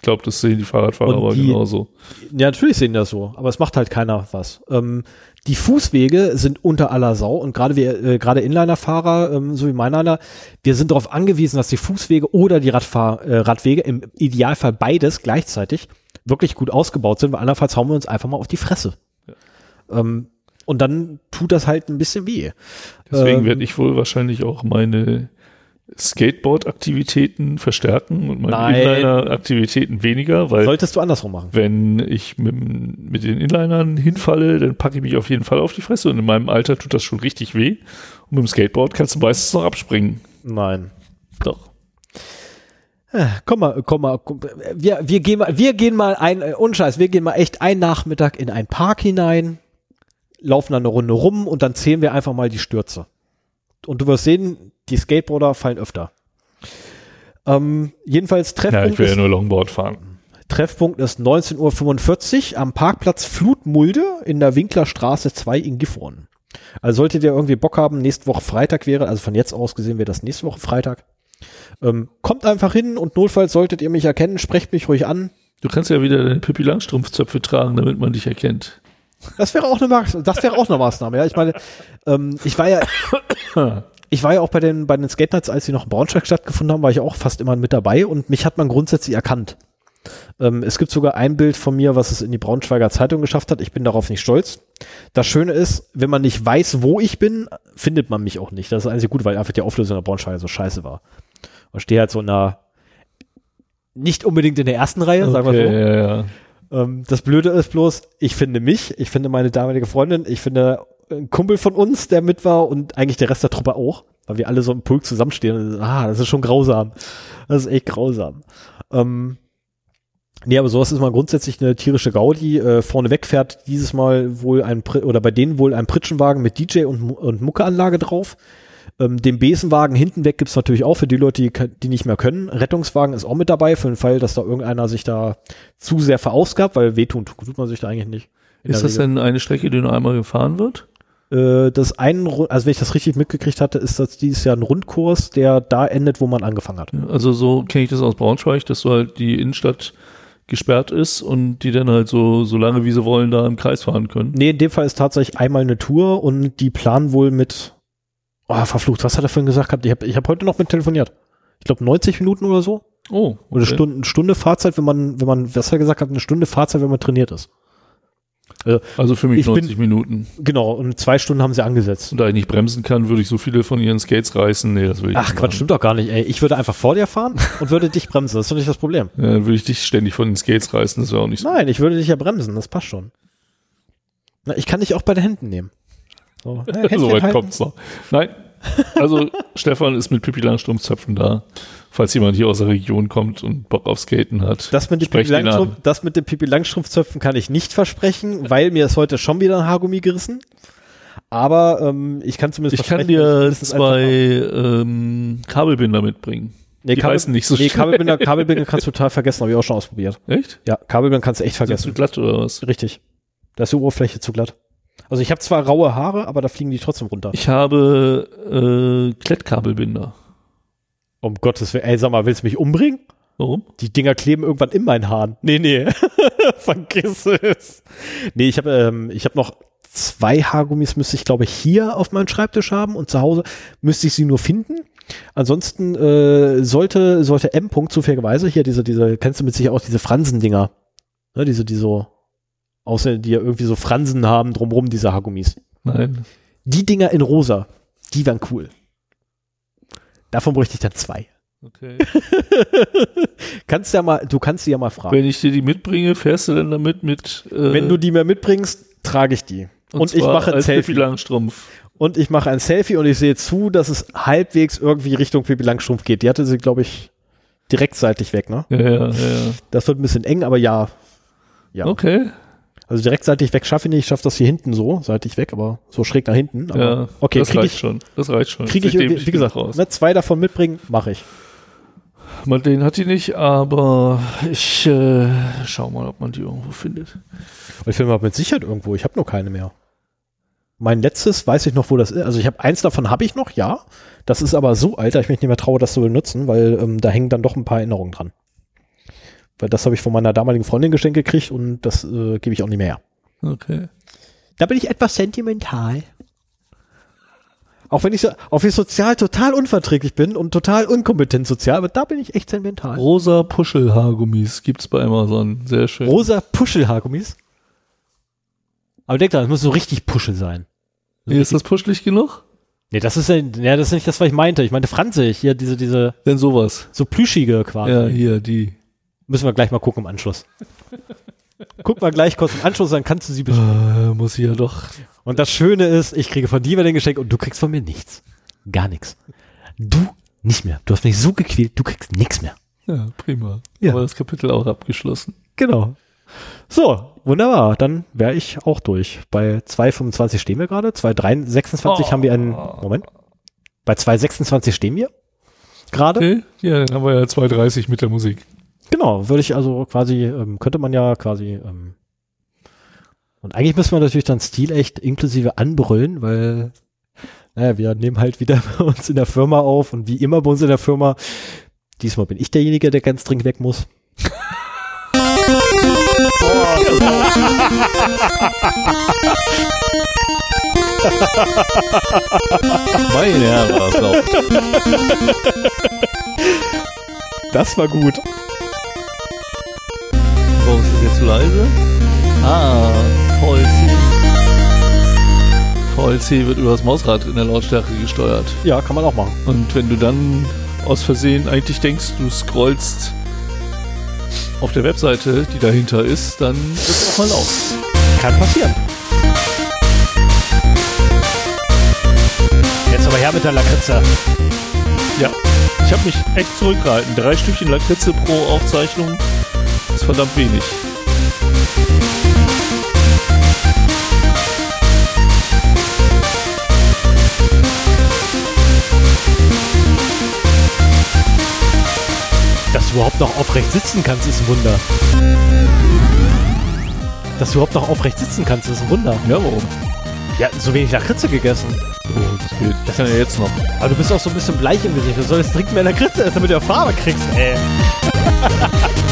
Ich glaube, das sehen die Fahrradfahrer aber genauso. Ja, natürlich sehen das so, aber es macht halt keiner was. Ähm, die Fußwege sind unter aller Sau und gerade wir, äh, gerade Inlinerfahrer, ähm, so wie mein einer, wir sind darauf angewiesen, dass die Fußwege oder die Radfahr äh, Radwege, im Idealfall beides gleichzeitig, wirklich gut ausgebaut sind, weil andernfalls hauen wir uns einfach mal auf die Fresse. Ähm, und dann tut das halt ein bisschen weh. Deswegen Ähm, werde ich wohl wahrscheinlich auch meine Skateboard-Aktivitäten verstärken und meine. Inliner-Aktivitäten weniger, weil Solltest du andersrum machen. wenn ich mit, mit den Inlinern hinfalle, dann packe ich mich auf jeden Fall auf die Fresse und in meinem Alter tut das schon richtig weh. Und mit dem Skateboard kannst du meistens noch abspringen. Nein. Doch. Komm mal, komm mal, komm, wir, wir gehen mal, wir gehen mal ein, äh, Unscheiß, wir gehen mal echt einen Nachmittag in einen Park hinein, laufen dann eine Runde rum und dann zählen wir einfach mal die Stürze. Und du wirst sehen, die Skateboarder fallen öfter. Ähm, jedenfalls Ja, Treffpunkt, ich will ja nur Longboard fahren. Treffpunkt ist 19.45 Uhr am Parkplatz Flutmulde in der Winklerstraße 2 in Gifhorn. Also solltet ihr irgendwie Bock haben, nächste Woche Freitag wäre, also von jetzt aus gesehen wäre das nächste Woche Freitag. Ähm, kommt einfach hin und notfalls solltet ihr mich erkennen, sprecht mich ruhig an. Du kannst ja wieder deine Pippi Langstrumpfzöpfe tragen, damit man dich erkennt. Das wäre auch eine Maß das wäre auch eine Maßnahme. Ja, ich meine, ähm, ich war ja, ich war ja auch bei den bei den Skate Nights, als sie noch in Braunschweig stattgefunden haben, war ich auch fast immer mit dabei und mich hat man grundsätzlich erkannt. Ähm, es gibt sogar ein Bild von mir, was es in die Braunschweiger Zeitung geschafft hat. Ich bin darauf nicht stolz. Das Schöne ist, wenn man nicht weiß, wo ich bin, findet man mich auch nicht. Das ist einzig gut, weil einfach die Auflösung der Braunschweiger so scheiße war. Und stehe halt so in einer nicht unbedingt in der ersten Reihe, sagen wir so. Okay, ja, ja. Ähm, das Blöde ist bloß, ich finde mich, ich finde meine damalige Freundin, ich finde ein Kumpel von uns, der mit war und eigentlich der Rest der Truppe auch, weil wir alle so im Pulk zusammenstehen. Ah, das ist schon grausam. Das ist echt grausam. Ähm, nee, aber sowas ist mal grundsätzlich eine tierische Gaudi. Äh, vorneweg fährt dieses Mal wohl ein, oder bei denen wohl ein Pritschenwagen mit DJ und, und Muckeanlage drauf. Ähm, den Besenwagen hinten weg gibt's natürlich auch für die Leute, die, die nicht mehr können. Rettungswagen ist auch mit dabei für den Fall, dass da irgendeiner sich da zu sehr verausgabt, weil wehtun tut man sich da eigentlich nicht. Ist das Regel. denn eine Strecke, die nur einmal gefahren wird? Äh, das einen, also wenn ich das richtig mitgekriegt hatte, ist das dieses Jahr ein Rundkurs, der da endet, wo man angefangen hat. Also so kenne ich das aus Braunschweig, dass so halt die Innenstadt gesperrt ist und die dann halt so, so lange wie sie wollen da im Kreis fahren können. Nee, in dem Fall ist tatsächlich einmal eine Tour und die planen wohl mit, oh, verflucht, was hat er vorhin gesagt gehabt? Ich habe ich hab heute noch mit telefoniert. Ich glaube 90 Minuten oder so. Oh, Oder okay. Stunde, eine Stunde Fahrzeit, wenn man, wenn man, was hat er gesagt hat, eine Stunde Fahrzeit, wenn man trainiert ist. Also für mich Ich bin- 90 Minuten. Genau, und zwei Stunden haben sie angesetzt. Und da ich nicht bremsen kann, würde ich so viele von ihren Skates reißen. Nee, das will ich Ach nicht Quatsch, machen. stimmt doch gar nicht, ey. Ich würde einfach vor dir fahren und würde dich bremsen. Das ist doch nicht das Problem. Ja, dann würde ich dich ständig von den Skates reißen, das wäre auch nicht so. Nein, ich würde dich ja bremsen, das passt schon. Na, ich kann dich auch bei den Händen nehmen. So, Händchen so weit kommt's noch. Nein, also Stefan ist mit Pippi Langstrumpfzöpfen da. Falls jemand hier aus der Region kommt und Bock auf Skaten hat. Das mit, Sprecht ihn Langstrumpf, an. das mit Pipi Langstrumpfzöpfen kann ich nicht versprechen, weil mir ist heute schon wieder ein Haargummi gerissen. Aber ähm, ich kann zumindest Ich kann dir zwei ähm, Kabelbinder mitbringen. nee, die Kabel, reißen nicht so nee. Kabelbinder, Kabelbinder kannst du total vergessen, habe ich auch schon ausprobiert. Echt? Ja, Kabelbinder kannst du echt Sind zu vergessen. glatt oder was? Richtig. Da ist die Oberfläche zu glatt. Also ich habe zwar raue Haare, aber da fliegen die trotzdem runter. Ich habe äh, Klettkabelbinder. Um Gottes Willen, ey, sag mal, willst du mich umbringen? Warum? Die Dinger kleben irgendwann in meinen Haaren. Nee, nee. Vergiss es. Nee, ich habe ähm, ich hab noch zwei Haargummis, müsste ich glaube ich hier auf meinem Schreibtisch haben und zu Hause müsste ich sie nur finden. Ansonsten äh, sollte, sollte M. -Punkt zufälligerweise hier diese, diese, kennst du mit sich auch diese Fransendinger? Ne, diese, die so, außer die ja irgendwie so Fransen haben drumrum, diese Haargummis. Nein. Die Dinger in rosa, die wären cool. Davon bräuchte ich dann zwei. Okay. kannst ja mal, du kannst sie ja mal fragen. Wenn ich dir die mitbringe, fährst du dann damit mit? Äh, Wenn du die mir mitbringst, trage ich die. Und, und ich mache ein Selfie. Langstrumpf. Und ich mache ein Selfie und ich sehe zu, dass es halbwegs irgendwie Richtung Pippi Langstrumpf geht. Die hatte sie, glaube ich, direkt seitlich weg, ne? Ja, ja, ja. Das wird ein bisschen eng, aber ja. Ja. Okay. Also direkt seitlich weg schaffe ich nicht, ich schaffe das hier hinten so, seitlich weg, aber so schräg nach hinten. Aber ja, okay, das reicht ich, schon. Das reicht schon. Kriege ich, wie, wie gesagt, raus. Ne, zwei davon mitbringen, mache ich. Mal den hat die nicht, aber ich äh, schau mal, ob man die irgendwo findet. Ich finde mal mit Sicherheit irgendwo. Ich habe nur keine mehr. Mein letztes weiß ich noch, wo das ist. Also ich habe eins davon habe ich noch, ja. Das ist aber so alt, dass ich mich nicht mehr traue, das zu benutzen, weil ähm, da hängen dann doch ein paar Erinnerungen dran. Weil das habe ich von meiner damaligen Freundin geschenkt gekriegt und das äh, gebe ich auch nicht mehr. Okay. Da bin ich etwas sentimental. Auch wenn ich so, auch wenn ich sozial total unverträglich bin und total unkompetent sozial, aber da bin ich echt sentimental. Rosa Puschelhaargummis gibt's bei Amazon. Sehr schön. Rosa Puschelhaargummis? Aber denk dran, es muss so richtig Puschel sein. So nee, ist das puschelig genug? Nee, das ist ja, ja, das ist nicht das, was ich meinte. Ich meinte franzig, hier diese, diese. Denn sowas. So plüschige quasi. Ja, hier, die. Müssen wir gleich mal gucken im Anschluss. Guck mal gleich kurz im Anschluss, dann kannst du sie bestimmen. Äh, muss ich ja doch. Und das Schöne ist, ich kriege von dir ein Geschenk und du kriegst von mir nichts. Gar nichts. Du nicht mehr. Du hast mich so gequält, du kriegst nichts mehr. Ja, prima. Ja. Aber das Kapitel auch abgeschlossen. Genau. So, wunderbar. Dann wäre ich auch durch. Bei 2,25 stehen wir gerade. 2,26 oh. haben wir einen. Moment. Bei 2,26 stehen wir gerade. Okay. Ja, dann haben wir ja 2,30 mit der Musik. Genau, würde ich also quasi, ähm, könnte man ja quasi. Ähm, und eigentlich müssen wir natürlich dann Stil echt inklusive anbrüllen, weil, naja, wir nehmen halt wieder bei uns in der Firma auf und wie immer bei uns in der Firma, diesmal bin ich derjenige, der ganz dringend weg muss. Meine Herren, war das. Das war gut. Warum ist das jetzt zu leise? Ah, VLC. VLC wird über das Mausrad in der Lautstärke gesteuert. Ja, kann man auch machen. Und wenn du dann aus Versehen eigentlich denkst, du scrollst auf der Webseite, die dahinter ist, dann wird es auch mal laut. Kann passieren. Jetzt aber her mit der Lakritze. Ja, ich habe mich echt zurückgehalten. Drei Stückchen Lakritze pro Aufzeichnung ist verdammt wenig. Dass du überhaupt noch aufrecht sitzen kannst, ist ein Wunder. Dass du überhaupt noch aufrecht sitzen kannst, ist ein Wunder. Ja, warum? Ja, so wenig Lakritze gegessen. Oh, das geht. Das kann ja jetzt noch. Aber du bist auch so ein bisschen bleich im Gesicht. Du solltest dringend mehr Lakritze essen, damit du Farbe kriegst, ey.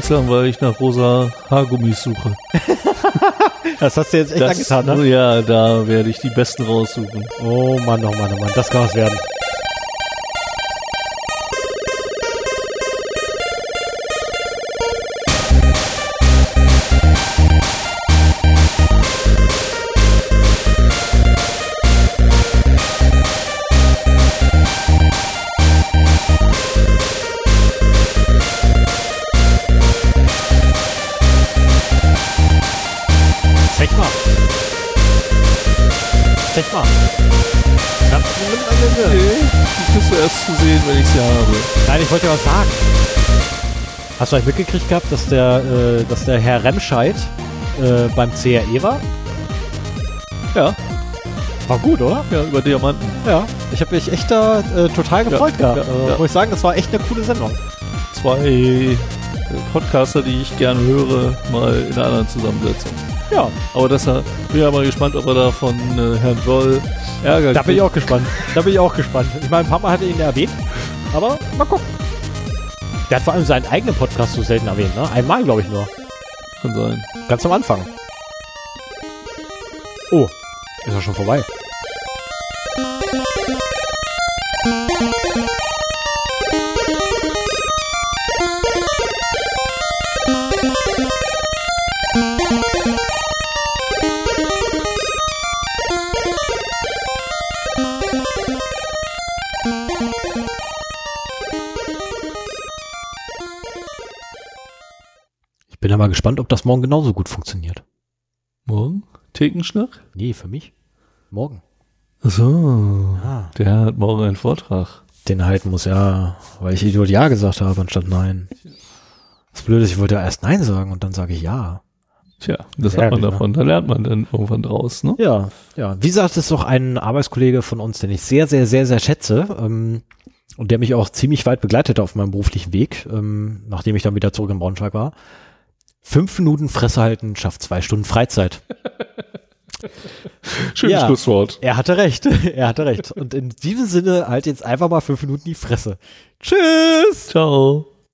schweigsam, weil ich nach rosa Haargummis suche. Das hast du jetzt echt Das, angetan, ne? Ja, da werde ich die besten raussuchen. Oh Mann, oh Mann, oh Mann, das kann was werden. Nein, ich wollte ja was sagen. Hast du eigentlich mitgekriegt gehabt, dass der, äh, dass der Herr Remscheid äh, beim CRE war? Ja, War gut, oder? ja, über Diamanten. Ja. Ich habe mich echt da äh, total gefreut Ja, gehabt. ja, also, ja. Muss ich sagen, das war echt eine coole Sendung. Zwei äh, Podcaster, die ich gerne höre, mal in einer anderen Zusammensetzung. Ja, Aber das bin ja mal gespannt, ob er da von äh, Herrn Joll Ärger da bin ich auch gespannt. Da bin ich auch gespannt. Ich meine, ein paar Mal hat er ihn erwähnt, aber mal gucken. Der hat vor allem seinen eigenen Podcast so selten erwähnt, ne? Einmal, glaube ich, nur. Kann sein. Ganz am Anfang. Oh, ist ja schon vorbei. Aber gespannt, ob das morgen genauso gut funktioniert. Morgen? Thekenschnack? Nee, für mich. Morgen. Achso. Ah. Der hat morgen einen Vortrag. Den halten muss, ja. Weil ich Idiot Ja gesagt habe anstatt Nein. Das Blöde ist, ich wollte ja erst Nein sagen und dann sage ich Ja. Tja, das Ärgerlich, hat man ne? davon. Da lernt man dann irgendwann draus, ne? Ja, ja. Wie sagt es doch ein Arbeitskollege von uns, den ich sehr, sehr, sehr, sehr schätze ähm, und der mich auch ziemlich weit begleitete auf meinem beruflichen Weg, ähm, nachdem ich dann wieder zurück in Braunschweig war. Fünf Minuten Fresse halten schafft zwei Stunden Freizeit. Schönes Ja. Schlusswort. Er hatte recht. er hatte recht. Und in diesem Sinne halt jetzt einfach mal fünf Minuten die Fresse. Tschüss! Ciao.